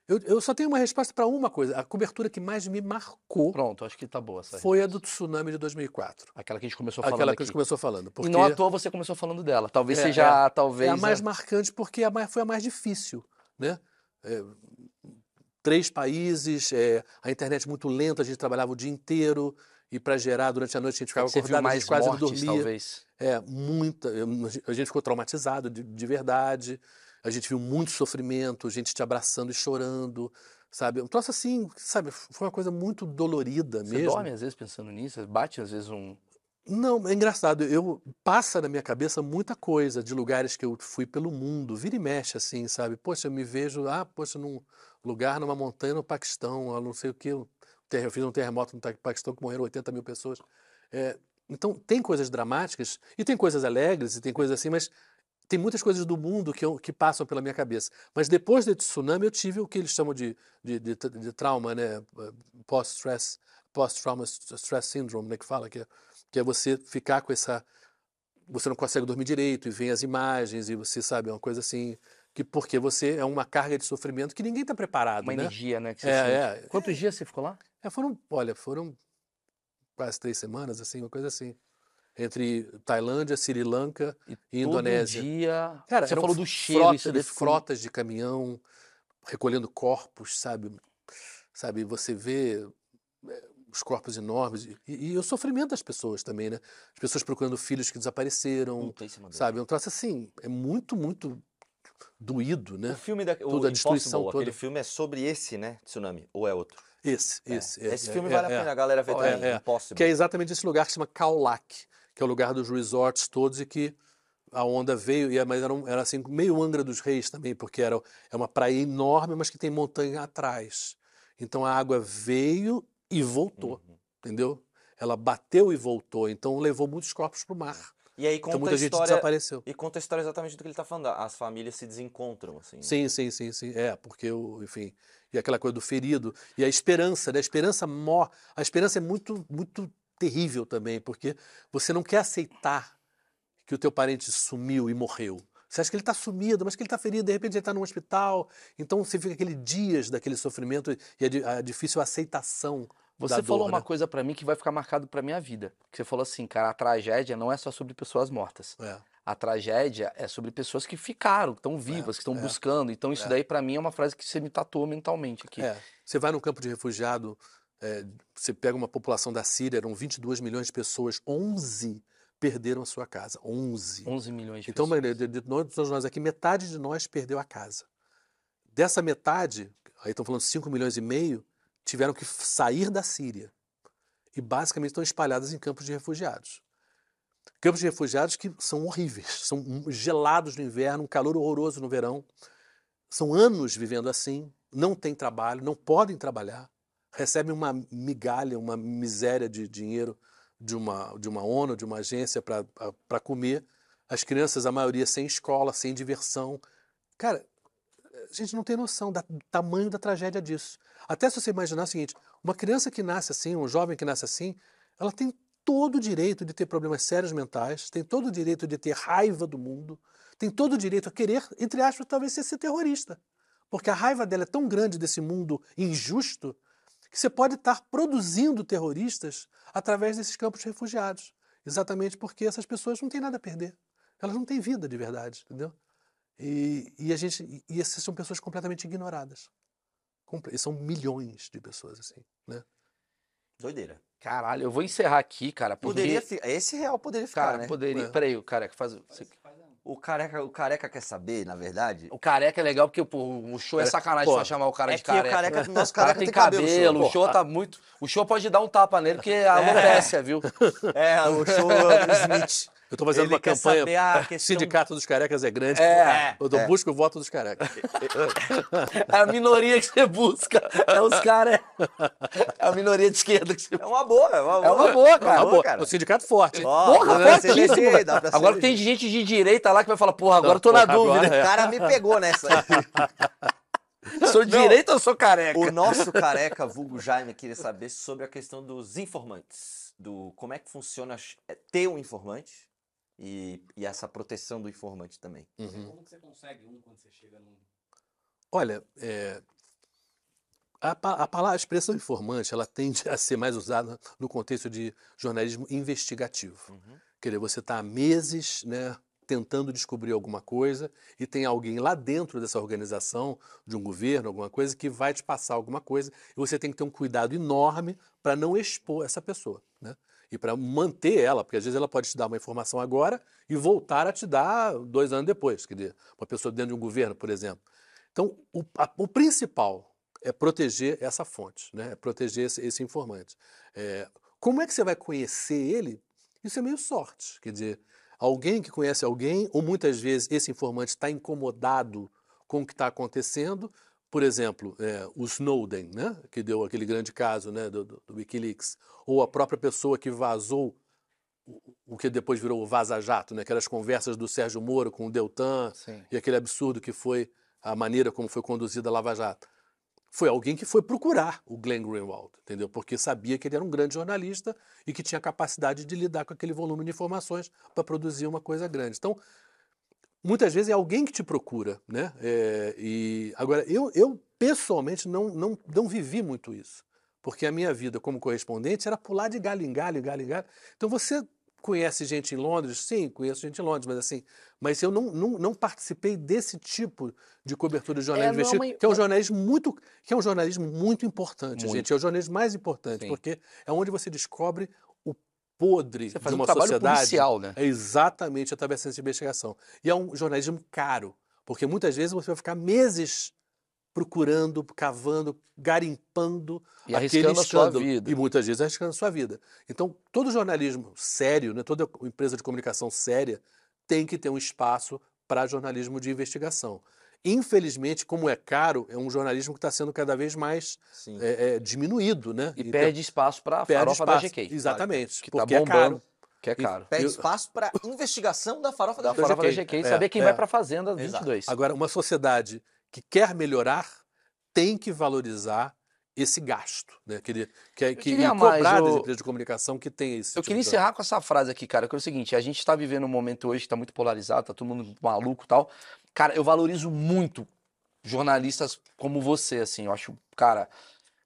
Eu, eu só tenho uma resposta para uma coisa. A cobertura que mais me marcou Pronto, acho que tá boa essa foi a do tsunami de 2004. Aquela que a gente começou falando Aquela aqui. que a gente começou falando. Porque E não à toa você começou falando dela. Talvez É, seja, é. talvez... é a mais a- marcante porque é a mais- foi a mais difícil, né? É, três países, é, a internet muito lenta, a gente trabalhava o dia inteiro e para gerar durante a noite a gente ficava Você acordado, a mais gente quase não mortes, dormia. talvez. É, muita. A gente ficou traumatizado de, de verdade. A gente viu muito sofrimento, gente te abraçando e chorando, sabe? Um troço assim, sabe? Foi uma coisa muito dolorida Você mesmo. dorme às vezes pensando nisso? Bate às vezes um... Não, é engraçado. Eu passa na minha cabeça muita coisa de lugares que eu fui pelo mundo, vira e mexe assim, sabe? Poxa, eu me vejo, ah, poxa, num lugar, numa montanha no Paquistão, não sei o quê. Eu fiz um terremoto no Paquistão que morreram 80 mil pessoas. É, então, tem coisas dramáticas e tem coisas alegres e tem coisas assim, mas tem muitas coisas do mundo que, eu- que passam pela minha cabeça. Mas depois desse tsunami, eu tive o que eles chamam de, de, de, de trauma, né? Post-stress, post-trauma stress syndrome, né? Que fala que é, que é você ficar com essa. Você não consegue dormir direito e vem as imagens e você sabe, é uma coisa assim. Que porque você é uma carga de sofrimento que ninguém está preparado, Uma né? energia, né? É, é. Quantos dias você ficou lá? É, foram, olha, foram quase três semanas, assim, uma coisa assim. Entre Tailândia, Sri Lanka e Indonésia. Todo dia... Cara, você falou do cheiro, frota de frotas de caminhão recolhendo corpos, sabe? Sabe, você vê é, os corpos enormes e, e o sofrimento das pessoas também, né? As pessoas procurando filhos que desapareceram, Puta, sabe? É um troço assim, é muito, muito doído, O né? filme da, Tudo, o a destruição Impossible, aquele toda. filme é sobre esse, né? Tsunami. Ou é outro? Esse, É. esse. é, Esse é, filme é, vale a pena a galera ver É, também. é. Impossible. Que é exatamente esse lugar que se chama Khao Lak, que é o lugar dos resorts todos e que a onda veio, e mas era, um- era assim, meio Angra dos Reis também, porque era, é uma praia enorme, mas que tem montanha atrás. Então a água veio e voltou, Uhum. entendeu? Ela bateu e voltou, então levou muitos corpos para o mar. E aí conta Então muita a gente história. desapareceu. E conta a história exatamente do que ele tá falando. As famílias se desencontram, assim. Sim, sim, sim, sim. É, porque, enfim, e aquela coisa do ferido. E a esperança, né? A esperança mor... A esperança é muito, muito terrível também, porque você não quer aceitar que o teu parente sumiu e morreu. Você acha que ele está sumido, mas que ele está ferido, de repente ele está num hospital. Então você fica aqueles dias daquele sofrimento e a, di- a difícil aceitação Você falou uma né? coisa pra mim que vai ficar marcado pra minha vida. Que você falou assim, cara, a tragédia não é só sobre pessoas mortas. É. A tragédia é sobre pessoas que ficaram, que estão vivas, que estão é, buscando. Então isso é. daí pra mim é uma frase que você me tatuou mentalmente aqui. É, você vai num campo de refugiado, é, você pega uma população da Síria, eram 22 milhões de pessoas, 11 perderam a sua casa. 11. 11 milhões de Então, pessoas. nós, todos nós aqui, metade de nós perdeu a casa. Dessa metade, aí estão falando 5 milhões e meio, tiveram que sair da Síria. E basicamente estão espalhadas em campos de refugiados. Campos de refugiados que são horríveis, são gelados no inverno, um calor horroroso no verão. São anos vivendo assim, não têm trabalho, não podem trabalhar, recebem uma migalha, uma miséria de dinheiro de uma, de uma ONU, de uma agência para comer. As crianças, a maioria, sem escola, sem diversão. Cara, a gente não tem noção da- do tamanho da tragédia disso. Até se você imaginar o seguinte: uma criança que nasce assim, um jovem que nasce assim, ela tem todo o direito de ter problemas sérios mentais, tem todo o direito de ter raiva do mundo, tem todo o direito a querer, entre aspas, talvez ser, ser terrorista. Porque a raiva dela é tão grande desse mundo injusto que você pode estar produzindo terroristas através desses campos refugiados. Exatamente porque essas pessoas não têm nada a perder. Elas não têm vida de verdade, entendeu? E, e a gente, e- essas são pessoas completamente ignoradas. Comple- e são milhões de pessoas assim, né? Doideira. Caralho, eu vou encerrar aqui, cara, porque... Poderia fi- Esse real poderia ficar, Cara, né? poderia... É. Peraí, o careca faz... você- O, careca, o careca quer saber, na verdade. O careca é legal porque pô, o show é sacanagem pô, só chamar o cara é de que o careca. careca, nosso O cara careca tem tem cabelo. cabelo, show. o show tá muito... O show pode dar um tapa nele porque alopecia, viu? É, o show é o Smith. Eu tô fazendo Ele uma quer campanha. saber a O questão- Sindicato dos Carecas é grande. É, eu é. busco o voto dos carecas. É a minoria que você busca. É os caras. É a minoria de esquerda que você É uma boa, é uma boa. É uma boa, cara. Ah, boa, pô, cara. O sindicato forte. hein? Ó, Porra, fortíssimo, Agora tem gente de direita lá que vai falar, porra, agora eu tô na dúvida. O cara me pegou nessa. Sou direita ou sou careca? O nosso careca, vulgo Jaime, queria saber sobre a questão dos informantes. Do como é que funciona é, ter um informante e, e essa proteção do informante também. Uhum. Como que você consegue um quando você chega num. Olha, é, a, a palavra, a expressão informante, ela tende a ser mais usada no contexto de jornalismo investigativo. Uhum. Quer dizer, você está há meses né, tentando descobrir alguma coisa e tem alguém lá dentro dessa organização, de um governo, alguma coisa, que vai te passar alguma coisa e você tem que ter um cuidado enorme para não expor essa pessoa. Né? E para manter ela, porque às vezes ela pode te dar uma informação agora e voltar a te dar dois anos depois. Quer dizer, uma pessoa dentro de um governo, por exemplo. Então, o, a- o principal é proteger essa fonte, né? é proteger esse, esse informante. É, como é que você vai conhecer ele? Isso é meio sorte. Quer dizer, alguém que conhece alguém, ou muitas vezes esse informante está incomodado com o que está acontecendo. Por exemplo, é, o Snowden, né? que deu aquele grande caso né? do, do- do Wikileaks, ou a própria pessoa que vazou o- o que depois virou o Vaza Jato, né? aquelas conversas do Sérgio Moro com o Deltan, Sim. e aquele absurdo que foi a maneira como foi conduzida a Lava Jato. Foi alguém que foi procurar o Glenn Greenwald, entendeu? Porque sabia que ele era um grande jornalista e que tinha capacidade de lidar com aquele volume de informações para produzir uma coisa grande. Então, muitas vezes é alguém que te procura, né? É, e agora eu, eu pessoalmente não, não não vivi muito isso, porque a minha vida como correspondente era pular de galho em galho, galho em galho. Então você conhece gente em Londres? Sim, conheço gente em Londres, mas assim, mas eu não, não, não participei desse tipo de cobertura de jornalismo É, é uma- que é um jornalismo muito, que é um jornalismo muito importante, Muito. gente. É o jornalismo mais importante, Sim. porque é onde você descobre podre Você de faz um uma trabalho sociedade. policial, né? É exatamente através dessa investigação. E é um jornalismo caro, porque muitas vezes você vai ficar meses procurando, cavando, garimpando E aquele escândalo. vida. E muitas vezes arriscando a sua vida. Então, todo jornalismo sério, né, toda empresa de comunicação séria, tem que ter um espaço para jornalismo de investigação. Infelizmente, como é caro, é um jornalismo que está sendo cada vez mais é, é, diminuído, né? E Então, perde espaço pra perde farofa da espaço. GK. Exatamente. Que tá porque é bombando, caro. que é caro. Pede eu- espaço para investigação da farofa da, Da da farofa da GK. GK e É, saber quem é. vai pra Fazenda Exato. 22. Agora, uma sociedade que quer melhorar tem que valorizar esse gasto, né? Que, que, que queria e cobrar das empresas de comunicação que tem esse Eu tipo queria de- encerrar com essa frase aqui, cara, que é o seguinte: a gente está vivendo um momento hoje que está muito polarizado, tá todo mundo maluco e tal. Cara, eu valorizo muito jornalistas como você, assim. Eu acho, cara,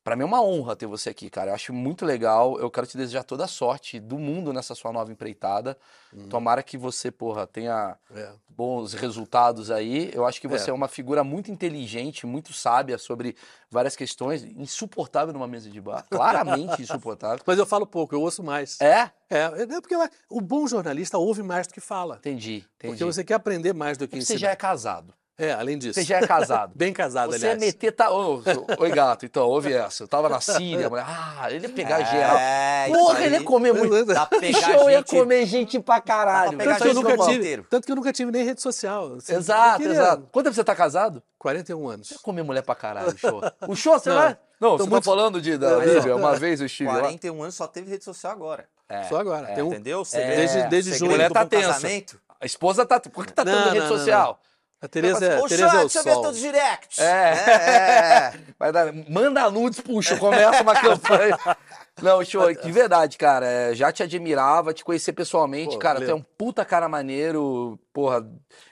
pra mim é uma honra ter você aqui, cara. Eu acho muito legal. Eu quero te desejar toda a sorte do mundo nessa sua nova empreitada. Hum. Tomara que você, porra, tenha É. bons resultados aí. Eu acho que você é. É. uma figura muito inteligente, muito sábia sobre várias questões. Insuportável numa mesa de bar. Claramente insuportável. Mas eu falo pouco, eu ouço mais. É? É, é porque o bom jornalista ouve mais do que fala. Entendi, entendi. Porque você quer aprender mais do que Porque ensinar. você já é casado. É, além disso. Você já é casado. Bem casado, Você é aliás. meter. Tá... Ô, Oi, gato, então, ouve essa. Eu tava na Síria, a mulher. Ah, ele ia pegar geral. É, isso Porra, ele ia comer muito. Dá pra pegar Show ia gente- comer gente pra caralho. Dá pra Tanto pegar que, eu gente nunca tive, inteiro. tanto que eu nunca tive nem rede social. assim, eu Exato, exato. Quanto tempo você tá casado? 41 anos. Você ia comer mulher pra caralho, show. O show, você Não, vai? Não, tô você tá muito- falando de, da Lívia. Uma vez eu estive lá. 41 anos só teve rede social agora. É. Só agora. Tem um, Entendeu? É. segredo, desde, desde junho. Mulher do tá tensa. casamento. A esposa tá. Por que tá tendo rede social? A Tereza, é- Ô, Tereza é chat, o deixa eu ver sol. teus directs. É. É. Vai dar, manda nudes, puxa, começa uma campanha. Não, show, de verdade, cara. é, já te admirava, te conhecer pessoalmente, Pô, cara. valeu. Tu é um puta cara maneiro, porra,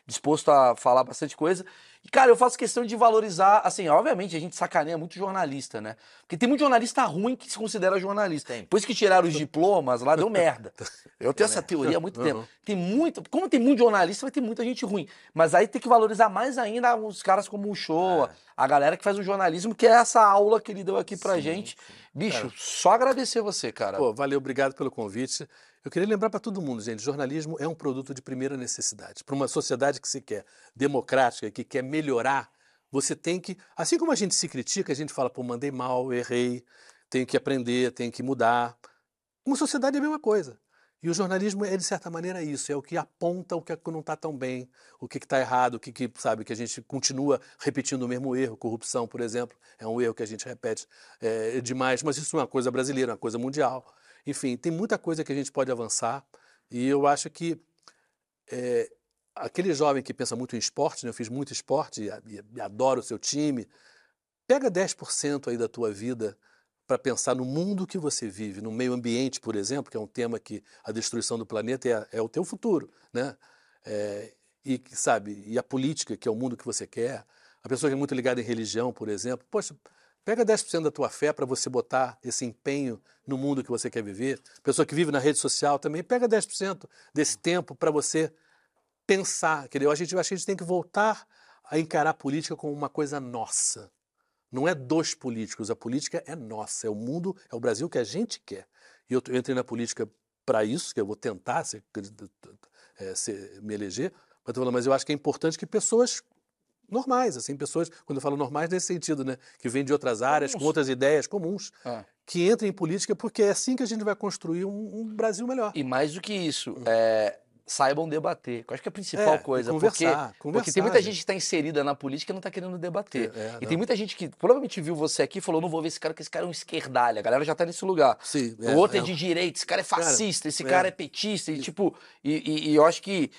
disposto a falar bastante coisa. E, cara, eu faço questão de valorizar, assim, obviamente a gente sacaneia muito jornalista, né? Porque tem muito jornalista ruim que se considera jornalista. Tem. Depois que tiraram os diplomas lá, deu merda. Eu tenho essa teoria há muito tempo. Tem muito, como tem muito jornalista, vai ter muita gente ruim. Mas aí tem que valorizar mais ainda os caras como o Show, a galera que faz o jornalismo, que é essa aula que ele deu aqui pra Sim, gente. Bicho, só agradecer você, cara. Pô, valeu, obrigado pelo convite. Eu queria lembrar para todo mundo, gente, jornalismo é um produto de primeira necessidade. Para uma sociedade que se quer democrática, que quer melhorar, você tem que, assim como a gente se critica, a gente fala, pô, mandei mal, errei, tenho que aprender, tenho que mudar. Uma sociedade é a mesma coisa. E o jornalismo é, de certa maneira, isso, é o que aponta o que não está tão bem, o que está errado, o que, que, sabe, que a gente continua repetindo o mesmo erro. Corrupção, por exemplo, é um erro que a gente repete é, demais, mas isso é uma coisa brasileira, é uma coisa mundial. Enfim, tem muita coisa que a gente pode avançar e eu acho que é, aquele jovem que pensa muito em esporte, né, eu fiz muito esporte e, adoro o seu time, pega 10% aí da tua vida para pensar no mundo que você vive, no meio ambiente, por exemplo, que é um tema que a destruição do planeta é, é o teu futuro, né? É, e sabe, e a política, que é o mundo que você quer, a pessoa que é muito ligada em religião, por exemplo, poxa, pega 10% da tua fé para você botar esse empenho no mundo que você quer viver. Pessoa que vive na rede social também, pega 10% desse tempo para você pensar, entendeu? A gente, a gente tem que voltar a encarar a política como uma coisa nossa. Não é dos políticos, a política é nossa, é o mundo, é o Brasil que a gente quer. E eu, eu entrei na política para isso, que eu vou tentar ser, é, ser, me eleger, mas eu acho que é importante que pessoas normais, assim, pessoas, quando eu falo normais nesse sentido, né, que vêm de outras áreas, comuns. com outras ideias comuns, ah. que entrem em política, porque é assim que a gente vai construir um, um Brasil melhor. E mais do que isso, hum. é, saibam debater. Eu acho que é a principal é, coisa. Conversar, porque, conversar, porque tem muita gente que está inserida na política e não está querendo debater. É, é, e tem muita gente que provavelmente viu você aqui e falou: não vou ver esse cara, porque esse cara é um esquerdalha. A galera já está nesse lugar. Sim, o outro é, é, de direita, esse cara é fascista, esse cara é, petista. E, tipo, e, e, e eu acho que.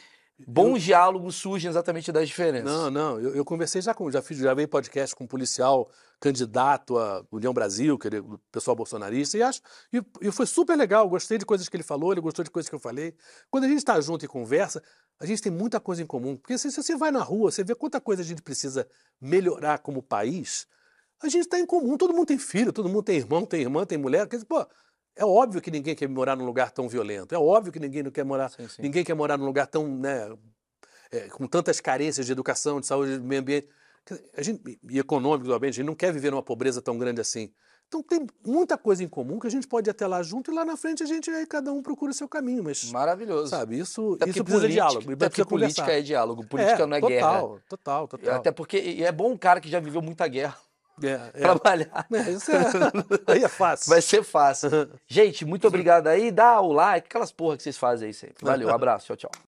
Bons eu... diálogos surgem exatamente das diferenças. Não, não. Eu, eu conversei já com. Já fiz, já veio podcast com um policial candidato à União Brasil, que ele, o pessoal bolsonarista, e acho e, e, foi super legal, gostei de coisas que ele falou, ele gostou de coisas que eu falei. Quando a gente está junto e conversa, a gente tem muita coisa em comum, porque se, se, você vai na rua, você vê quanta coisa a gente precisa melhorar como país, a gente está em comum, todo mundo tem filho, todo mundo tem irmão, tem irmã, tem mulher, quer dizer, pô, é óbvio que ninguém quer morar num lugar tão violento, é óbvio que ninguém não quer morar, sim, sim. ninguém quer morar num lugar tão, né, é, com tantas carências de educação, de saúde, de meio ambiente. A gente, e econômico, obviamente, a gente não quer viver numa pobreza tão grande assim. Então tem muita coisa em comum que a gente pode ir até lá junto e lá na frente a gente aí cada um procura o seu caminho, mas maravilhoso. Sabe, isso, até isso precisa política, de diálogo. Até porque política é diálogo, política é, não é total, guerra. Total, total, total. Até porque é bom um cara que já viveu muita guerra. É, é. Trabalhar. É, isso é, aí é fácil. Vai ser fácil. gente, muito obrigado aí. Dá o like, aquelas porra que vocês fazem aí sempre. Valeu, abraço, tchau, tchau.